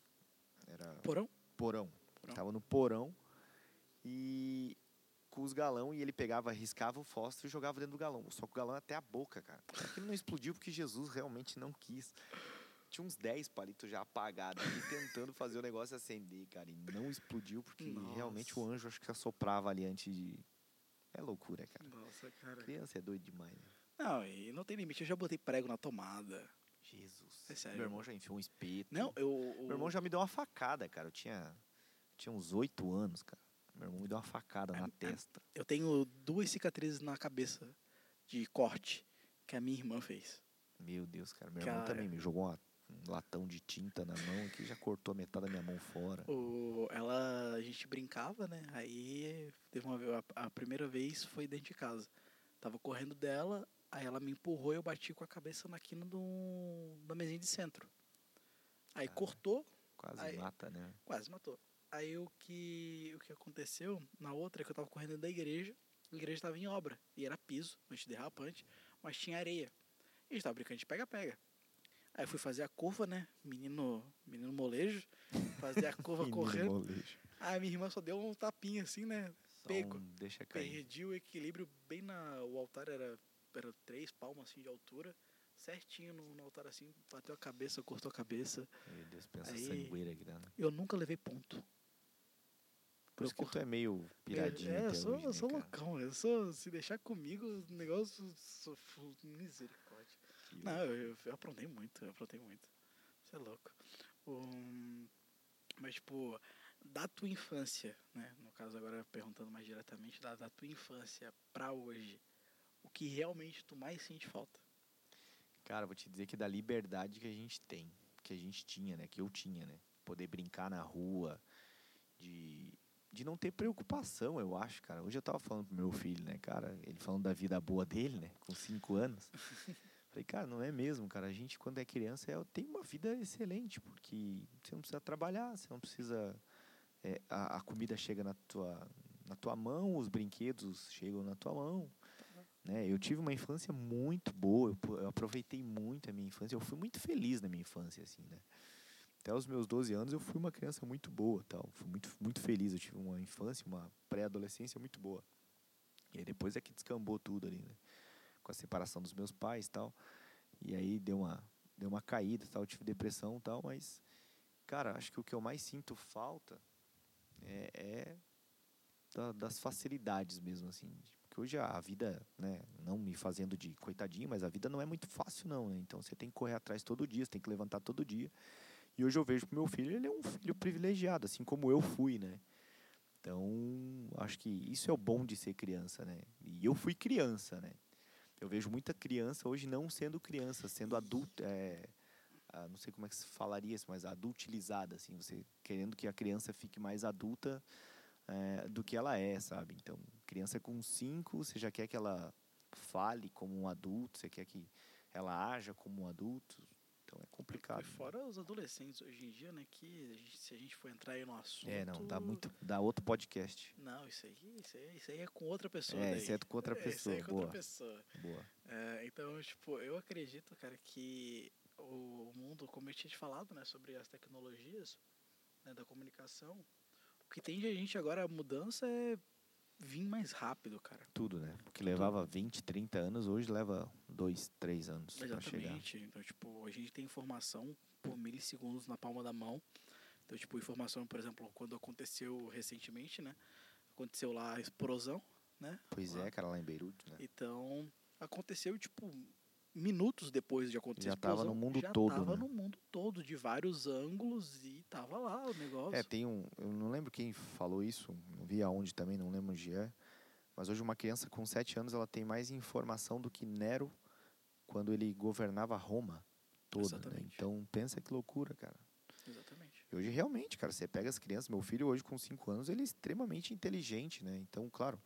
era Porão? porão. Porão. Tava no porão e com os galão e ele pegava, riscava o fósforo e jogava dentro do galão. Só que o galão até a boca, cara. Aquilo não explodiu porque Jesus realmente não quis. Tinha uns 10 palitos já apagados ali tentando fazer o negócio acender, cara. E não explodiu porque Nossa. realmente o anjo acho que assoprava ali antes de. É loucura, cara. Nossa, cara. Criança é doido demais, né? Não, e não tem limite. Eu já botei prego na tomada. Jesus. É sério. Meu irmão já enfiou um espeto. Não, eu. Meu irmão já me deu uma facada, cara. Eu tinha, tinha uns 8 anos, cara. Meu irmão me deu uma facada na testa. Eu tenho duas cicatrizes na cabeça de corte que a minha irmã fez. Meu Deus, cara. Meu irmão Cara. também me jogou uma- um latão de tinta na mão que já cortou metade da minha mão fora. O, ela, a gente brincava, né? Aí teve uma vez, a, a primeira vez foi dentro de casa. Tava correndo dela, aí ela me empurrou e eu bati com a cabeça na quina de um, mesinha de centro. Aí Cara. cortou, Quase Aí- mata, né? quase matou. Aí o que, o que aconteceu na outra é que eu tava correndo da igreja, a igreja tava em obra, e era piso, antiderrapante, mas tinha areia. E a gente tava brincando de pega-pega. Aí eu fui fazer a curva, né? Menino, menino molejo, fazer a curva correndo. molejo. Aí minha irmã só deu um tapinha assim, né? Só Pego. um deixa cair. Perdi o equilíbrio bem na. O altar era, era três palmas assim de altura. Certinho no, no altar assim, bateu a cabeça, cortou a cabeça. Meu Deus, pensa Aí- sangueira aqui, né? Eu nunca levei ponto. Por isso que tu é meio piradinho É, eu sou, hoje, eu né, sou cara? loucão. Eu sou, se deixar comigo, o negócio. Sou, misericórdia. Que Não, eu, eu, eu aprontei muito, eu aprontei muito. Você é louco. Um, mas, tipo, da tua infância, né? No caso, agora perguntando mais diretamente, da, da tua infância pra hoje, o que realmente tu mais sente falta? Cara, vou te dizer que da liberdade que a gente tem, que a gente tinha, né? Que eu tinha, né? Poder brincar na rua, de, de não ter preocupação, eu acho, cara. Hoje eu tava falando pro meu filho, né, cara? Ele falando da vida boa dele, né? Com cinco anos. Falei, cara, não é mesmo, cara. A gente, quando é criança, é, tem uma vida excelente, porque você não precisa trabalhar, você não precisa. é, a, a comida chega na tua, na tua mão, os brinquedos chegam na tua mão. Né? Eu tive uma infância muito boa, eu, aproveitei muito a minha infância, eu fui muito feliz na minha infância, assim, né? Até os meus 12 anos eu fui uma criança muito boa, tal, fui muito, muito feliz, eu tive uma infância, uma pré-adolescência muito boa. E aí depois é que descambou tudo ali, né? Com a separação dos meus pais tal. E aí deu uma, deu uma caída tal, eu tive depressão tal, mas, cara, acho que o que eu mais sinto falta é, é da- das facilidades mesmo, assim. Porque hoje a vida, né, não me fazendo de coitadinho, mas a vida não é muito fácil não, né? Então você tem que correr atrás todo dia, você tem que levantar todo dia. E hoje eu vejo que meu filho, ele é um filho privilegiado, assim como eu fui, né? Então, acho que isso é o bom de ser criança, né? E eu fui criança, né? Eu vejo muita criança hoje não sendo criança, sendo adulta, é, não sei como é que se falaria isso, mas adultilizada, assim, você querendo que a criança fique mais adulta é, do que ela é, sabe? Então, criança com cinco, você já quer que ela fale como um adulto, você quer que ela haja como um adulto. Então é complicado. E fora os adolescentes hoje em dia, né? Que a gente- se a gente for entrar aí no assunto. É, não, dá muito, dá outro podcast. Não, isso aí, isso aí, isso aí é com outra pessoa. É, daí. isso é com outra Isso aí é pessoa, com outra boa. pessoa. Boa. É, então, tipo, eu acredito, cara, que o mundo, como eu tinha te falado, né, sobre as tecnologias né, da comunicação, o que tem de a gente agora, a mudança é vir mais rápido, cara. Tudo, né? O que levava 20, 30 anos, hoje leva 2, 3 anos pra chegar. Exatamente. Então, tipo, a gente tem informação por milissegundos na palma da mão. Então, tipo, informação, por exemplo, quando aconteceu recentemente, né? Aconteceu lá a explosão, né? Pois lá. é, cara, lá em Beirute, né? Então, aconteceu, tipo, minutos depois de acontecer Já a tava explosão. no mundo já todo, tava né? no mundo todo, de vários ângulos, e tava lá o negócio. É, tem um. Eu não lembro quem falou isso, não vi aonde também, não lembro onde é. Mas hoje uma criança com 7 anos ela tem mais informação do que Nero quando ele governava Roma toda. Né? Então pensa que loucura, cara. Exatamente. E hoje realmente, cara, você pega as crianças, meu filho hoje com 5 anos, ele é extremamente inteligente, né? Então, claro,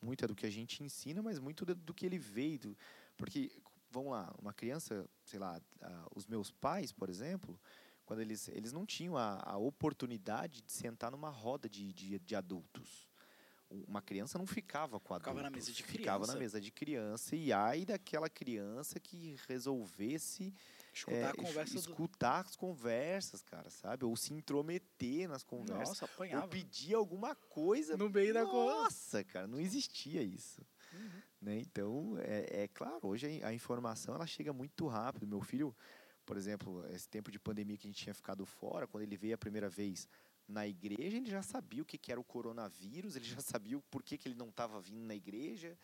muito é do que a gente ensina, mas muito do, que ele vê. do- porque, vamos lá, uma criança, sei lá, os meus pais, por exemplo, quando eles, eles não tinham a, a oportunidade de sentar numa roda de, de, de adultos. Uma criança não ficava com adultos. Ficava na mesa de Ficava na criança. mesa de criança e ai daquela criança que resolvesse Escutar é, a conversa do... escutar as conversas, cara, sabe? Ou se intrometer nas conversas. Nossa, ou apanhava. pedir alguma coisa. No meio da conversa. Nossa, cara, não existia isso. Uhum. Né? Então, é, é claro, hoje a, informação ela chega muito rápido. Meu filho, por exemplo, esse tempo de pandemia que a gente tinha ficado fora, quando ele veio a primeira vez na igreja, ele já sabia o que, que era o coronavírus, ele já sabia o porquê que ele não estava vindo na igreja,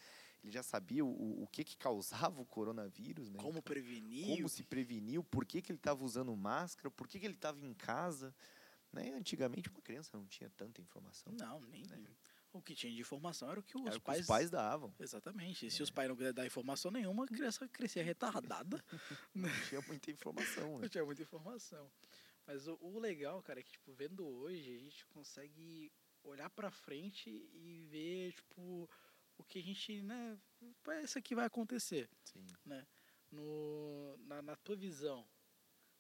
ele já sabia o, o que, que causava o coronavírus. Né? Como Então, prevenir. como se preveniu, por que, que ele estava usando máscara, por que, que ele estava em casa. Né? Antigamente, uma criança não tinha tanta informação. Não, nem. né? O que tinha de informação era o que os Era o que pais. os pais davam. Exatamente. E se É. os pais não quiserem dar informação nenhuma, a criança crescia retardada. Não tinha muita informação. Não Né? tinha muita informação. Mas o, o legal, cara, é que, tipo, vendo hoje, a gente consegue olhar pra frente e ver, tipo, o que a gente, né, parece que vai acontecer. Sim. No, na, na tua visão,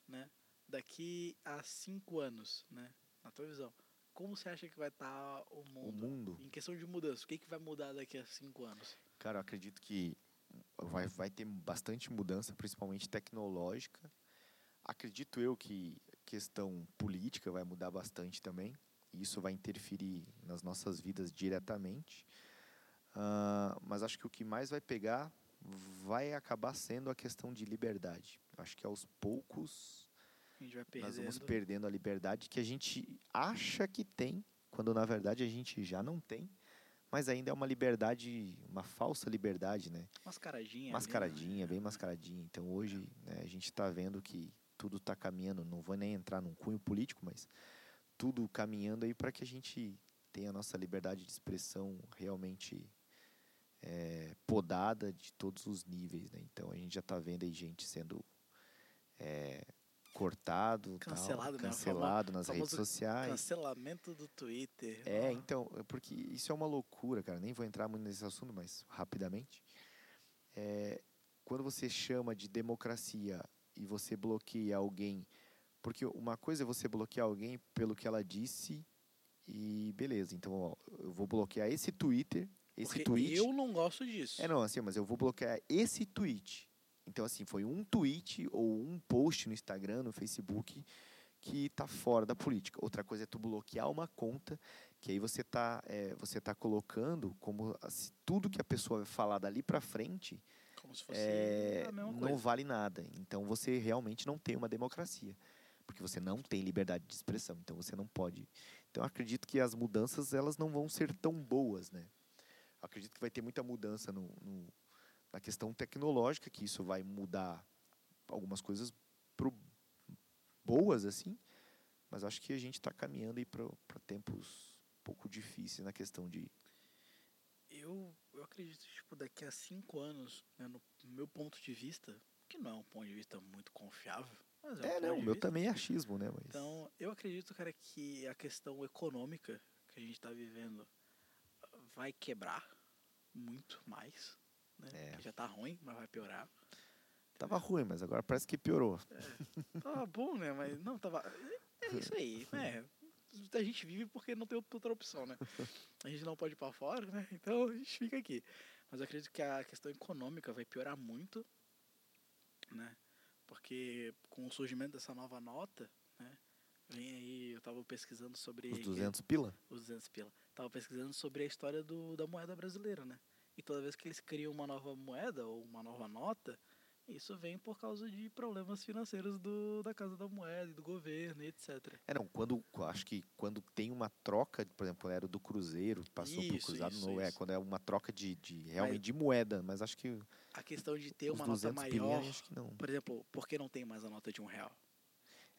né? Daqui a cinco anos, né? Na tua visão, como você acha que vai estar o mundo? O mundo. Em questão de mudança, o que, que vai mudar daqui a cinco anos? Cara, eu acredito que vai, vai ter bastante mudança, principalmente tecnológica. Acredito eu que questão política vai mudar bastante também. E isso vai interferir nas nossas vidas diretamente. Uh, mas acho que o que mais vai pegar vai acabar sendo a questão de liberdade. Acho que aos poucos nós vamos perdendo a liberdade que a gente acha que tem, quando na verdade a gente já não tem. Mas ainda é uma liberdade, uma falsa liberdade, né? Mascaradinha. Mascaradinha, mesmo, né? bem mascaradinha. Então hoje né, a gente está vendo que tudo está caminhando, não vou nem entrar num cunho político, mas tudo caminhando aí para que a gente tenha a nossa liberdade de expressão realmente é, podada de todos os níveis, né? Então a gente já está vendo aí gente sendo é, cortado, cancelado, tal, cancelado né? nas redes sociais. Cancelamento do Twitter. É, oh. então, é porque isso é uma loucura, cara. Nem vou entrar muito nesse assunto, mas rapidamente. É, quando você chama de democracia e você bloqueia alguém, porque uma coisa é você bloquear alguém pelo que ela disse e beleza. Então, ó, eu vou bloquear esse Twitter, esse porque tweet. Eu não gosto disso. É não, assim, mas eu vou bloquear esse tweet. Então, assim, foi um tweet ou um post no Instagram, no Facebook, que está fora da política. Outra coisa é tu bloquear uma conta, que aí você está é, você tá colocando como assim, tudo que a pessoa vai falar dali para frente é, não vale nada. Então, você realmente não tem uma democracia. Porque você não tem liberdade de expressão. Então, você não pode... Então, acredito que as mudanças elas não vão ser tão boas, né? Acredito que vai ter muita mudança no, no na questão tecnológica, que isso vai mudar algumas coisas pro boas, assim, mas acho que a gente está caminhando aí para tempos um pouco difíceis na questão de... Eu, eu acredito, tipo, daqui a cinco anos, né, no meu ponto de vista, que não é um ponto de vista muito confiável, mas é, um é não, o meu também é achismo, né? Mas... Então, eu acredito, cara, que a questão econômica que a gente está vivendo vai quebrar muito mais, né? É. Já tá ruim, mas vai piorar. Tava ruim, mas agora parece que piorou. É, tava bom, né? Mas não, tava. É isso aí, né? A gente vive porque não tem outra opção, né? A gente não pode ir pra fora, né? Então a gente fica aqui. Mas eu acredito que a questão econômica vai piorar muito, né? Porque com o surgimento dessa nova nota, né? Vem aí, eu tava pesquisando sobre. Os 200 pila? Os 200 pila. Tava pesquisando sobre a história do, da moeda brasileira, né? E toda vez que eles criam uma nova moeda ou uma nova nota, isso vem por causa de problemas financeiros do, da Casa da Moeda e do governo, etc. É, não, quando, acho que quando tem uma troca, por exemplo, era do Cruzeiro, passou para o Cruzado, isso, não é, quando é uma troca de, de realmente mas, de moeda, mas acho que... A questão de ter uma nota maior, acho que não. por exemplo, por que não tem mais a nota de um real?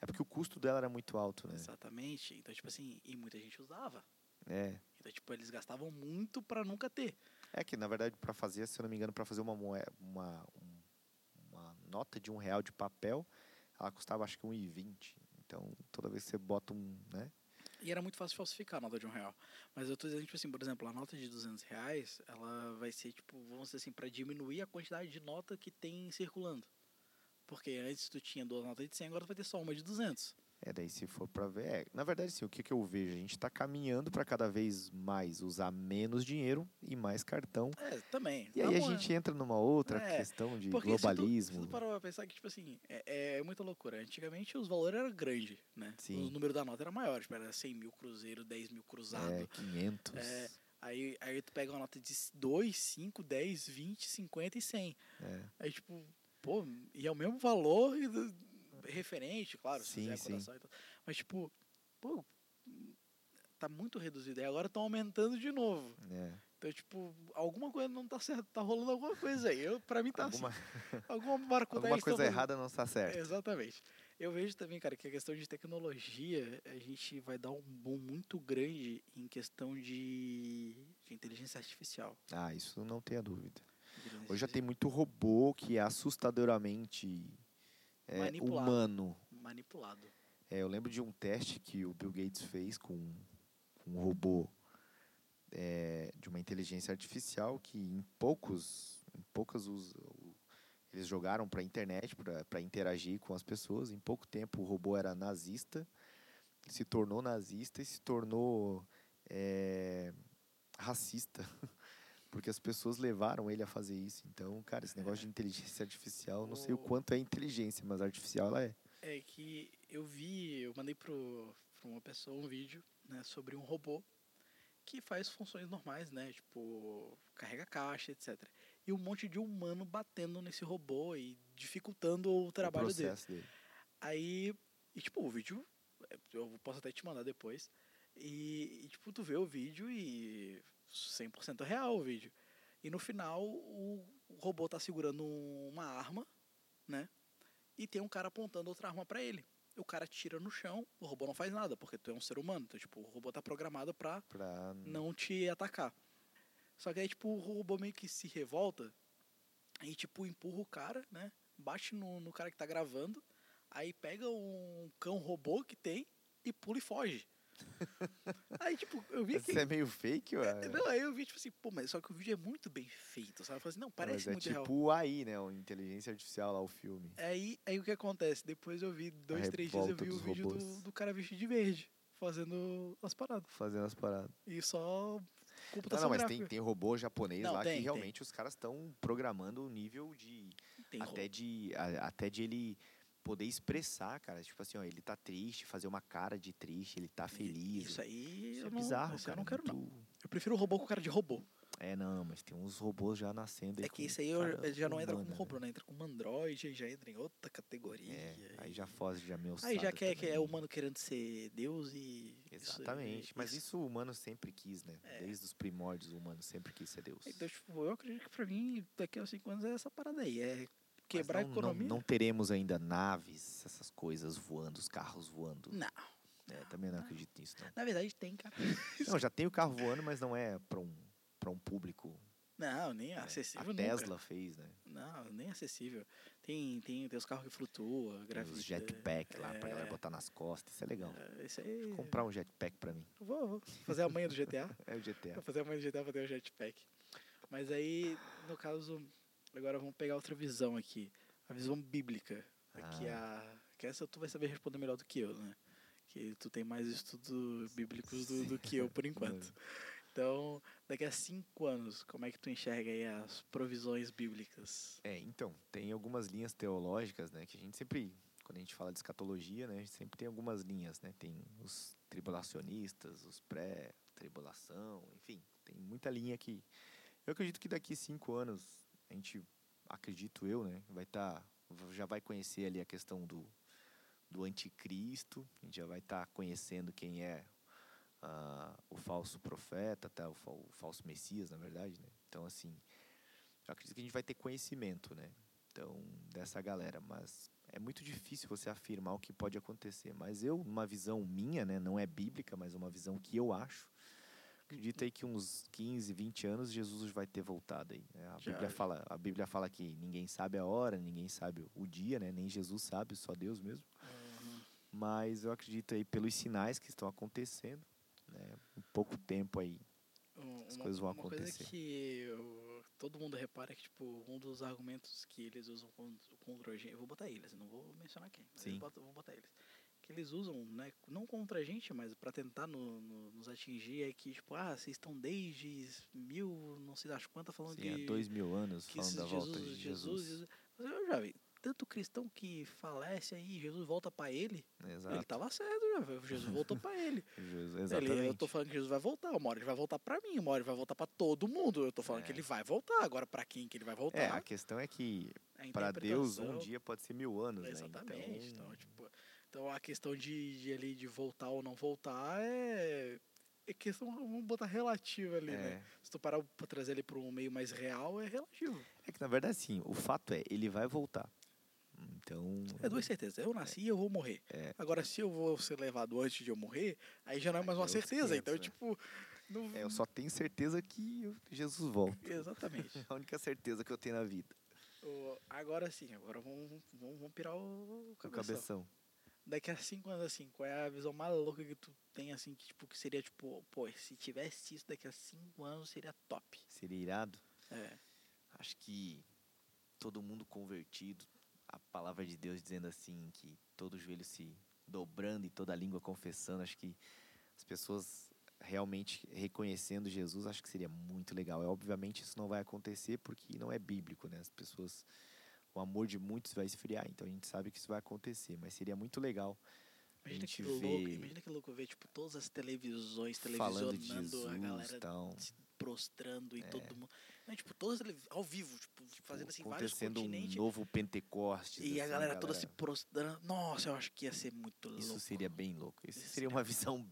É porque o custo dela era muito alto, né? Exatamente, então, tipo assim, e muita gente usava. É. Então, tipo, eles gastavam muito para nunca ter. É que, na verdade, para fazer, se eu não me engano, para fazer uma, uma, uma nota de um real de papel, ela custava acho que 1,20. Então, toda vez que você bota um, né? E era muito fácil falsificar a nota de um real. Mas eu tô dizendo, tipo assim, por exemplo, a nota de 200 reais, ela vai ser, tipo, vamos dizer assim, para diminuir a quantidade de nota que tem circulando. Porque antes tu tinha duas notas de 100, agora tu vai ter só uma de 200. É, daí se for para ver, é, na verdade sim, o que, que eu vejo? A gente está caminhando para cada vez mais usar menos dinheiro e mais cartão. É, também. E aí a gente entra numa outra é, questão de globalismo. Tu parar pra pensar que, tipo assim, é, é muita loucura. Antigamente os valores eram grandes, né? Sim. O número da nota era maior, tipo, era 100 mil cruzeiro, 10 mil cruzado. É, 500. É, aí, aí tu pega uma nota de 2, 5, 10, 20, 50 e 100. É. Aí, tipo, pô, e é o mesmo valor e referente, claro, sim, se sim. Tal, mas tipo, pô, tá muito reduzido. E agora estão aumentando de novo. É. Então, tipo, alguma coisa não tá certo, tá rolando alguma coisa aí. Eu, pra mim tá alguma... assim. Alguma maracutaia Alguma coisa errada não está certa. Exatamente. Eu vejo também, cara, que a questão de tecnologia, a gente vai dar um boom muito grande em questão de, de inteligência artificial. Ah, isso não tenha dúvida. Hoje já tem muito robô que é assustadoramente é, humano. Manipulado. É, eu lembro de um teste que o Bill Gates fez com um robô é, de uma inteligência artificial que em poucos, em poucas us, Eles jogaram pra internet pra pra interagir com as pessoas. Em pouco tempo o robô era nazista, se tornou nazista e se tornou eh, racista. Porque as pessoas levaram ele a fazer isso. Então, cara, esse negócio de inteligência artificial, não sei o O- quanto é inteligência, mas artificial ela é. É que eu vi, eu mandei pro, pra uma pessoa um vídeo, né, sobre um robô que faz funções normais, né, tipo, carrega caixa, etc. E um monte de humano batendo nesse robô e dificultando o trabalho o dele. processo dele. Aí, e tipo, o vídeo, é, eu posso até te mandar depois. E, e, tipo, tu vê o vídeo e 100% real o vídeo. E no final, o, robô tá segurando uma arma, né? E tem um cara apontando outra arma pra ele. O cara tira no chão, o robô não faz nada, porque tu é um ser humano. Então, tipo, o robô tá programado pra Pra... não te atacar. Só que aí, tipo, o robô meio que se revolta e, tipo, empurra o cara, né? Bate no, no cara que tá gravando, aí pega um cão robô que tem e pula e foge. aí, tipo, eu vi que. Isso é meio fake, ué? Não, aí eu vi, tipo assim, pô, mas só que o vídeo é muito bem feito, sabe? Eu falei assim, não, parece Mas é muito real. tipo AI, né? O inteligência artificial lá, o filme. Aí, aí o que acontece? Depois eu vi, dois, três dias, eu vi o vídeo do, do cara vestido de verde, fazendo as paradas. Fazendo as paradas. E só Não, computação não, mas gráfica. tem, tem robô japonês Não, lá tem, que tem. realmente os caras estão programando o nível de. Tem até de. a- até de ele poder expressar, cara. Tipo assim, ó, ele tá triste, fazer uma cara de triste, ele tá feliz. Isso aí Isso é não, bizarro, isso cara. eu não quero, não. Eu prefiro o robô com cara de robô. É, não, mas tem uns robôs já nascendo É que isso aí eu- já não entra humana, como robô, né? né? Entra como androide, já entra em outra categoria. É, aí já foge, já meu Aí já quer que é humano querendo ser Deus e. isso- Exatamente. Mas isso- isso o humano sempre quis, né? É. Desde os primórdios o humano sempre quis ser Deus. Então, tipo, eu acredito que pra mim, daqui a cinco anos é essa parada aí. É quebrar não, a economia. Não, não teremos ainda naves, essas coisas voando, os carros voando. Não. É, também não acredito nisso, não. Na verdade tem, cara. Não, já tem o carro voando, mas não é para um, pra um público. Não, nem né? acessível A nunca. Tesla fez, né? Não, nem acessível. Tem, tem, tem os carros que flutuam, Os gravita. jetpack lá pra galera é. botar nas costas. Isso é legal. É, Isso aí. Vou comprar um jetpack pra mim. Vou, vou fazer a manha do GTA. É o GTA. Pra fazer a manha do GTA pra ter o jetpack. Mas aí, no caso, agora vamos pegar outra visão aqui. A visão bíblica. Aqui Ah. a, que essa tu vai saber responder melhor do que eu, né? Que tu tem mais estudos bíblicos do, do que eu por enquanto. Então, daqui a cinco anos, como é que tu enxerga aí as provisões bíblicas? É, então, tem algumas linhas teológicas, né? Que a gente sempre, quando a gente fala de escatologia, né? A gente sempre tem algumas linhas, né? Tem os tribulacionistas, os pré-tribulação, enfim. Tem muita linha que... Eu acredito que daqui cinco anos, a gente, acredito eu, né? Vai estar... já vai conhecer ali a questão do, do anticristo. A gente já vai estar conhecendo quem é ah, o falso profeta, tá? o, o falso messias, na verdade, né? Então, assim, eu acredito que a gente vai ter conhecimento, né? Então, dessa galera, mas é muito difícil você afirmar o que pode acontecer. Mas eu, numa visão minha, né, não é bíblica, mas uma visão que eu acho, acredito aí que uns 15, 20 anos Jesus vai ter voltado aí. né? A Já. Bíblia fala, a Bíblia fala que ninguém sabe a hora, ninguém sabe o dia, né? Nem Jesus sabe, só Deus mesmo. Mas eu acredito aí pelos sinais que estão acontecendo, né? Em pouco tempo aí. As uma, coisas vão uma coisa acontecer. que eu- todo mundo repara é que, tipo, um dos argumentos que eles usam contra, gente, eu vou botar eles, não vou mencionar quem, Sim. boto- vou botar eles. Que eles usam, né, não contra a gente, mas pra tentar no- no- nos atingir é que, tipo, ah, vocês estão desde mil, não sei das quantas, falando Sim, de há dois mil anos falando da volta Jesus, de Jesus, Jesus. Eu já vi, tanto cristão que falece aí, Jesus volta pra ele, Exato. ele tava certo já, Jesus voltou pra ele. Jesus, Ele, eu tô falando que Jesus vai voltar, uma hora ele vai voltar pra mim, uma hora ele vai voltar pra todo mundo. Eu tô falando É. que ele vai voltar, agora pra quem que ele vai voltar? É, a questão é que a para Deus um dia pode ser mil anos, Exatamente. né? Então, Então, tipo, então a questão de, de ali de voltar ou não voltar é é questão, vamos botar relativa ali, né? é, Se tu parar pra trazer ele pra um meio mais real, é relativo. é que na verdade sim, o fato é, ele vai voltar. Então, É duas certezas. Eu nasci e eu vou morrer. É. Agora, se eu vou ser levado antes de eu morrer, aí já não é mais é uma outros certeza. Então, 500, tipo. Não... é, eu só tenho certeza que Jesus volta. Exatamente. É a única certeza que eu tenho na vida. Agora sim, agora vamos, vamos, vamos pirar o O cabeção. Daqui a cinco anos, assim, qual é a visão mais louca que tu tem, assim, que, tipo, que seria, tipo, pô, se tivesse isso daqui a cinco anos, seria top. Seria irado? É. Acho que todo mundo convertido, a palavra de Deus dizendo assim que todo joelho se dobrando e toda língua confessando, acho que as pessoas realmente reconhecendo Jesus, acho que seria muito legal. É obviamente isso não vai acontecer porque não é bíblico, né? As pessoas o amor de muitos vai esfriar, então a gente sabe que isso vai acontecer, mas seria muito legal Imagina a gente que louco, vê imagina que louco ver, tipo, todas as televisões televisionando Jesus, a galera tal, se prostrando e É. todo mundo. Não, tipo, todas ao vivo, tipo, fazendo assim vários acontecendo um continentes. novo Pentecostes. e a assim, galera toda se prostrando. Nossa, eu acho que ia ser muito louco. Isso seria bem louco. Isso Isso seria seria uma visão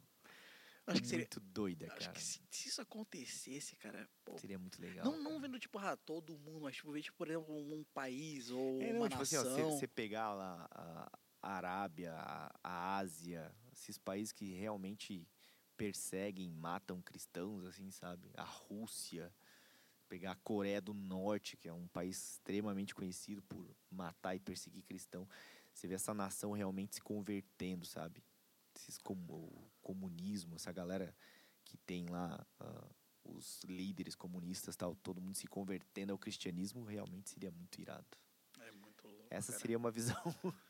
Acho que seria. muito doida, Acho cara. que se, se isso acontecesse, cara. pô, Seria muito legal. não, não vendo, tipo, ah, todo mundo, mas tipo, ver, tipo, por exemplo, um país ou É, uma não, tipo assim, ó, nação. você pegar lá a a Arábia, a, a Ásia, esses países que realmente perseguem, matam cristãos, assim, sabe? A Rússia, pegar a Coreia do Norte, que é um país extremamente conhecido por matar e perseguir cristão. Você vê essa nação realmente se convertendo, sabe? Esses comu- o comunismo, essa galera que tem lá ah, os líderes comunistas, tal, todo mundo se convertendo ao cristianismo, realmente seria muito irado. É muito louco. Essa cara. seria uma visão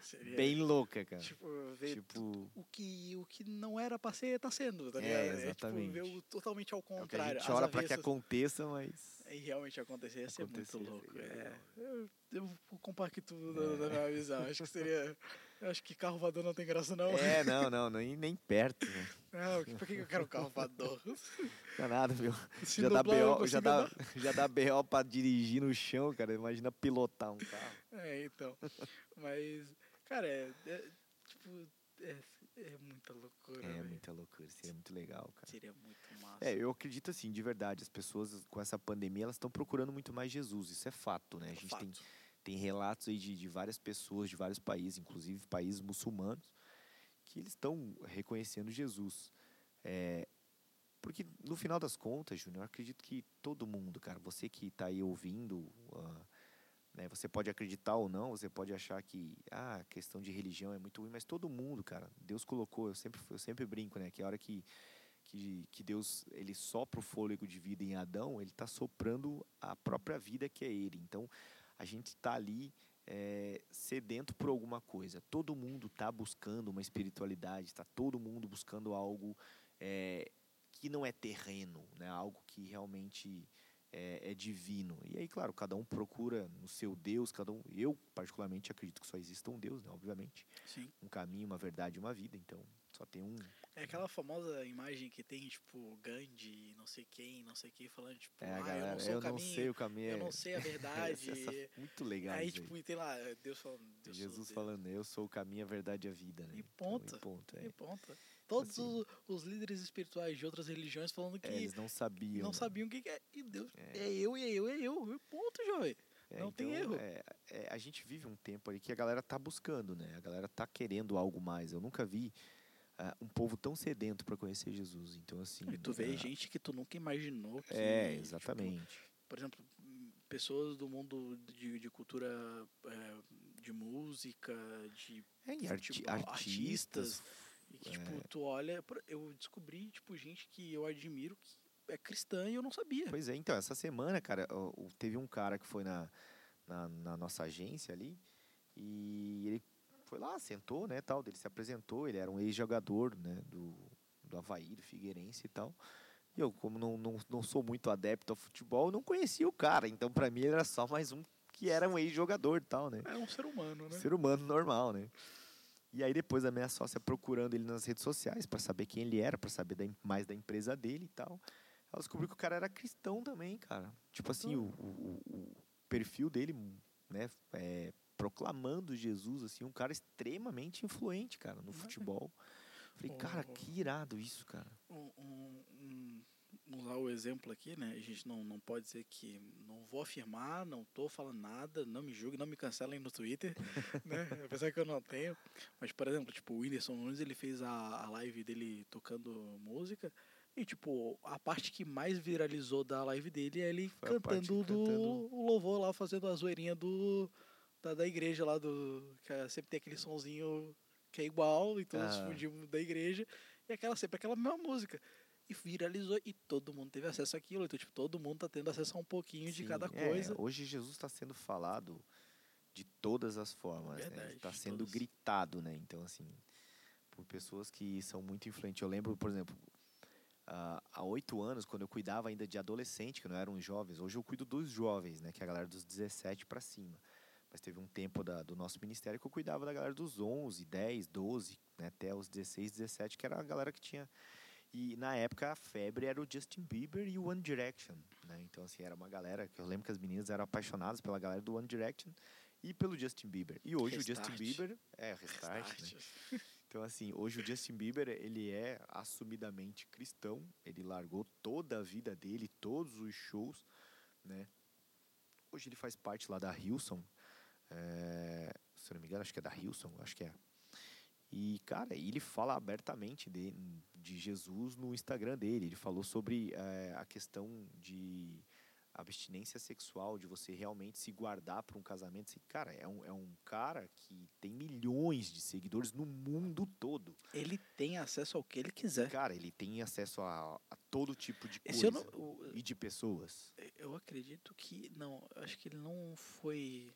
Seria, bem louca, cara. Tipo, ver Tipo, o que, o que não era pra ser, tá sendo, tá É, ligado? É, exatamente. tipo, ver o totalmente ao é o que a contrário. gente às ora pra que aconteça, mas. E realmente acontecer ia ser muito louco. É, eu, eu compacto da, da minha visão. Acho que seria. Eu acho que carro voador não tem graça, não. É, não, não, nem, nem perto. Né? Não, por que eu quero um carro voador? Não é nada, meu. Já dá, BO, já, dá, andar. já dá BO pra dirigir no chão, cara. Imagina pilotar um carro. É, então. Mas, cara, é, é, tipo, é, é muita loucura. É velho. muita loucura, seria muito legal, cara. Seria muito massa. É, eu acredito assim, de verdade, as pessoas com essa pandemia, elas estão procurando muito mais Jesus, isso é fato, né? A gente tem, Fato. tem relatos aí de, de várias pessoas, de vários países, inclusive países muçulmanos, que eles estão reconhecendo Jesus. É, porque no final das contas, Júnior, eu acredito que todo mundo, cara, você que está aí ouvindo, ah, né, você pode acreditar ou não, você pode achar que ah, a questão de religião é muito ruim, mas todo mundo, cara, Deus colocou, eu sempre, eu sempre brinco, né, que a hora que, que, que Deus ele sopra o fôlego de vida em Adão, ele está soprando a própria vida que é ele. Então, a gente está ali é, sedento por alguma coisa. Todo mundo está buscando uma espiritualidade, está todo mundo buscando algo é, que não é terreno, né? algo que realmente é, é divino. E aí, claro, cada um procura no seu Deus, cada um. Eu, particularmente, acredito que só exista um Deus, né? obviamente. Sim. Um caminho, uma verdade, uma vida. Então, só tem um. É aquela famosa imagem que tem, tipo, Gandhi, não sei quem, não sei quem, falando, tipo, É, ah, eu galera, não sou eu o não caminho, sei o caminho. eu é- não sei a verdade. Essa- essa- muito legal. aí, tipo, e tem lá, Deus falando, Deus Jesus Deus. falando, eu sou o caminho, a verdade e a vida, né? E Então, ponto. e ponto, é. E ponto. Todos Assim. os, os líderes espirituais de outras religiões falando que É, eles não sabiam. não né? sabiam o que, que é. E Deus, É. é. eu, é eu, é eu. E ponto, jovem. É, não tem então, erro. é, é, a gente vive um tempo ali que a galera tá buscando, né? A galera tá querendo algo mais. Eu nunca vi um povo tão sedento para conhecer Jesus. Então, assim. E tu vê ah, gente que tu nunca imaginou que. É, tipo, exatamente. por exemplo, pessoas do mundo de, de cultura é, de música, de É, e arti- futebol, artistas. E que, tipo, tu olha. Eu descobri, tipo, gente que eu admiro que é cristã e eu não sabia. Pois é, então, essa semana, cara, teve um cara que foi na, na, na nossa agência ali e ele foi lá, sentou, né, tal, ele se apresentou, ele era um ex-jogador, né, do, do Havaí, do Figueirense e tal. E eu, como não, não, não sou muito adepto ao futebol, não conhecia o cara, então pra mim ele era só mais um que era um ex-jogador e tal, né. É um ser humano, né? Ser humano normal, né? E aí depois a minha sócia procurando ele nas redes sociais para saber quem ele era, para saber da mais da empresa dele e tal. Ela descobriu que o cara era cristão também, cara. Tipo assim, o, o, o- o perfil dele, né, é, proclamando Jesus, assim, um cara extremamente influente, cara, no futebol. Falei, cara, que irado isso, cara. um, um, um- vamos usar o exemplo aqui, né? A gente não, não pode dizer que não vou afirmar, não tô falando nada, não me julgue, não me cancelem no Twitter, né? Apesar que eu não tenho. Mas, por exemplo, tipo, o Whindersson Nunes, ele fez a, a live dele tocando música e, tipo, a parte que mais viralizou da live dele é ele cantando, do, cantando. o louvor lá, fazendo a zoeirinha do, da, da igreja lá, do, que é- sempre tem aquele sonzinho que é igual e todos Ah. fundiam da igreja. E aquela sempre aquela mesma música. e viralizou e todo mundo teve acesso àquilo. Então, tipo, todo mundo tá tendo acesso a um pouquinho de Sim, cada é, coisa. hoje Jesus está sendo falado de todas as formas, né? Verdade, Está de sendo todas. gritado, né? Então, assim, por pessoas que são muito influentes. Eu lembro, por exemplo, ah, há oito anos, quando eu cuidava ainda de adolescente, que não eram jovens, hoje eu cuido dos jovens, né? Que é a galera dos 17 para cima. Mas teve um tempo da- do nosso ministério que eu cuidava da galera dos 11, 10, 12, né? até os 16, 17, que era a galera que tinha e na época a febre era o Justin Bieber e o One Direction, né? Então assim, era uma galera que eu lembro que as meninas eram apaixonadas pela galera do One Direction e pelo Justin Bieber. E hoje o Justin Restart. Bieber é restart, né? Então assim, hoje o Justin Bieber, ele é assumidamente cristão, ele largou toda a vida dele, todos os shows, né? Hoje ele faz parte lá da Hilson, é, se eu não me engano, acho que é da Hilson, acho que é. E, cara, ele fala abertamente de, de Jesus no Instagram dele. Ele falou sobre eh, a questão de abstinência sexual, de você realmente se guardar para um casamento. Cara, é um, é um cara que tem milhões de seguidores no mundo todo. Ele tem acesso ao que ele quiser. Cara, ele tem acesso a, a todo tipo de coisa não, o- e de pessoas. eu acredito que. Não, acho que ele não foi.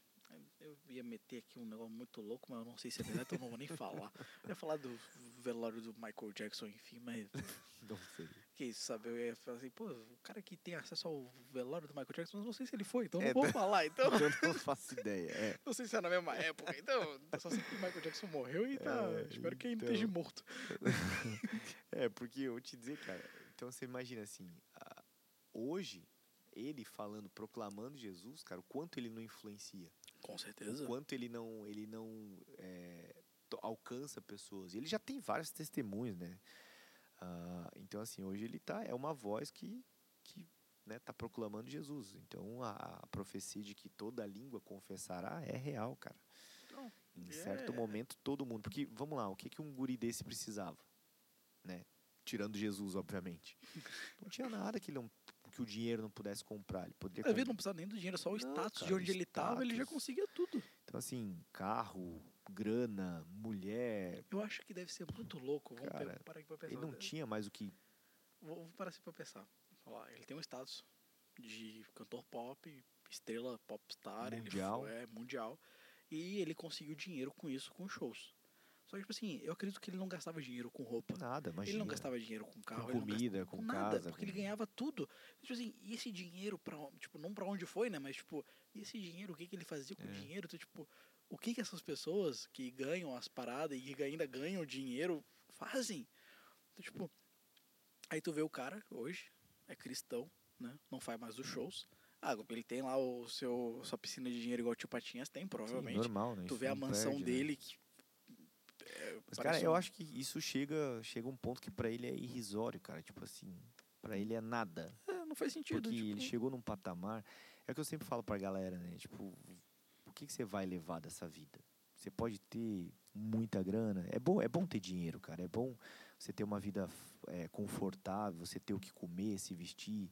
Eu ia meter aqui um negócio muito louco, mas eu não sei se é verdade, então eu não vou nem falar. Eu ia falar do velório do Michael Jackson, enfim, mas. Não sei. Que isso, sabe? Eu ia falar assim, pô, o cara que tem acesso ao velório do Michael Jackson, eu não sei se ele foi, então eu É, não vou falar, então. Eu não faço ideia. É. Não sei se é na mesma época, então. eu Só sei que o Michael Jackson morreu e tá. É, espero que ainda então. esteja morto. É, porque eu vou te dizer, cara, então você imagina assim, hoje, ele falando, proclamando Jesus, cara, o quanto ele não influencia, Com o certeza. quanto ele não, ele não é, alcança pessoas. E ele já tem vários testemunhos, né? Ah, então, assim, hoje ele tá, é uma voz que, que né, tá proclamando Jesus. Então, a, a profecia de que toda língua confessará é real, cara. Então, Em certo é- momento, todo mundo. Porque, vamos lá, o que, que um guri desse precisava? Né? Tirando Jesus, obviamente. Não tinha nada que, ele não, que o dinheiro não pudesse comprar. Ele poderia Às vezes não precisa nem do dinheiro, só o Não, status de cara, onde ele tava, ele já conseguia tudo. Então, assim, carro, grana, mulher. Eu acho que deve ser muito louco. Vamos Cara, parar aqui pra pensar. Ele não tinha mais o que. Vou, vou parar assim pra pensar. Lá, ele tem um status de cantor pop, estrela popstar, Mundial. Ele foi, é, mundial. E ele conseguiu dinheiro com isso, com shows. Só que, tipo assim, eu acredito que ele não gastava dinheiro com roupa. Nada, imagina. Ele não gastava dinheiro com carro, Com comida, com nada, casa, porque com- ele ganhava tudo. Tipo assim, e esse dinheiro pra, tipo, não pra onde foi, né, mas tipo, e esse dinheiro, o que que ele fazia com o É. dinheiro? Então, tipo, o que que essas pessoas que ganham as paradas e que ainda ganham dinheiro fazem? Então, tipo, aí tu vê o cara hoje, é cristão, né, não faz mais os shows. Ah, ele tem lá o seu sua piscina de dinheiro igual o tio Patinhas tem, Sim, provavelmente. normal, né? tu vê a mansão perde, né? dele que é, Mas, cara, parece eu um- acho que isso chega, chega um ponto que pra ele é irrisório, cara. Tipo assim, pra ele é nada. é, não faz sentido, Porque tipo, ele chegou num patamar. É o que eu sempre falo pra galera, né? Tipo, o que, que você vai levar dessa vida? Você pode ter muita grana. É bom, é bom ter dinheiro, cara. É bom você ter uma vida é, confortável, você ter o que comer, se vestir.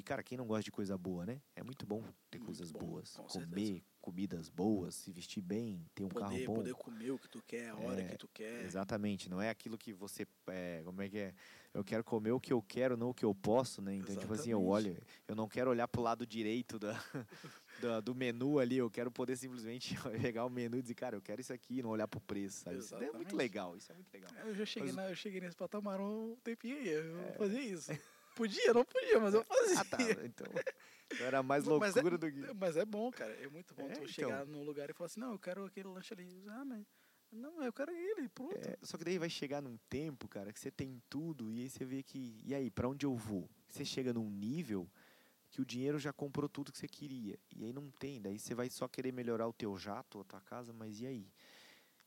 E, cara, quem não gosta de coisa boa, né? É muito bom ter Muito coisas bom, boas. com Comer certeza. comidas boas, se vestir bem, ter um poder, carro bom. poder comer o que tu quer, a hora É, que tu quer. Exatamente, não é aquilo que você. É, como é que é? Eu quero comer o que eu quero, não o que eu posso, né? Então, tipo assim, eu Exatamente. olho, eu não quero olhar pro lado direito da, da- do menu ali, eu quero poder simplesmente pegar o menu e dizer, cara, eu quero isso aqui, e não olhar pro preço, sabe? Isso é muito Exatamente. legal, isso é muito legal. Eu já cheguei, Mas- na- eu cheguei nesse patamar um tempinho aí, eu fazia isso. Podia, não podia, mas eu fazia. Ah, tá. Então, então era mais Mas é- loucura do que. Mas é bom, cara. É muito bom É, tu então. chegar num lugar e falar assim, não, eu quero aquele lanche ali. Ah, mas. Não, eu quero ele, pronto. É, só que daí vai chegar num tempo, cara, que você tem tudo e aí você vê que. E aí, pra onde eu vou? Você chega num nível que o dinheiro já comprou tudo que você queria. E aí não tem. Daí você vai só querer melhorar o teu jato, a tua casa, mas e aí?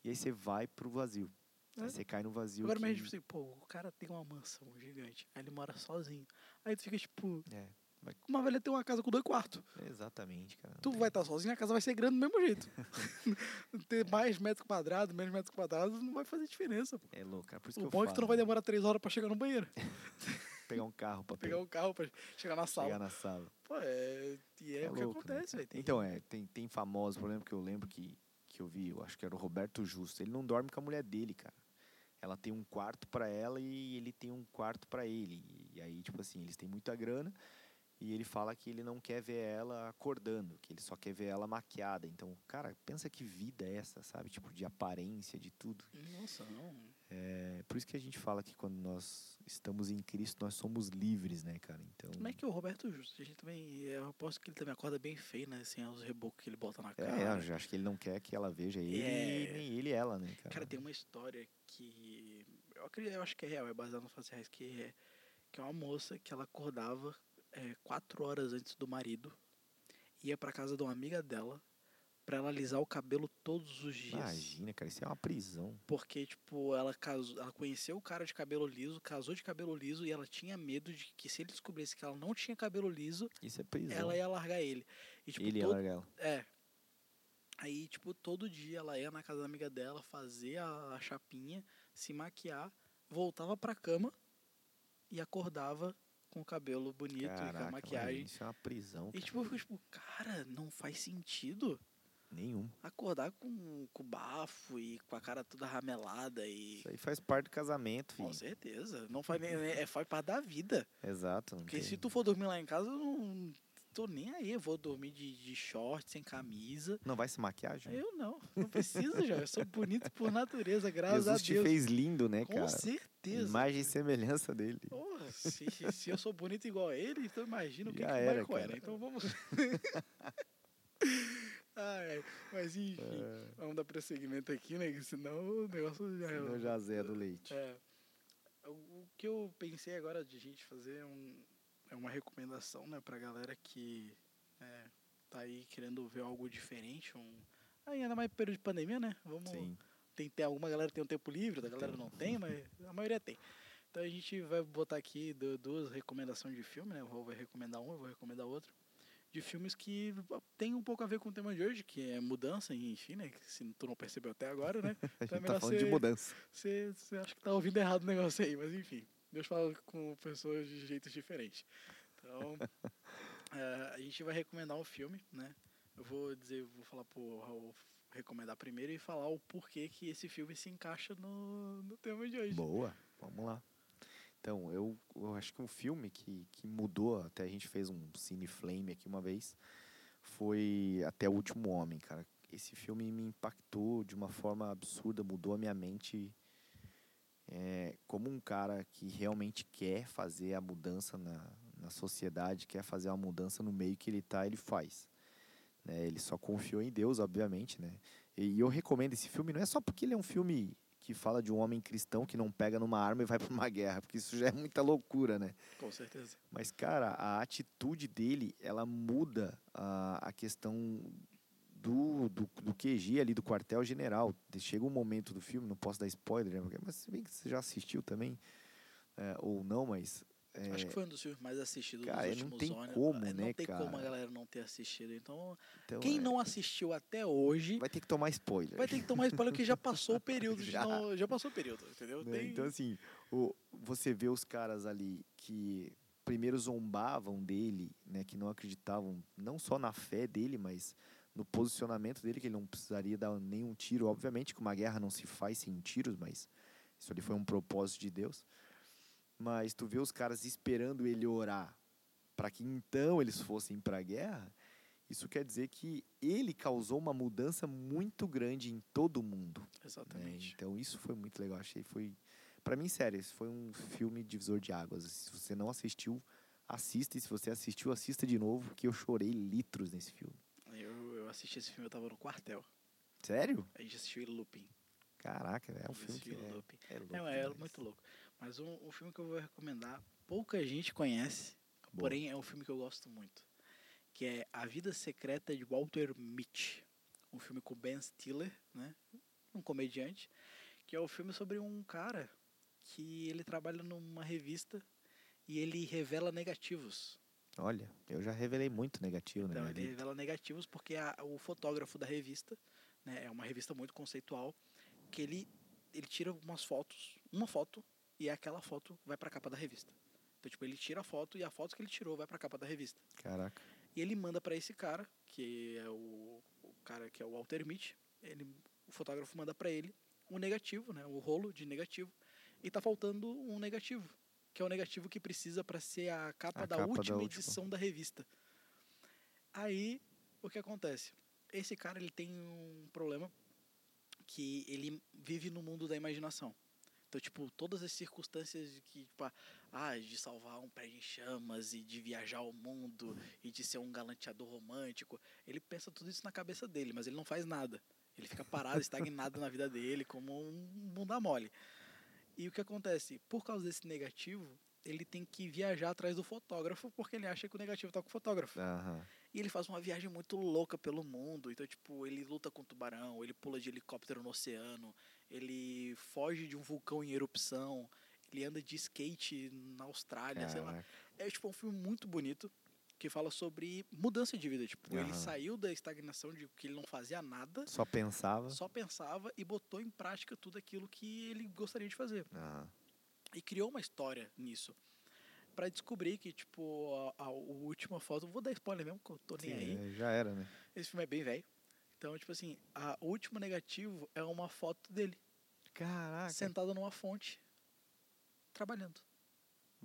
E aí você vai pro vazio. É. Aí você cai no vazio. Agora, que... mas tipo assim, pô, o cara tem uma mansão gigante, aí ele mora sozinho. Aí tu fica tipo, É, vai- uma velha tem uma casa com dois quartos. exatamente, cara. Tu tem- vai estar sozinho, a casa vai ser grande do mesmo jeito. Ter mais metros quadrados, menos metros quadrados, não vai fazer diferença. Pô. É louco, cara. Por isso O que eu bom é que tu não vai demorar três horas pra chegar no banheiro. pegar um carro pra Pegar o carro pra chegar na sala. chegar na sala. Pô, é. E é, É o que louco, né, acontece, cara? velho. Então, é, tem, tem famosos, por exemplo, que eu lembro que, que eu vi, eu acho que era o Roberto Justo. Ele não dorme com a mulher dele, cara. Ela tem um quarto pra ela e ele tem um quarto pra ele. E aí, tipo assim, eles têm muita grana e ele fala que ele não quer ver ela acordando, que ele só quer ver ela maquiada. Então, cara, pensa que vida é essa, sabe? Tipo, de aparência, de tudo. Nossa, não. É por isso que a gente fala que quando nós estamos em Cristo, nós somos livres, né, cara? Então, Como é que o Roberto Justo, a gente também, eu aposto que ele também acorda bem feio, né, assim, os rebocos que ele bota na é, cara. eu já acho que ele não quer que ela veja ele, É. nem ele ela, né, cara? Cara, tem uma história que eu acredito, eu acho que é real, é baseado nos fatos reais, que é que é uma moça que ela acordava é, quatro horas antes do marido, ia pra casa de uma amiga dela pra ela alisar o cabelo todos os dias. Imagina, cara, isso é uma prisão. Porque, tipo, ela casou, ela conheceu o cara de cabelo liso, casou de cabelo liso e ela tinha medo de que se ele descobrisse que ela não tinha cabelo liso, Isso é prisão. ela ia largar ele. E, tipo, ele ia todo- largar ela. É. Aí, tipo, todo dia ela ia na casa da amiga dela, fazer a, a chapinha, se maquiar, voltava pra cama e acordava com o cabelo bonito e com Caraca, a maquiagem. isso é uma prisão, E cara. tipo, eu fico tipo, cara, não faz sentido Nenhum. acordar com, com bafo e com a cara toda ramelada e. Isso aí faz parte do casamento, Com filho. certeza. Não faz nem. É, faz parte da vida. Exato. Porque tem- se tu for dormir lá em casa, não tô nem aí. Eu vou dormir de, de short, sem camisa. Não vai se maquiar, Júnior? Eu não, não preciso já. Eu sou bonito por natureza, graças Jesus a te Deus. fez lindo, né, Com cara? certeza. Imagem e semelhança dele. Porra, se, se eu sou bonito igual a ele, então imagina o que, Já que o era, Michael era. Então vamos. Ai, mas enfim, vamos dar prosseguimento aqui, né? Senão o negócio já Senão já do leite. É. O que eu pensei agora de a gente fazer é, um, é uma recomendação, né, pra galera que é, tá aí querendo ver algo diferente. Um, ainda mais período de pandemia, né? Vamos, Sim. tem, tem alguma galera que tem um tempo livre, outra galera não tem, mas a maioria tem. Então a gente vai botar aqui du- duas recomendações de filme, né? O Raul vai recomendar um, eu vou recomendar outro. De filmes que tem um pouco a ver com o tema de hoje, que é mudança, enfim, né? que Se tu não percebeu até agora, né? A Então é gente tá falando de mudança. Você, você acha que tá ouvindo errado o negócio aí, mas enfim. Deus fala com pessoas de jeitos diferentes. Então, eh, a gente vai recomendar um filme, né? Eu vou dizer, vou falar pro Raul recomendar primeiro e falar o porquê que esse filme se encaixa no, no tema de hoje. Boa, vamos lá. Então, eu, eu acho que um filme que, que mudou, até a gente fez um Cine Flame aqui uma vez, foi Até o Último Homem, cara. Esse filme me impactou de uma forma absurda, mudou a minha mente é, como um cara que realmente quer fazer a mudança na, na sociedade, quer fazer uma mudança no meio que ele tá, ele faz. Né? Ele só confiou em Deus, obviamente, né? E eu recomendo esse filme, não é só porque ele é um filme que fala de um homem cristão que não pega numa arma e vai para uma guerra, porque isso já é muita loucura, né? Com certeza. Mas, cara, a atitude dele, ela muda a, a questão do, do, do QG ali, do quartel-general. Chega um momento do filme, não posso dar spoiler, né? mas se bem que você já assistiu também, é, ou não, mas... é, Acho que foi um dos filmes mais assistidos cara, dos não últimos tem anos. como, né, Não tem como a cara? galera não ter assistido. Então, então, quem é, não assistiu até hoje Vai ter que tomar spoiler. vai ter que tomar spoiler porque já passou o período. Já. não- já passou o período, entendeu? né? Tem- Então, assim, o, você vê os caras ali que primeiro zombavam dele, né, que não acreditavam não só na fé dele, mas no posicionamento dele, que ele não precisaria dar nenhum tiro. Obviamente que uma guerra não se faz sem tiros, mas isso ali foi um propósito de Deus. Mas tu vê os caras esperando ele orar para que então eles fossem para a guerra, isso quer dizer que ele causou uma mudança muito grande em todo mundo. né? Exatamente. Então isso foi muito legal, achei foi Pra mim, sério, esse foi um filme divisor de águas. Se você não assistiu, assista e se você assistiu, assista de novo, porque eu chorei litros nesse filme. Assisti esse filme, eu tava no quartel. Sério? A gente assistiu looping. Caraca, é um filme que é, looping. é louco. Não, é demais. muito louco. Mas um, um filme que eu vou recomendar, pouca gente conhece, Boa. porém é um filme que eu gosto muito. Que é A Vida Secreta de Walter Mitty. Um filme com Ben Stiller, né? Um comediante. Que é o um filme sobre um cara que ele trabalha numa revista e ele revela negativos. Olha, eu já revelei muito negativo na Então, ele revela negativos porque a- o fotógrafo da revista, né, é uma revista muito conceitual, que ele, ele tira umas fotos, uma foto, e aquela foto vai pra capa da revista. Então, tipo, ele tira a foto e a foto que ele tirou vai pra capa da revista. Caraca. E ele manda pra esse cara, que é o, o cara que é o Walter Mitty, ele, o fotógrafo manda pra ele um negativo, né? O rolo de negativo. E tá faltando um negativo. Que é o negativo que precisa para ser a capa, A da, capa da última última. edição da revista. Aí, o que acontece? Esse cara, ele tem um problema que ele vive no mundo da imaginação. Então, tipo, todas as circunstâncias de que, tipo, ah, de salvar um prédio em chamas e de viajar ao mundo e de ser um galanteador romântico, ele pensa tudo isso na cabeça dele, mas ele não faz nada. Ele fica parado, estagnado na vida dele, como um bunda mole. E o que acontece? Por causa desse negativo, ele tem que viajar atrás do fotógrafo porque ele acha que o negativo tá com o fotógrafo. Aham. E ele faz uma viagem muito louca pelo mundo. Então, tipo, ele luta com tubarão, ele pula de helicóptero no oceano, ele foge de um vulcão em erupção, ele anda de skate na Austrália, sei lá. Caraca. É tipo um filme muito bonito que fala sobre mudança de vida. Tipo, ele Aham. saiu da estagnação de que ele não fazia nada, Só pensava. só pensava e botou em prática tudo aquilo que ele gostaria de fazer. Aham. E criou uma história nisso. Pra descobrir que, tipo, a, a, a última foto. Vou dar spoiler mesmo, que eu tô nem Sim, aí. já era, né? Esse filme é bem velho. Então, tipo assim, a, o último negativo é uma foto dele, Caraca. sentado numa fonte, trabalhando.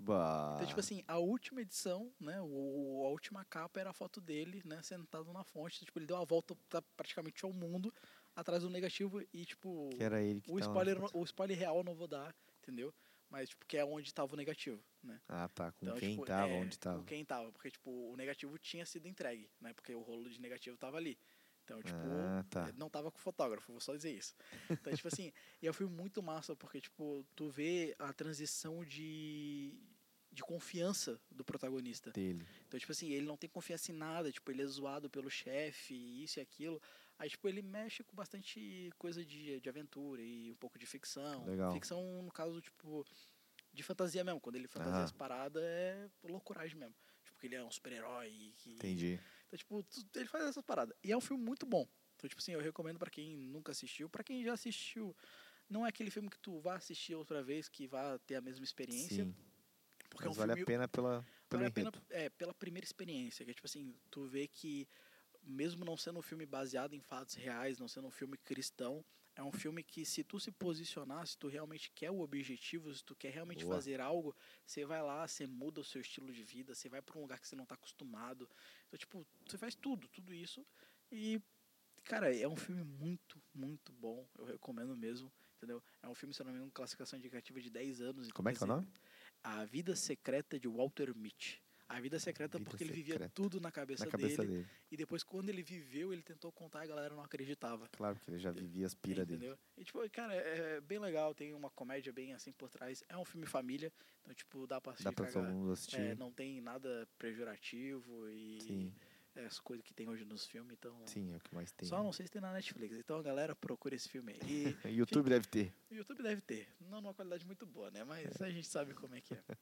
Bah. Então, tipo assim, a última edição, né, o, a última capa era a foto dele, né, sentado na fonte. Tipo, ele deu a volta pra- praticamente ao mundo, atrás do negativo e, tipo, que era ele que o spoiler, o spoiler real eu não vou dar, entendeu? Mas, tipo, que é onde tava o negativo, né? Ah, tá. Com Então, quem tipo, tava, é, onde tava. Com quem tava, porque, tipo, o negativo tinha sido entregue, né? Porque o rolo de negativo tava ali. Então, tipo, Ah, tá. eh, não tava com o fotógrafo, vou só dizer isso. Então, tipo assim, e é um filme muito massa, porque, tipo, tu vê a transição de, de confiança do protagonista. Dele. Então, tipo assim, ele não tem confiança em nada, tipo, ele é zoado pelo chefe, isso e aquilo. Aí, tipo, ele mexe com bastante coisa de, de aventura e um pouco de ficção. Legal. Ficção, no caso, tipo, de fantasia mesmo. Quando ele fantasia as paradas, é loucuragem mesmo. Tipo, que ele é um super-herói. que- Entendi. Então, tipo, ele faz essas paradas. E é um filme muito bom. Então, tipo assim, eu recomendo pra quem nunca assistiu. Pra quem já assistiu, não é aquele filme que tu vá assistir outra vez, que vá ter a mesma experiência. Sim. Porque é um Mas vale filme a pena pela, pelo Vale a pena é, pela primeira experiência, que é tipo assim, tu vê que mesmo não sendo um filme baseado em fatos reais, não sendo um filme cristão, é um filme que se tu se posicionar, se tu realmente quer o objetivo, se tu quer realmente Boa. fazer algo, você vai lá, você muda o seu estilo de vida, você vai para um lugar que você não tá acostumado. Então, tipo, você faz tudo, tudo isso e cara, é um filme muito, muito bom. Eu recomendo mesmo, entendeu? É um filme, se eu não me engano, classificação indicativa de 10 anos. Como é que é o nome? A Vida Secreta de Walter Mitty. A Vida Secreta Vida porque ele vivia Secreta. tudo na cabeça, Na cabeça dele, dele. E depois, quando ele viveu, ele tentou contar e a galera não acreditava. Claro que ele já vivia as pira dele. E, tipo, cara, é é bem legal. Tem uma comédia bem assim por trás. É um filme família. Então, tipo, dá pra assistir. Dá pra todo mundo assistir. É, não tem nada pejorativo e Sim, as coisas que tem hoje nos filmes. Então, sim, é o que mais tem. só não sei se tem na Netflix. Então, a galera procura esse filme aí. E YouTube deve ter. YouTube deve ter. Não numa qualidade muito boa, né? Mas a gente sabe como é que é.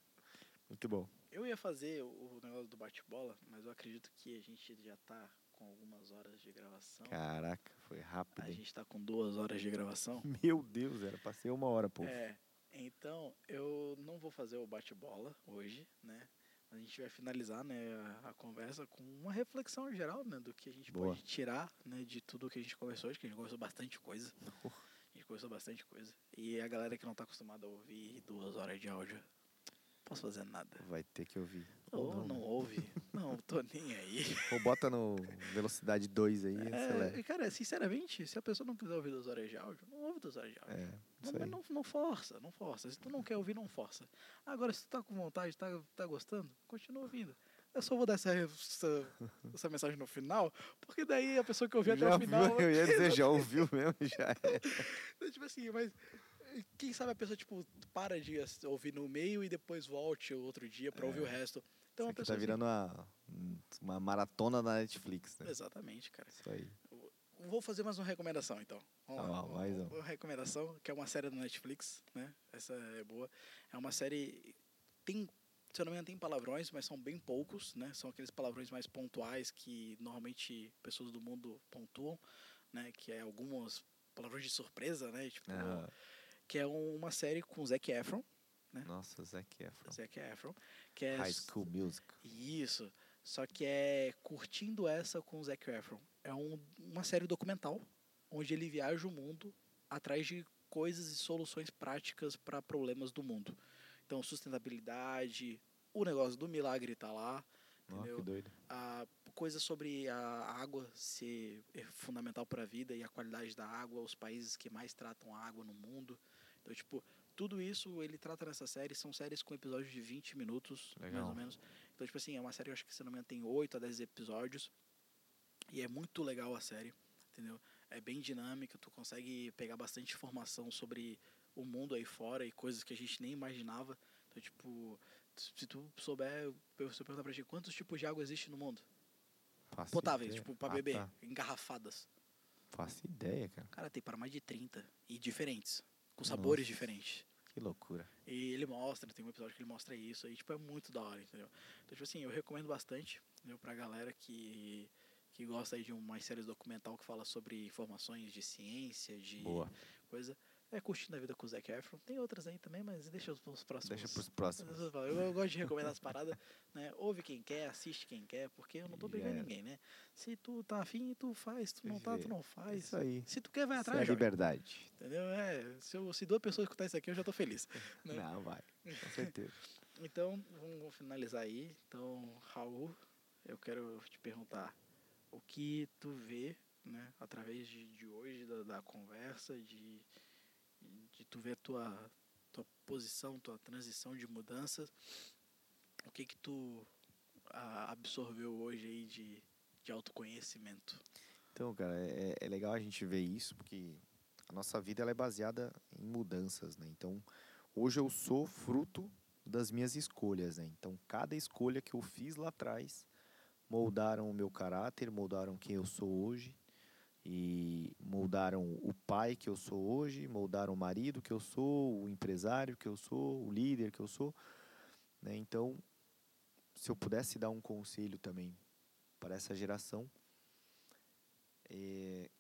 Muito bom. Eu ia fazer o negócio do bate-bola, mas eu acredito que a gente já tá com algumas horas de gravação. Caraca, foi rápido. A hein? gente tá com duas horas de gravação. Meu Deus, era pra ser uma hora, pô. É, então eu não vou fazer o bate-bola hoje, né? A gente vai finalizar né, a, a conversa com uma reflexão geral né, do que a gente Boa. pode tirar né, de tudo que a gente conversou hoje, que a gente conversou bastante coisa. A gente conversou bastante coisa. E a galera que não tá acostumada a ouvir duas horas de áudio, posso fazer nada. Vai ter que ouvir. Ou Ou não, ouve, não tô nem aí. Ou bota no velocidade 2 aí, É, cara, sinceramente, se a pessoa não quiser ouvir duas horas de áudio, não ouve duas horas de áudio. É, Não, não, não força, não força. Se tu não quer ouvir, não força. Agora, se tu tá com vontade, tá, tá gostando, continua ouvindo. Eu só vou dar essa, essa, essa mensagem no final, porque daí a pessoa que ouviu até o final. viu, eu ia dizer, já ouviu mesmo, já é. tipo assim, mas quem sabe a pessoa, tipo, para de ouvir no meio e depois volte outro dia pra ouvir o resto. Então Isso a aqui pessoa. tá virando uma, uma maratona na Netflix, né? Exatamente, cara. Isso aí. Vou fazer mais uma recomendação, então. Vamos lá. Ah, mais um. Uma recomendação, que é uma série da Netflix, né? Essa é boa. É uma série... Tem, se eu não me engano, tem palavrões, mas são bem poucos, né? São aqueles palavrões mais pontuais que normalmente pessoas do mundo pontuam, né? Que é algumas palavrões de surpresa, né? Tipo, Ah, que é uma série com Zac Efron, nossa, Zac Efron. Zac Efron, que é High School Music. Isso. Só que é curtindo essa com Zac Efron. É um, uma série documental onde ele viaja o mundo atrás de coisas e soluções práticas para problemas do mundo. Então, sustentabilidade, o negócio do milagre está lá, entendeu? que doido. a coisa sobre a água ser é fundamental para a vida e a qualidade da água, os países que mais tratam a água no mundo. Então, tipo, tudo isso ele trata nessa série. São séries com episódios de 20 minutos, mais Legal. ou menos. Então, tipo assim, é uma série, eu acho que se não me engano, tem 8 a 10 episódios. E é muito legal a série, entendeu? É bem dinâmica, tu consegue pegar bastante informação sobre o mundo aí fora e coisas que a gente nem imaginava. Então, tipo, se tu souber, se eu perguntar pra ti, quantos tipos de água existe no mundo? Faço Potáveis, ideia. tipo, pra Ah, beber, tá. engarrafadas. Faço ideia, cara. Cara, tem para mais de 30. E diferentes. Com sabores Nossa. diferentes. Que loucura. E ele mostra, tem um episódio que ele mostra isso. E, tipo, é muito da hora, entendeu? Então, tipo assim, eu recomendo bastante, entendeu? Pra galera que, que gosta aí de umas séries documental que fala sobre informações de ciência, de Boa. coisa. É curtindo a vida com o Zac Efron. Tem outras aí também, mas deixa os os próximos. Deixa pros próximos. Eu, eu gosto de recomendar as paradas, né? Ouve quem quer, assiste quem quer, porque eu não tô brigando é- ninguém, né? Se tu tá afim, tu faz. Se tu não tá, tu não faz. Isso aí. Se tu quer, vai Isso é atrás, liberdade. Entendeu? É, se, eu, se duas pessoas escutar isso aqui, eu já tô feliz. né? Não, vai. Com certeza. Então, vamos finalizar aí. Então, Raul, eu quero te perguntar o que tu vê, né, através de, de hoje, da, da conversa, de, de tu ver a tua, tua posição, tua transição de mudanças, o que que tu ah, absorveu hoje aí de, de autoconhecimento? Então, cara, é, é legal a gente ver isso, porque a nossa vida ela é baseada em mudanças, né? Então, hoje eu sou fruto das minhas escolhas, né? Então, cada escolha que eu fiz lá atrás moldaram o meu caráter, moldaram quem eu sou hoje e moldaram o pai que eu sou hoje, moldaram o marido que eu sou, o empresário que eu sou, o líder que eu sou, né? Então, se eu pudesse dar um conselho também para essa geração, é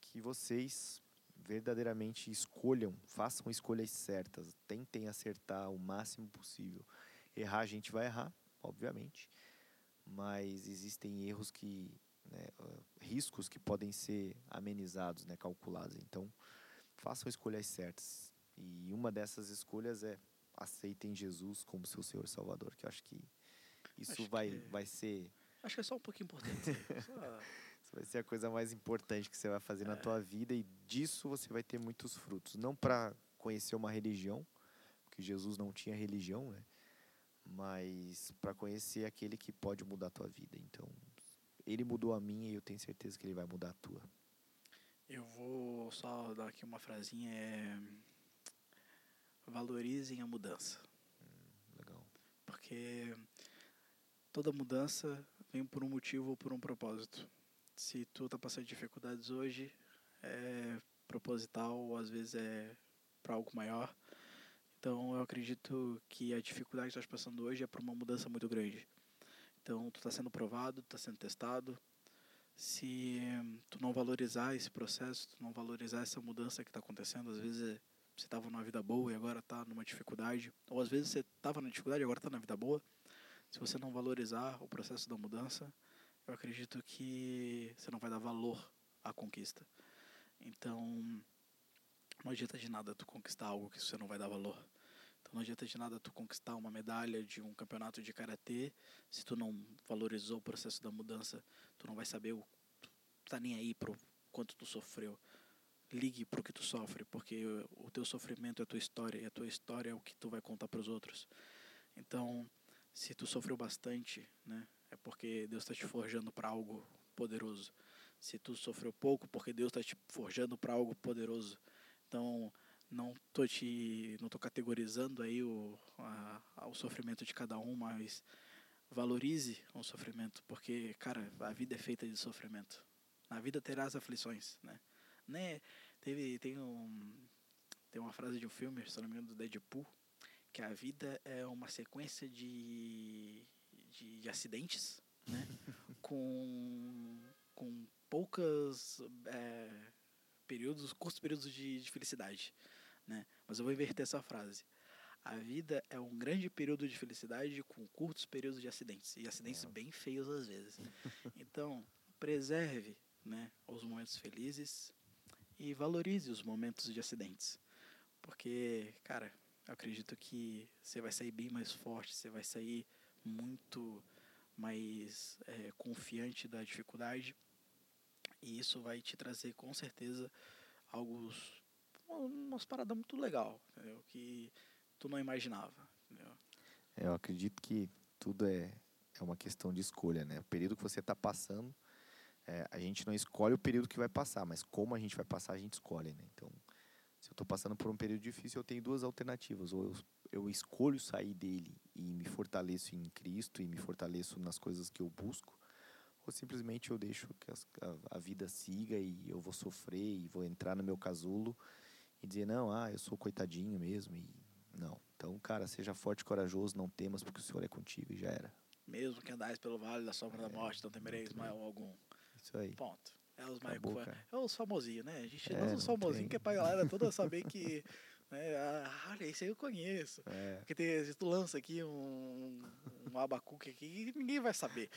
que vocês verdadeiramente escolham, façam escolhas certas, tentem acertar o máximo possível. Errar a gente vai errar, obviamente, mas existem erros que, né, ah, riscos que podem ser amenizados, né, calculados. Então, façam escolhas certas. E uma dessas escolhas é aceitem Jesus como seu Senhor e Salvador, que eu acho que isso Acho vai, que- vai ser Acho que é só um pouquinho importante. Só- isso vai ser a coisa mais importante que você vai fazer na É. tua vida e disso você vai ter muitos frutos. Não para conhecer uma religião, porque Jesus não tinha religião, né? Mas para conhecer aquele que pode mudar a tua vida. Então, ele mudou a minha e eu tenho certeza que ele vai mudar a tua. Eu vou só dar aqui uma frasinha, é... Valorizem a mudança. Legal. Porque toda mudança vem por um motivo ou por um propósito. Se tu tá passando dificuldades hoje, é proposital ou às vezes é para algo maior. Então eu acredito que a dificuldade que tu estás passando hoje é para uma mudança muito grande. Então tu está sendo provado, está sendo testado. Se tu não valorizar esse processo, tu não valorizar essa mudança que está acontecendo, às vezes você estava numa vida boa e agora está numa dificuldade, ou às vezes você estava na dificuldade e agora está na vida boa. Se você não valorizar o processo da mudança, eu acredito que você não vai dar valor à conquista. Então, não adianta de nada tu conquistar algo que você não vai dar valor. Então, não adianta de nada tu conquistar uma medalha de um campeonato de karatê se tu não valorizou o processo da mudança, tu não vai saber o tu tá nem aí pro quanto tu sofreu. Ligue pro que tu sofre, porque o teu sofrimento é a tua história e a tua história é o que tu vai contar para os outros. Então, se tu sofreu bastante, né, é porque Deus está te forjando para algo poderoso. Se tu sofreu pouco, porque Deus está te forjando para algo poderoso. Então, não tô te, não tô categorizando aí o, a, a- o sofrimento de cada um, mas valorize o sofrimento, porque, cara, a vida é feita de sofrimento. Na vida terás aflições, né? né? Teve, tem um, tem uma frase de um filme, se não me engano, do Deadpool, que a vida é uma sequência de, de, de acidentes, né? com, com poucas é, períodos, curtos períodos de, de felicidade, né? Mas eu vou inverter essa frase. A vida é um grande período de felicidade com curtos períodos de acidentes e acidentes É. bem feios às vezes. Então, preserve, né, os momentos felizes e valorize os momentos de acidentes. Porque, cara, eu acredito que você vai sair bem mais forte, você vai sair muito mais é, confiante da dificuldade. E isso vai te trazer com certeza algo, umas paradas muito legal, entendeu? Que tu não imaginava, entendeu? Eu acredito que tudo é, é uma questão de escolha, né? O período que você está passando, é, a gente não escolhe o período que vai passar, mas como a gente vai passar, a gente escolhe, né? Então, se eu estou passando por um período difícil, eu tenho duas alternativas. Ou eu, eu escolho sair dele e me fortaleço em Cristo e me fortaleço nas coisas que eu busco, ou simplesmente eu deixo que a, a, vida siga e eu vou sofrer e vou entrar no meu casulo e dizer, não, ah, eu sou coitadinho mesmo e não. Então, cara, seja forte e corajoso, não temas porque o Senhor é contigo e já era. Mesmo que andais pelo vale da sombra é, da morte, não temereis mal algum. Isso aí. Ponto. É os, mais, é os famosinhos, né? A gente é, os famosinhos que é pra galera toda saber que. Né, ah, olha, esse aí eu conheço. É. Porque tem, se tu lança aqui um, um Abacuque aqui, ninguém vai saber.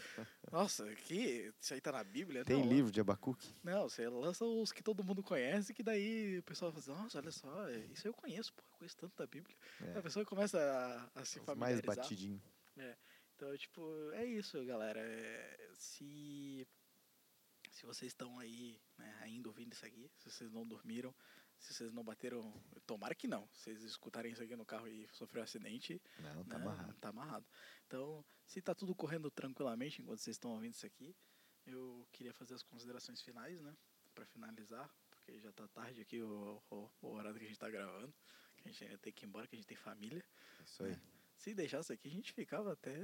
Nossa, que isso aí tá na Bíblia? Tem não, livro de Abacuque? Não, você lança os que todo mundo conhece, que daí o pessoal fala assim, nossa, olha só, isso eu conheço, pô, eu conheço tanto da Bíblia. É. A pessoa começa a, a se os familiarizar. mais batidinho. É. Então, tipo, é isso, galera. É, se se vocês estão aí né, ainda ouvindo isso aqui, se vocês não dormiram, se vocês não bateram. Tomara que não. Se vocês escutarem isso aqui no carro e sofreu um acidente. Não, tá né, amarrado. Tá amarrado. Então, se tá tudo correndo tranquilamente enquanto vocês estão ouvindo isso aqui, eu queria fazer as considerações finais, né? Pra finalizar, porque já tá tarde aqui o, o, o horário que a gente tá gravando. Que a gente ainda tem que ir embora, que a gente tem família. Isso aí. Né? Se deixasse aqui, a gente ficava até.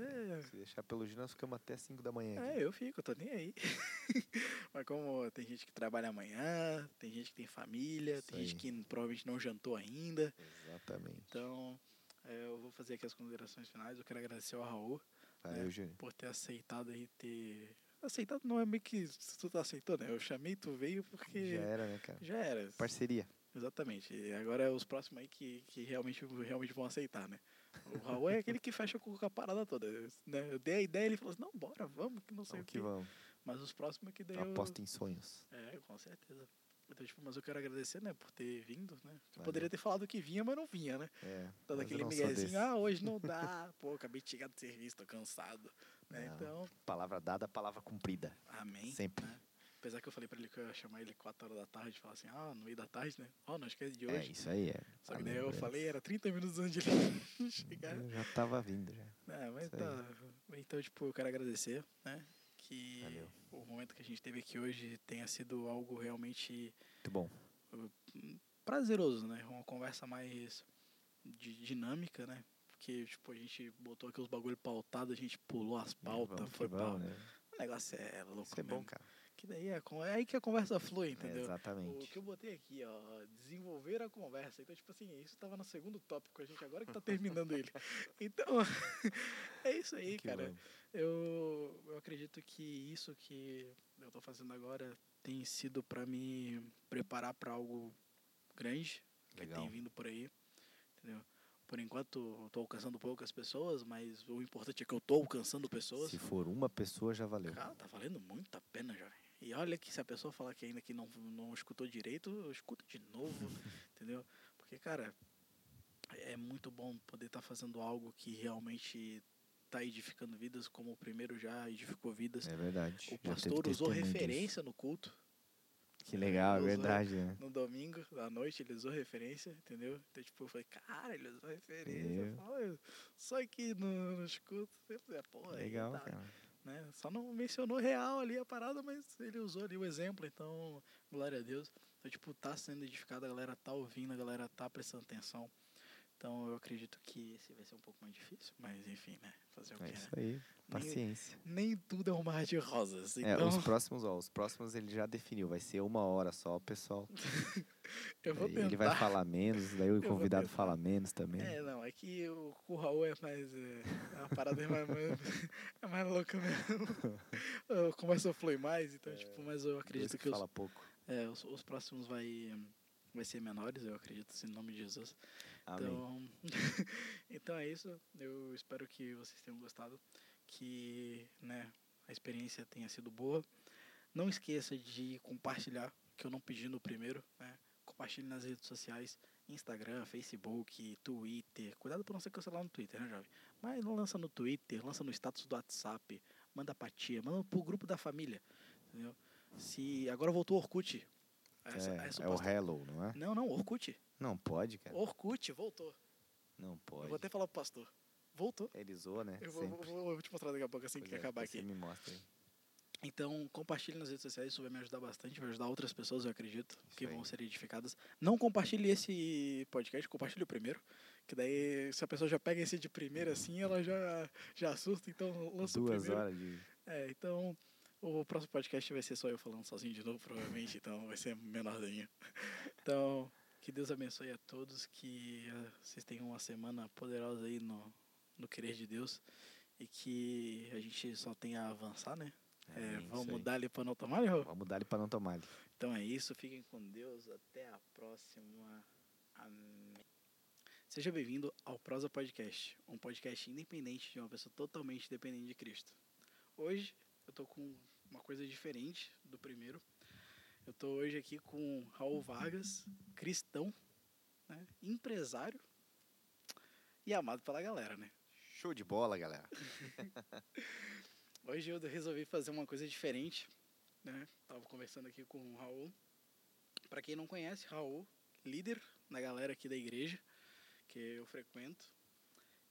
Se deixar pelo dia, nós ficamos até 5 da manhã. Aqui. É, eu fico, tô nem aí. Mas como tem gente que trabalha amanhã, tem gente que tem família, Isso tem aí. gente que provavelmente não jantou ainda. Exatamente. Então, é, eu vou fazer aqui as considerações finais. Eu quero agradecer ao Raul Valeu, né, por ter aceitado aí ter. Aceitado não é meio que tu tá aceitou, né? Eu chamei, tu veio porque. Já era, né, cara? Já era. Parceria. Exatamente. E agora é os próximos aí que, que realmente, realmente vão aceitar, né? O Raul é aquele que fecha com a parada toda. Né? Eu dei a ideia, ele falou assim, não, bora, vamos, que não sei vamos o que. vamos. Mas os próximos é que daí eu... Em sonhos. É, com certeza. Então, tipo, mas eu quero agradecer, né, por ter vindo, né? Eu poderia ter falado que vinha, mas não vinha, né? É. Dando aquele miguezinho, ah, hoje não dá. Pô, acabei de chegar do serviço, tô cansado. Né? Então. Palavra dada, palavra cumprida. Amém. Sempre. Né? Apesar que eu falei pra ele que eu ia chamar ele 4 horas da tarde e falar assim, ah, no meio da tarde, né? Ó, oh, não esquece de é, hoje. É, isso aí é. Só que daí eu falei, era 30 minutos antes de ele chegar. Eu já tava vindo já. É, mas tá. Então, tipo, eu quero agradecer, né? Que Valeu. o momento que a gente teve aqui hoje tenha sido algo realmente. Muito bom. Prazeroso, né? Uma conversa mais de dinâmica, né? Porque, tipo, a gente botou aqui os bagulho pautados, a gente pulou as pautas, foi bom, né? O negócio é louco. Isso é bom, cara. Que daí é, é aí que a conversa flui, entendeu? É exatamente. O que eu botei aqui, ó, desenvolver a conversa. Então, tipo assim, isso tava no segundo tópico, a gente agora que tá terminando ele. Então, é isso aí, que cara. Eu, eu acredito que isso que eu tô fazendo agora tem sido para me preparar para algo grande Legal. que tem vindo por aí, entendeu? Por enquanto, estou alcançando poucas pessoas, mas o importante é que eu estou alcançando pessoas. Se for uma pessoa, já valeu. Cara, tá valendo muito a pena, jovem. E olha que se a pessoa falar que ainda que não, não escutou direito, escuta de novo, entendeu? Porque, cara, é muito bom poder estar tá fazendo algo que realmente está edificando vidas, como o primeiro já edificou vidas. É verdade. O pastor usou referência no culto. Que legal, é verdade. Né? No domingo, à noite, ele usou referência, entendeu? Então, tipo, eu falei, cara, ele usou referência. Eu só aqui no, no escuto. É, pô, legal, tá. cara. Né? Só não mencionou real ali a parada, mas ele usou ali o exemplo, então, glória a Deus. Então, tipo, tá sendo edificado, a galera tá ouvindo, a galera tá prestando atenção. Então eu acredito que esse vai ser um pouco mais difícil, mas enfim, né? Fazer o é que isso aí, paciência. Nem, nem, tudo é um mar de rosas. É, então... É, os próximos, ó, os próximos ele já definiu, vai ser uma hora só, pessoal. eu vou tentar. Ele vai falar menos, daí o convidado fala menos também. É, não, é que o, o Raul é mais. É, a parada é mais, é mais louca mesmo. A conversa flui mais, então, é, tipo, mas eu acredito que. que fala os, pouco. É, os, os próximos vai vai ser menores, eu acredito, em nome de Jesus. Amém. Então, então é isso. Eu espero que vocês tenham gostado, que né, a experiência tenha sido boa. Não esqueça de compartilhar, que eu não pedi no primeiro, né? Compartilhe nas redes sociais Instagram, Facebook, Twitter. Cuidado pra não ser cancelado no Twitter, né, jovem? Mas não lança no Twitter, lança no status do WhatsApp, manda pra tia, manda pro grupo da família. Entendeu? Se agora voltou o Orkut. Essa, é, essa é o suposta- Hello, não é? Não, não, Orkut. Não pode, cara. Orkut voltou. Não Eu pode. vou até falar pro pastor. Voltou. Ele zoa, né? Eu vou, vou- vou- te mostrar daqui a pouco assim Pois que é, acabar você aqui. me mostra aí. Então, compartilhe nas redes sociais, isso vai me ajudar bastante, vai ajudar outras pessoas, eu acredito, que aí. vão ser edificadas. Não compartilhe esse podcast, compartilhe o primeiro, que daí se a pessoa já pega esse de primeira assim, ela já, já assusta, então lança o Duas primeiro. horas de. É, então o próximo podcast vai ser só eu falando sozinho de novo, provavelmente, então vai ser menorzinho. Então, que Deus abençoe a todos, que eh, vocês tenham uma semana poderosa aí no, no querer de Deus e que a gente só tenha a avançar, né? É, É, isso vamos mudar ali para não tomar, né, Rô? Vamos dar ele pra não tomar. Então é isso, fiquem com Deus, até a próxima. Amém. Seja bem-vindo ao Prosa Podcast, um podcast independente de uma pessoa totalmente dependente de Cristo. Hoje eu tô com uma coisa diferente do primeiro. Eu tô hoje aqui com Raul Vargas, cristão, né, empresário e amado pela galera, né? Show de bola, galera. Hoje eu resolvi fazer uma coisa diferente, né? Tava conversando aqui com o Raul. Pra quem não conhece, Raul, líder da galera aqui da igreja que eu frequento.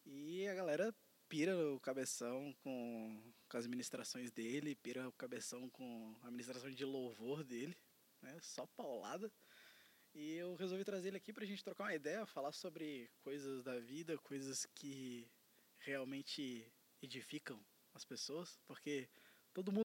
E a galera pira o cabeção com, com as ministrações dele, pira o cabeção com a ministração de louvor dele, né? Só paulada. E eu resolvi trazer ele aqui pra gente trocar uma ideia, falar sobre coisas da vida, coisas que realmente edificam as pessoas, porque todo mundo